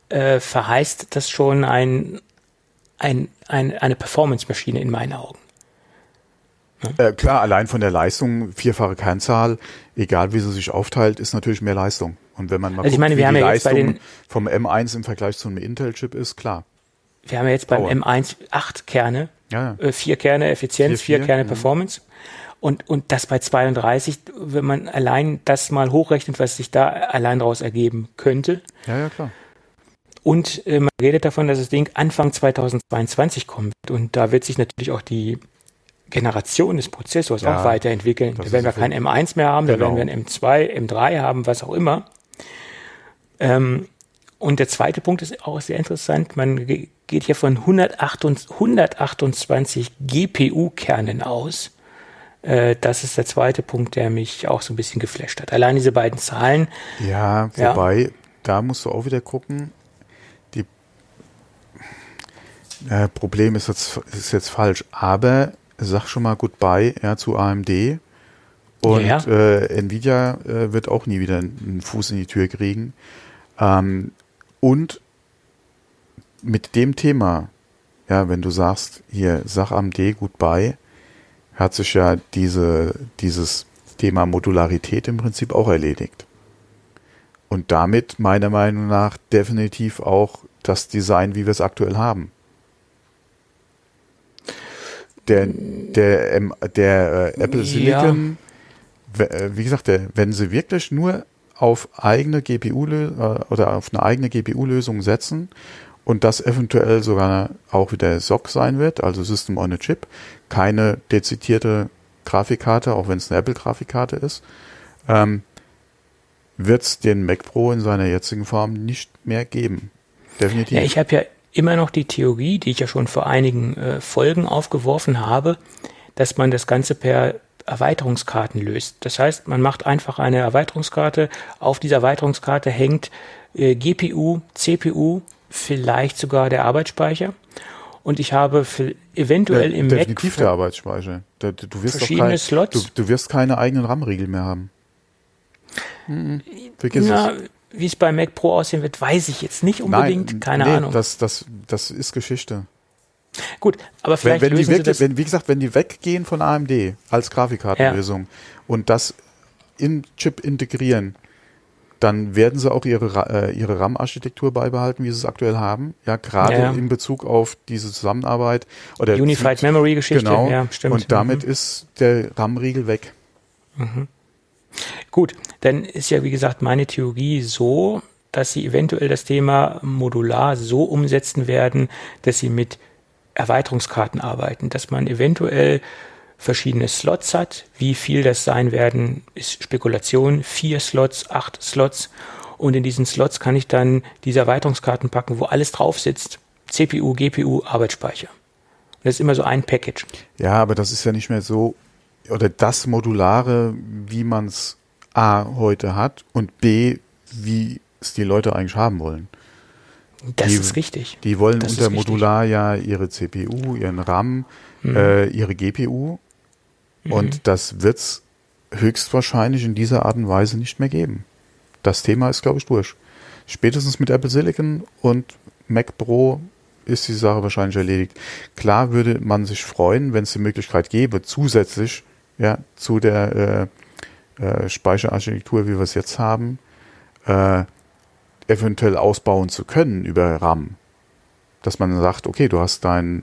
äh, verheißt das schon ein, ein, ein, eine Performance-Maschine in meinen Augen. Äh, klar, allein von der Leistung, vierfache Kernzahl, egal wie sie sich aufteilt, ist natürlich mehr Leistung. Und wenn man mal Also ich guckt, meine, wir wie haben die ja Leistung den- vom M1 im Vergleich zu einem Intel-Chip ist, klar. Wir haben ja jetzt beim Power. M1 acht Kerne, Ja, ja. äh, vier Kerne Effizienz, Vier, vier, vier, Kerne. Performance. Und, und das bei 32, wenn man allein das mal hochrechnet, was sich da allein daraus ergeben könnte, Ja, ja, klar. Und äh, man redet davon, dass das Ding Anfang 2022 kommt. Und da wird sich natürlich auch die Generation des Prozessors Ja, auch weiterentwickeln. Da werden wir kein M1 mehr haben, da Genau. werden wir ein M2, M3 haben, was auch immer. Ähm, und der zweite Punkt ist auch sehr interessant. Man ge- geht hier von 128, 128 GPU-Kernen aus. Äh, das ist der zweite Punkt, der mich auch so ein bisschen geflasht hat. Allein diese beiden Zahlen. Ja, Ja. wobei, da musst du auch wieder gucken. Die äh, Problem ist jetzt, ist jetzt falsch, aber sag schon mal Goodbye ja, zu AMD. Und Ja, Äh, Nvidia äh, wird auch nie wieder einen Fuß in die Tür kriegen. Ähm, und mit dem Thema, ja, wenn du sagst, hier, sag AMD Goodbye, hat sich ja diese, dieses Thema Modularität im Prinzip auch erledigt. Und damit meiner Meinung nach definitiv auch das Design, wie wir es aktuell haben. Der, der, ähm, der äh, Apple Ja. Silicon, w- äh, wie gesagt, der, wenn sie wirklich nur auf eigene GPU äh, oder auf eine eigene GPU-Lösung setzen und das eventuell sogar auch wieder SOC sein wird, also System on a Chip, keine dezidierte Grafikkarte, auch wenn es eine Apple-Grafikkarte ist, ähm, wird es den Mac Pro in seiner jetzigen Form nicht mehr geben. Definitiv. Ja, ich habe ja immer noch die Theorie, die ich ja schon vor einigen äh, Folgen aufgeworfen habe, dass man das Ganze per Erweiterungskarten löst. Das heißt, man macht einfach eine Erweiterungskarte. Auf dieser Erweiterungskarte hängt äh, GPU, CPU, vielleicht sogar der Arbeitsspeicher. Und ich habe eventuell Ja, im definitiv Mac der Arbeitsspeicher. Du, du wirst Verschiedene kein, Slots. Du, du wirst keine eigenen RAM-Riegel mehr haben. Mhm. Vergiss Na, es. Wie es bei Mac Pro aussehen wird, weiß ich jetzt nicht unbedingt. Keine nee, Ahnung. Das, das, das ist Geschichte. Gut, aber vielleicht wenn, wenn die lösen Sie wirklich, wenn, wie gesagt, wenn die weggehen von AMD als Grafikkartenlösung und das in Chip integrieren, dann werden sie auch ihre, äh, ihre RAM-Architektur beibehalten, wie sie es aktuell haben. Ja, gerade Ja, ja. in Bezug auf diese Zusammenarbeit oder Unified zu- Memory Geschichte, Genau. ja, stimmt. Und damit Mhm. ist der RAM-Riegel weg. Gut, dann ist ja wie gesagt meine Theorie so, dass sie eventuell das Thema modular so umsetzen werden, dass sie mit Erweiterungskarten arbeiten, dass man eventuell verschiedene Slots hat. Wie viel das sein werden, ist Spekulation. Vier Slots, acht Slots. Und in diesen Slots kann ich dann diese Erweiterungskarten packen, wo alles drauf sitzt. CPU, GPU, Arbeitsspeicher. Das ist immer so ein Package. Ja, aber das ist ja nicht mehr so, oder das Modulare, wie man es A heute hat und B, wie es die Leute eigentlich haben wollen. Das Die- ist richtig. Die wollen Das unter richtig. Modular ja ihre CPU, ihren RAM, Mhm. äh, ihre GPU und das wird's höchstwahrscheinlich in dieser Art und Weise nicht mehr geben. Das Thema ist, glaube ich, durch. Spätestens mit Apple Silicon und Mac Pro ist die Sache wahrscheinlich erledigt. Klar würde man sich freuen, wenn es die Möglichkeit gäbe, zusätzlich ja, zu der äh, äh, Speicherarchitektur, wie wir es jetzt haben, äh, eventuell ausbauen zu können über RAM. Dass man sagt, okay, du hast dein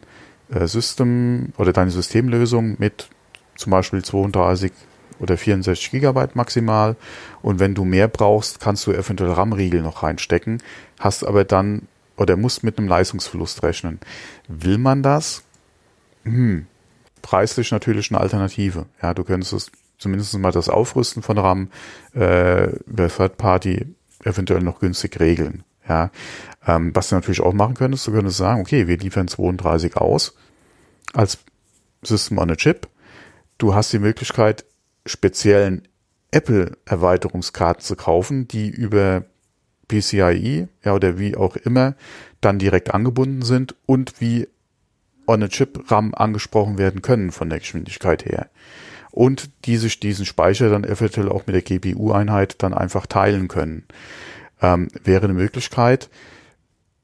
äh, System oder deine Systemlösung mit zum Beispiel 32 oder 64 Gigabyte maximal und wenn du mehr brauchst, kannst du eventuell RAM-Riegel noch reinstecken, hast aber dann oder musst mit einem Leistungsverlust rechnen. Will man das? Hm. Preislich natürlich eine Alternative. Ja, du könntest es zumindest mal das Aufrüsten von RAM äh, über Third Party eventuell noch günstig regeln. Ja, ähm, was du natürlich auch machen könntest, du könntest sagen, okay, wir liefern 32 aus als System on a Chip. Du hast die Möglichkeit, speziellen Apple-Erweiterungskarten zu kaufen, die über PCIe, ja, oder wie auch immer, dann direkt angebunden sind und wie on a Chip RAM angesprochen werden können von der Geschwindigkeit her. Und die sich diesen Speicher dann eventuell auch mit der GPU-Einheit dann einfach teilen können. Ähm, wäre eine Möglichkeit,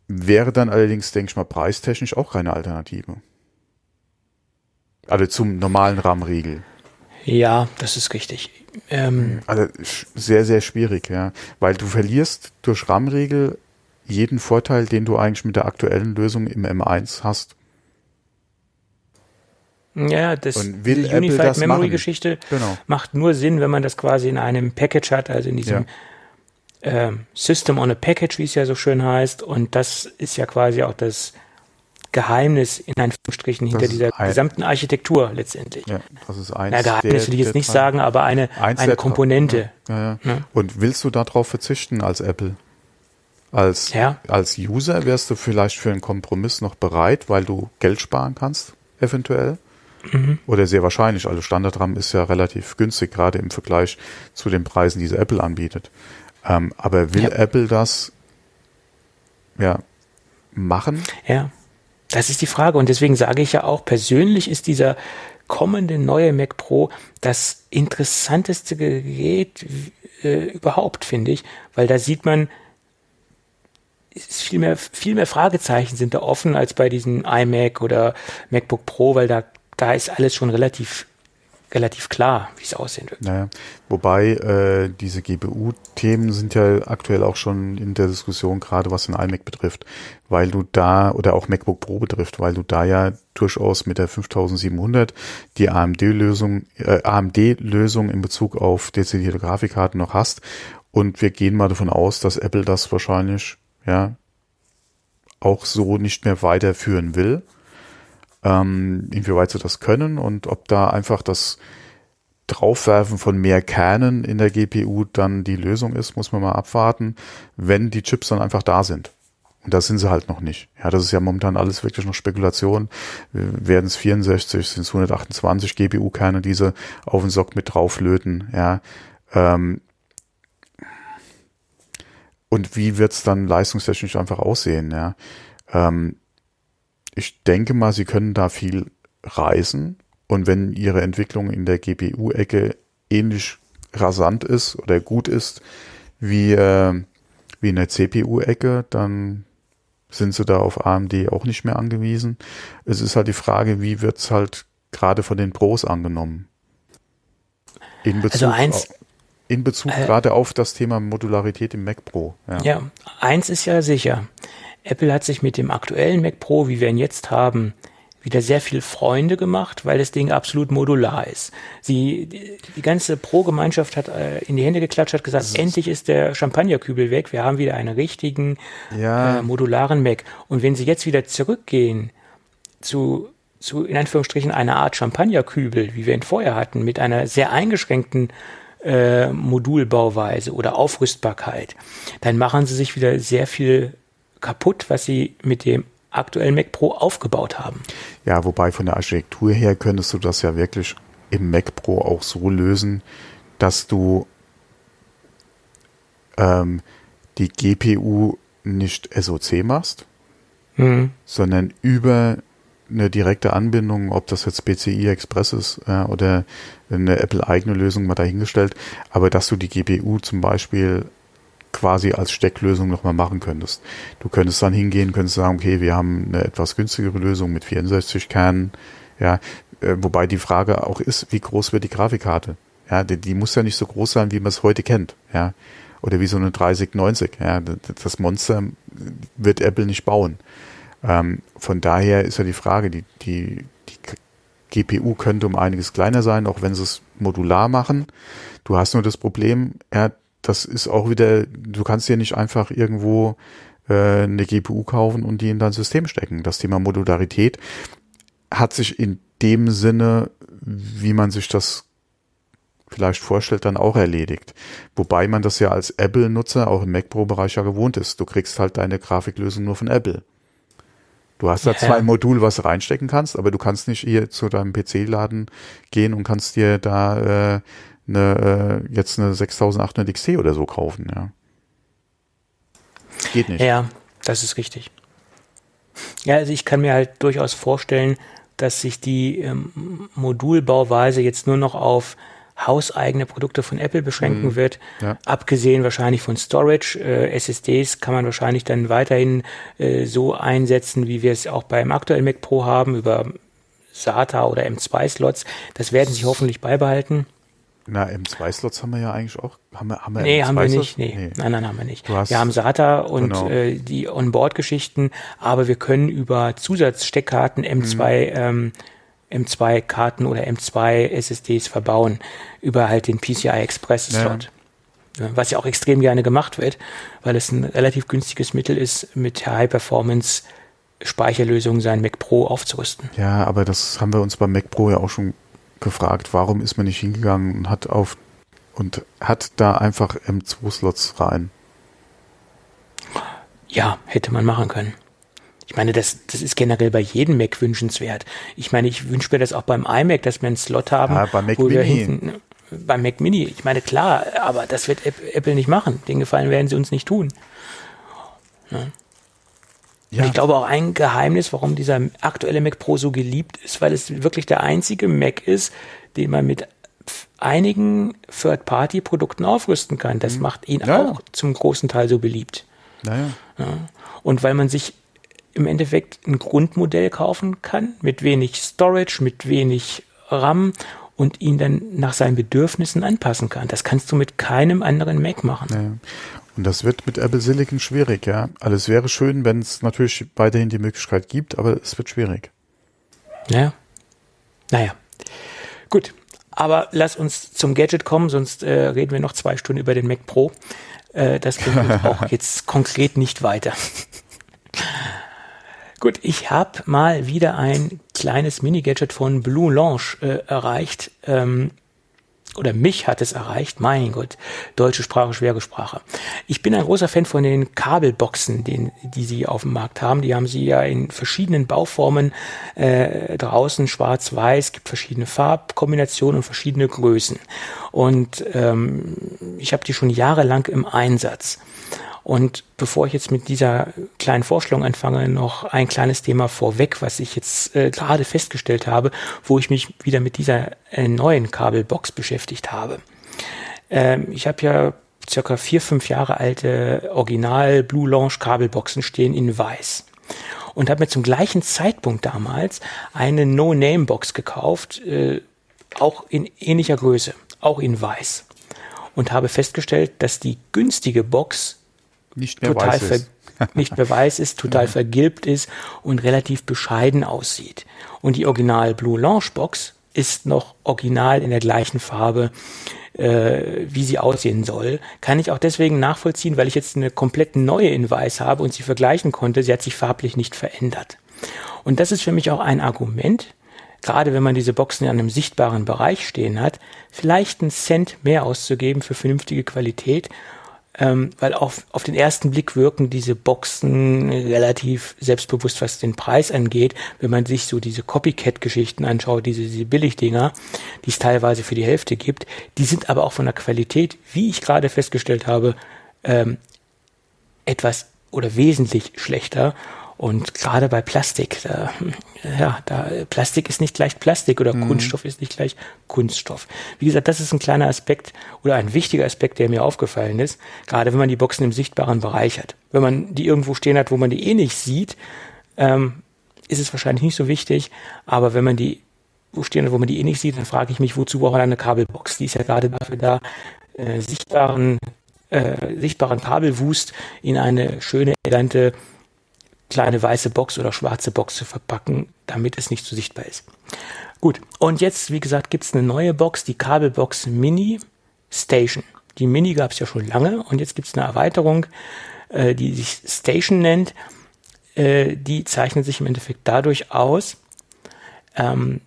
wäre dann allerdings, denke ich mal, preistechnisch auch keine Alternative. Also zum normalen RAM-Riegel. Ja, das ist richtig. Ähm, Also sehr, sehr schwierig, ja. Weil du verlierst durch RAM-Riegel jeden Vorteil, den du eigentlich mit der aktuellen Lösung im M1 hast. Ja, das Und will die Apple Unified Memory? Geschichte Genau. macht nur Sinn, wenn man das quasi in einem Package hat, also in diesem ähm, System on a Package, wie es ja so schön heißt. Und das ist ja quasi auch das Geheimnis in Anführungsstrichen hinter dieser gesamten Architektur letztendlich. Ja, das ist eins Na, Geheimnis der- will ich jetzt nicht sagen, aber eine, eine Komponente. Ja, ja. Ja. Und willst du darauf verzichten als Apple? Als, Ja. als User wärst du vielleicht für einen Kompromiss noch bereit, weil du Geld sparen kannst, eventuell. Mhm. Oder sehr wahrscheinlich. Also Standardram ist ja relativ günstig, gerade im Vergleich zu den Preisen, die Apple anbietet. Ähm, aber will Ja. Apple das ja machen? Ja, das ist die Frage. Und deswegen sage ich ja auch, persönlich ist dieser kommende neue Mac Pro das interessanteste Gerät äh, überhaupt, finde ich, weil da sieht man, ist viel mehr, viel mehr Fragezeichen sind da offen als bei diesen iMac oder MacBook Pro, weil da, da ist alles schon relativ, relativ klar, wie es aussehen wird. Naja, wobei äh, diese GPU-Themen sind ja aktuell auch schon in der Diskussion, gerade was den iMac betrifft, weil du da, oder auch MacBook Pro betrifft, weil du da ja durchaus mit der 5700 die AMD-Lösung, äh, AMD-Lösung in Bezug auf dezidierte Grafikkarten noch hast. Und wir gehen mal davon aus, dass Apple das wahrscheinlich, ja, auch so nicht mehr weiterführen will. Ähm, inwieweit sie das können und ob da einfach das Draufwerfen von mehr Kernen in der GPU dann die Lösung ist, muss man mal abwarten, wenn die Chips dann einfach da sind. Und da sind sie halt noch nicht. Ja, das ist ja momentan alles wirklich noch Spekulation. Werden es 64, sind es 128 GPU-Kerne, diese auf den Sock mit drauflöten, ja. Ähm, und wie wird's dann leistungstechnisch einfach aussehen, ja. Ähm, ich denke mal, sie können da viel reisen. Und wenn ihre Entwicklung in der GPU-Ecke ähnlich rasant ist oder gut ist wie, äh, wie in der CPU-Ecke, dann sind sie da auf AMD auch nicht mehr angewiesen. Es ist halt die Frage, wie wird's halt gerade von den Pros angenommen? In Bezug, also eins, in Bezug äh, gerade auf das Thema Modularität im Mac Pro. Ja. ja, eins ist ja sicher. Apple hat sich mit dem aktuellen Mac Pro, wie wir ihn jetzt haben, wieder sehr viel Freunde gemacht, weil das Ding absolut modular ist. Sie, die, die ganze Pro-Gemeinschaft hat äh, in die Hände geklatscht, hat gesagt, ist endlich ist der Champagnerkübel weg, wir haben wieder einen richtigen ja. äh, modularen Mac. Und wenn Sie jetzt wieder zurückgehen zu, zu, in Anführungsstrichen, einer Art Champagnerkübel, wie wir ihn vorher hatten, mit einer sehr eingeschränkten äh, Modulbauweise oder Aufrüstbarkeit, dann machen Sie sich wieder sehr viel kaputt, was Sie mit dem aktuellen Mac Pro aufgebaut haben. Ja, wobei von der Architektur her könntest du das ja wirklich im Mac Pro auch so lösen, dass du ähm, die GPU nicht SoC machst, mhm. sondern über eine direkte Anbindung, ob das jetzt PCI Express ist äh, oder eine Apple-eigene Lösung mal dahingestellt, aber dass du die GPU zum Beispiel quasi als Stecklösung nochmal machen könntest. Du könntest dann hingehen, könntest sagen, okay, wir haben eine etwas günstigere Lösung mit 64 Kernen, ja, äh, wobei die Frage auch ist, wie groß wird die Grafikkarte? Ja, die, die muss ja nicht so groß sein, wie man es heute kennt, ja, oder wie so eine 3090, ja, das Monster wird Apple nicht bauen. Ähm, von daher ist ja die Frage, die, die, die GPU könnte um einiges kleiner sein, auch wenn sie es modular machen. Du hast nur das Problem, ja, das ist auch wieder, du kannst dir nicht einfach irgendwo äh, eine GPU kaufen und die in dein System stecken. Das Thema Modularität hat sich in dem Sinne, wie man sich das vielleicht vorstellt, dann auch erledigt. Wobei man das ja als Apple-Nutzer auch im Mac Pro-Bereich ja gewohnt ist. Du kriegst halt deine Grafiklösung nur von Apple. Du hast da ja. zwar ein Modul, was reinstecken kannst, aber du kannst nicht hier zu deinem PC-Laden gehen und kannst dir da äh, eine, äh, jetzt eine 6800 XT oder so kaufen, ja. Geht nicht. Ja, das ist richtig. Ja, also ich kann mir halt durchaus vorstellen, dass sich die ähm, Modulbauweise jetzt nur noch auf hauseigene Produkte von Apple beschränken mhm. wird. Ja. Abgesehen wahrscheinlich von Storage. Äh, SSDs kann man wahrscheinlich dann weiterhin äh, so einsetzen, wie wir es auch beim aktuellen Mac Pro haben, über SATA oder M2-Slots. Das werden sie hoffentlich beibehalten. Na, M2-Slots haben wir ja eigentlich auch. Haben wir, haben wir nee, haben wir nicht. Nee. nee. Nein, nein, haben wir nicht. wir haben SATA und genau. äh, die Onboard-Geschichten, aber wir können über Zusatzsteckkarten M2, mhm. ähm, M2-Karten oder M2 SSDs verbauen, über halt den PCI Express-Slot. Ja. Was ja auch extrem gerne gemacht wird, weil es ein relativ günstiges Mittel ist, mit High-Performance Speicherlösungen sein Mac Pro aufzurüsten. Ja, aber das haben wir uns beim Mac Pro ja auch schon gefragt, warum ist man nicht hingegangen und hat auf und hat da einfach M2-Slots rein. Ja, hätte man machen können. Ich meine, das, das ist generell bei jedem Mac wünschenswert. Ich meine, ich wünsche mir das auch beim iMac, dass wir einen Slot haben, ja, beim Mac wo Mini. wir hinten beim Mac Mini. Ich meine, klar, aber das wird Apple nicht machen. Den Gefallen werden sie uns nicht tun. Ja. Ja. ich glaube auch ein Geheimnis, warum dieser aktuelle Mac Pro so geliebt ist, weil es wirklich der einzige Mac ist, den man mit einigen Third-Party-Produkten aufrüsten kann. Das mhm. macht ihn ja. auch zum großen Teil so beliebt. Ja. Und weil man sich im Endeffekt ein Grundmodell kaufen kann, mit wenig Storage, mit wenig RAM und ihn dann nach seinen Bedürfnissen anpassen kann. Das kannst du mit keinem anderen Mac machen. Und das wird mit Apple Silicon schwierig, ja. Also es wäre schön, wenn es natürlich weiterhin die Möglichkeit gibt, aber es wird schwierig. Ja. Naja. Gut. Aber lass uns zum Gadget kommen, sonst äh, reden wir noch zwei Stunden über den Mac Pro. Äh, das bringt uns auch (laughs) jetzt konkret nicht weiter. Gut, ich habe mal wieder ein kleines Mini-Gadget von Blue Launch äh, erreicht. Ähm, oder mich hat es erreicht, mein Gott, deutsche Sprache, schwere Sprache. Ich bin ein großer Fan von den Kabelboxen, den, die sie auf dem Markt haben. Die haben sie ja in verschiedenen Bauformen äh, draußen, schwarz-weiß, gibt verschiedene Farbkombinationen und verschiedene Größen. Und ähm, ich habe die schon jahrelang im Einsatz. Und bevor ich jetzt mit dieser kleinen Vorstellung anfange, noch ein kleines Thema vorweg, was ich jetzt äh, gerade festgestellt habe, wo ich mich wieder mit dieser äh, neuen Kabelbox beschäftigt habe. Ähm, ich habe ja circa vier, fünf Jahre alte Original Blue Launch Kabelboxen stehen in weiß. Und habe mir zum gleichen Zeitpunkt damals eine No-Name-Box gekauft, äh, auch in ähnlicher Größe, auch in weiß. Und habe festgestellt, dass die günstige Box Nicht mehr total weiß ist. (laughs) nicht mehr weiß ist, total vergilbt ist und relativ bescheiden aussieht. Und die Original Blue Launch Box ist noch original in der gleichen Farbe, äh, wie sie aussehen soll. Kann ich auch deswegen nachvollziehen, weil ich jetzt eine komplett neue in weiß habe und sie vergleichen konnte. Sie hat sich farblich nicht verändert. Und das ist für mich auch ein Argument, gerade wenn man diese Boxen in einem sichtbaren Bereich stehen hat, vielleicht einen Cent mehr auszugeben für vernünftige Qualität ähm, weil auf, auf den ersten Blick wirken diese Boxen relativ selbstbewusst, was den Preis angeht. Wenn man sich so diese Copycat-Geschichten anschaut, diese, diese Billigdinger, die es teilweise für die Hälfte gibt, die sind aber auch von der Qualität, wie ich gerade festgestellt habe, ähm, etwas oder wesentlich schlechter. Und gerade bei Plastik, da, ja, da Plastik ist nicht gleich Plastik oder mhm. Kunststoff ist nicht gleich Kunststoff. Wie gesagt, das ist ein kleiner Aspekt oder ein wichtiger Aspekt, der mir aufgefallen ist, gerade wenn man die Boxen im sichtbaren Bereich hat. Wenn man die irgendwo stehen hat, wo man die eh nicht sieht, ähm, ist es wahrscheinlich nicht so wichtig. Aber wenn man die wo stehen hat, wo man die eh nicht sieht, dann frage ich mich, wozu braucht man eine Kabelbox? Die ist ja gerade dafür da, äh, sichtbaren, äh, sichtbaren Kabelwust in eine schöne, elegante kleine weiße Box oder schwarze Box zu verpacken, damit es nicht so sichtbar ist. Gut, und jetzt, wie gesagt, gibt es eine neue Box, die Kabelbox Mini Station. Die Mini gab es ja schon lange und jetzt gibt es eine Erweiterung, äh, die sich Station nennt. Äh, die zeichnet sich im Endeffekt dadurch aus, ähm,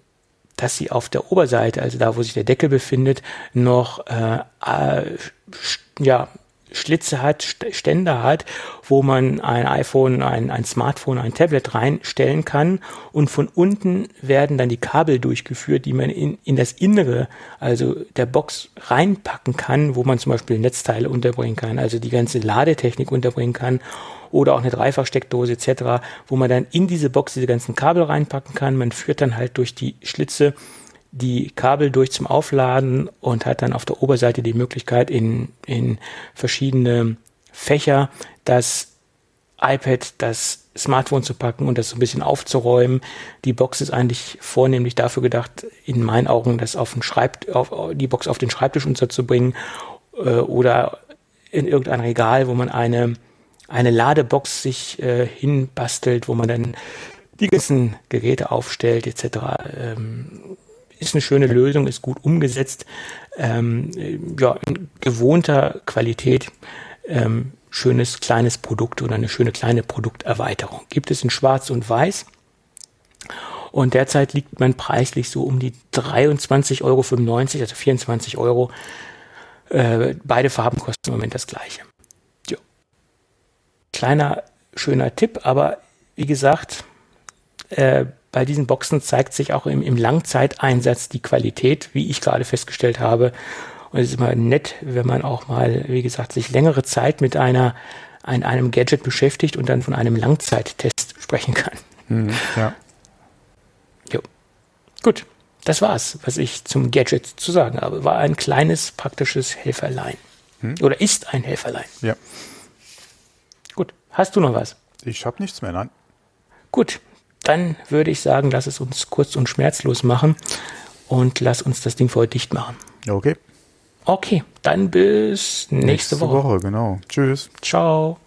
dass sie auf der Oberseite, also da, wo sich der Deckel befindet, noch äh, ja, Schlitze hat, Ständer hat, wo man ein iPhone, ein, ein Smartphone, ein Tablet reinstellen kann und von unten werden dann die Kabel durchgeführt, die man in, in das Innere, also der Box reinpacken kann, wo man zum Beispiel Netzteile unterbringen kann, also die ganze Ladetechnik unterbringen kann oder auch eine Dreifachsteckdose etc., wo man dann in diese Box diese ganzen Kabel reinpacken kann. Man führt dann halt durch die Schlitze die Kabel durch zum Aufladen und hat dann auf der Oberseite die Möglichkeit, in, in verschiedene Fächer das iPad, das Smartphone zu packen und das so ein bisschen aufzuräumen. Die Box ist eigentlich vornehmlich dafür gedacht, in meinen Augen, das auf den Schreibt, auf, die Box auf den Schreibtisch unterzubringen äh, oder in irgendein Regal, wo man eine, eine Ladebox sich äh, hinbastelt, wo man dann die ganzen Geräte aufstellt etc. Ähm, ist eine schöne Lösung, ist gut umgesetzt, ähm, ja, in gewohnter Qualität, ähm, schönes kleines Produkt oder eine schöne kleine Produkterweiterung. Gibt es in Schwarz und Weiß. Und derzeit liegt man preislich so um die 23,95 Euro, also 24 Euro. Äh, beide Farben kosten im Moment das gleiche. Ja. Kleiner, schöner Tipp, aber wie gesagt, äh, bei diesen Boxen zeigt sich auch im, im Langzeiteinsatz die Qualität, wie ich gerade festgestellt habe. Und es ist immer nett, wenn man auch mal, wie gesagt, sich längere Zeit mit einer, ein, einem Gadget beschäftigt und dann von einem Langzeittest sprechen kann. Mhm, ja. Jo. Gut, das war's, was ich zum Gadget zu sagen habe. War ein kleines praktisches Helferlein. Hm? Oder ist ein Helferlein. Ja. Gut, hast du noch was? Ich habe nichts mehr, nein. Gut, dann würde ich sagen, lass es uns kurz und schmerzlos machen und lass uns das Ding für heute dicht machen. Okay. Okay, dann bis nächste, nächste Woche. Woche. Genau. Tschüss. Ciao.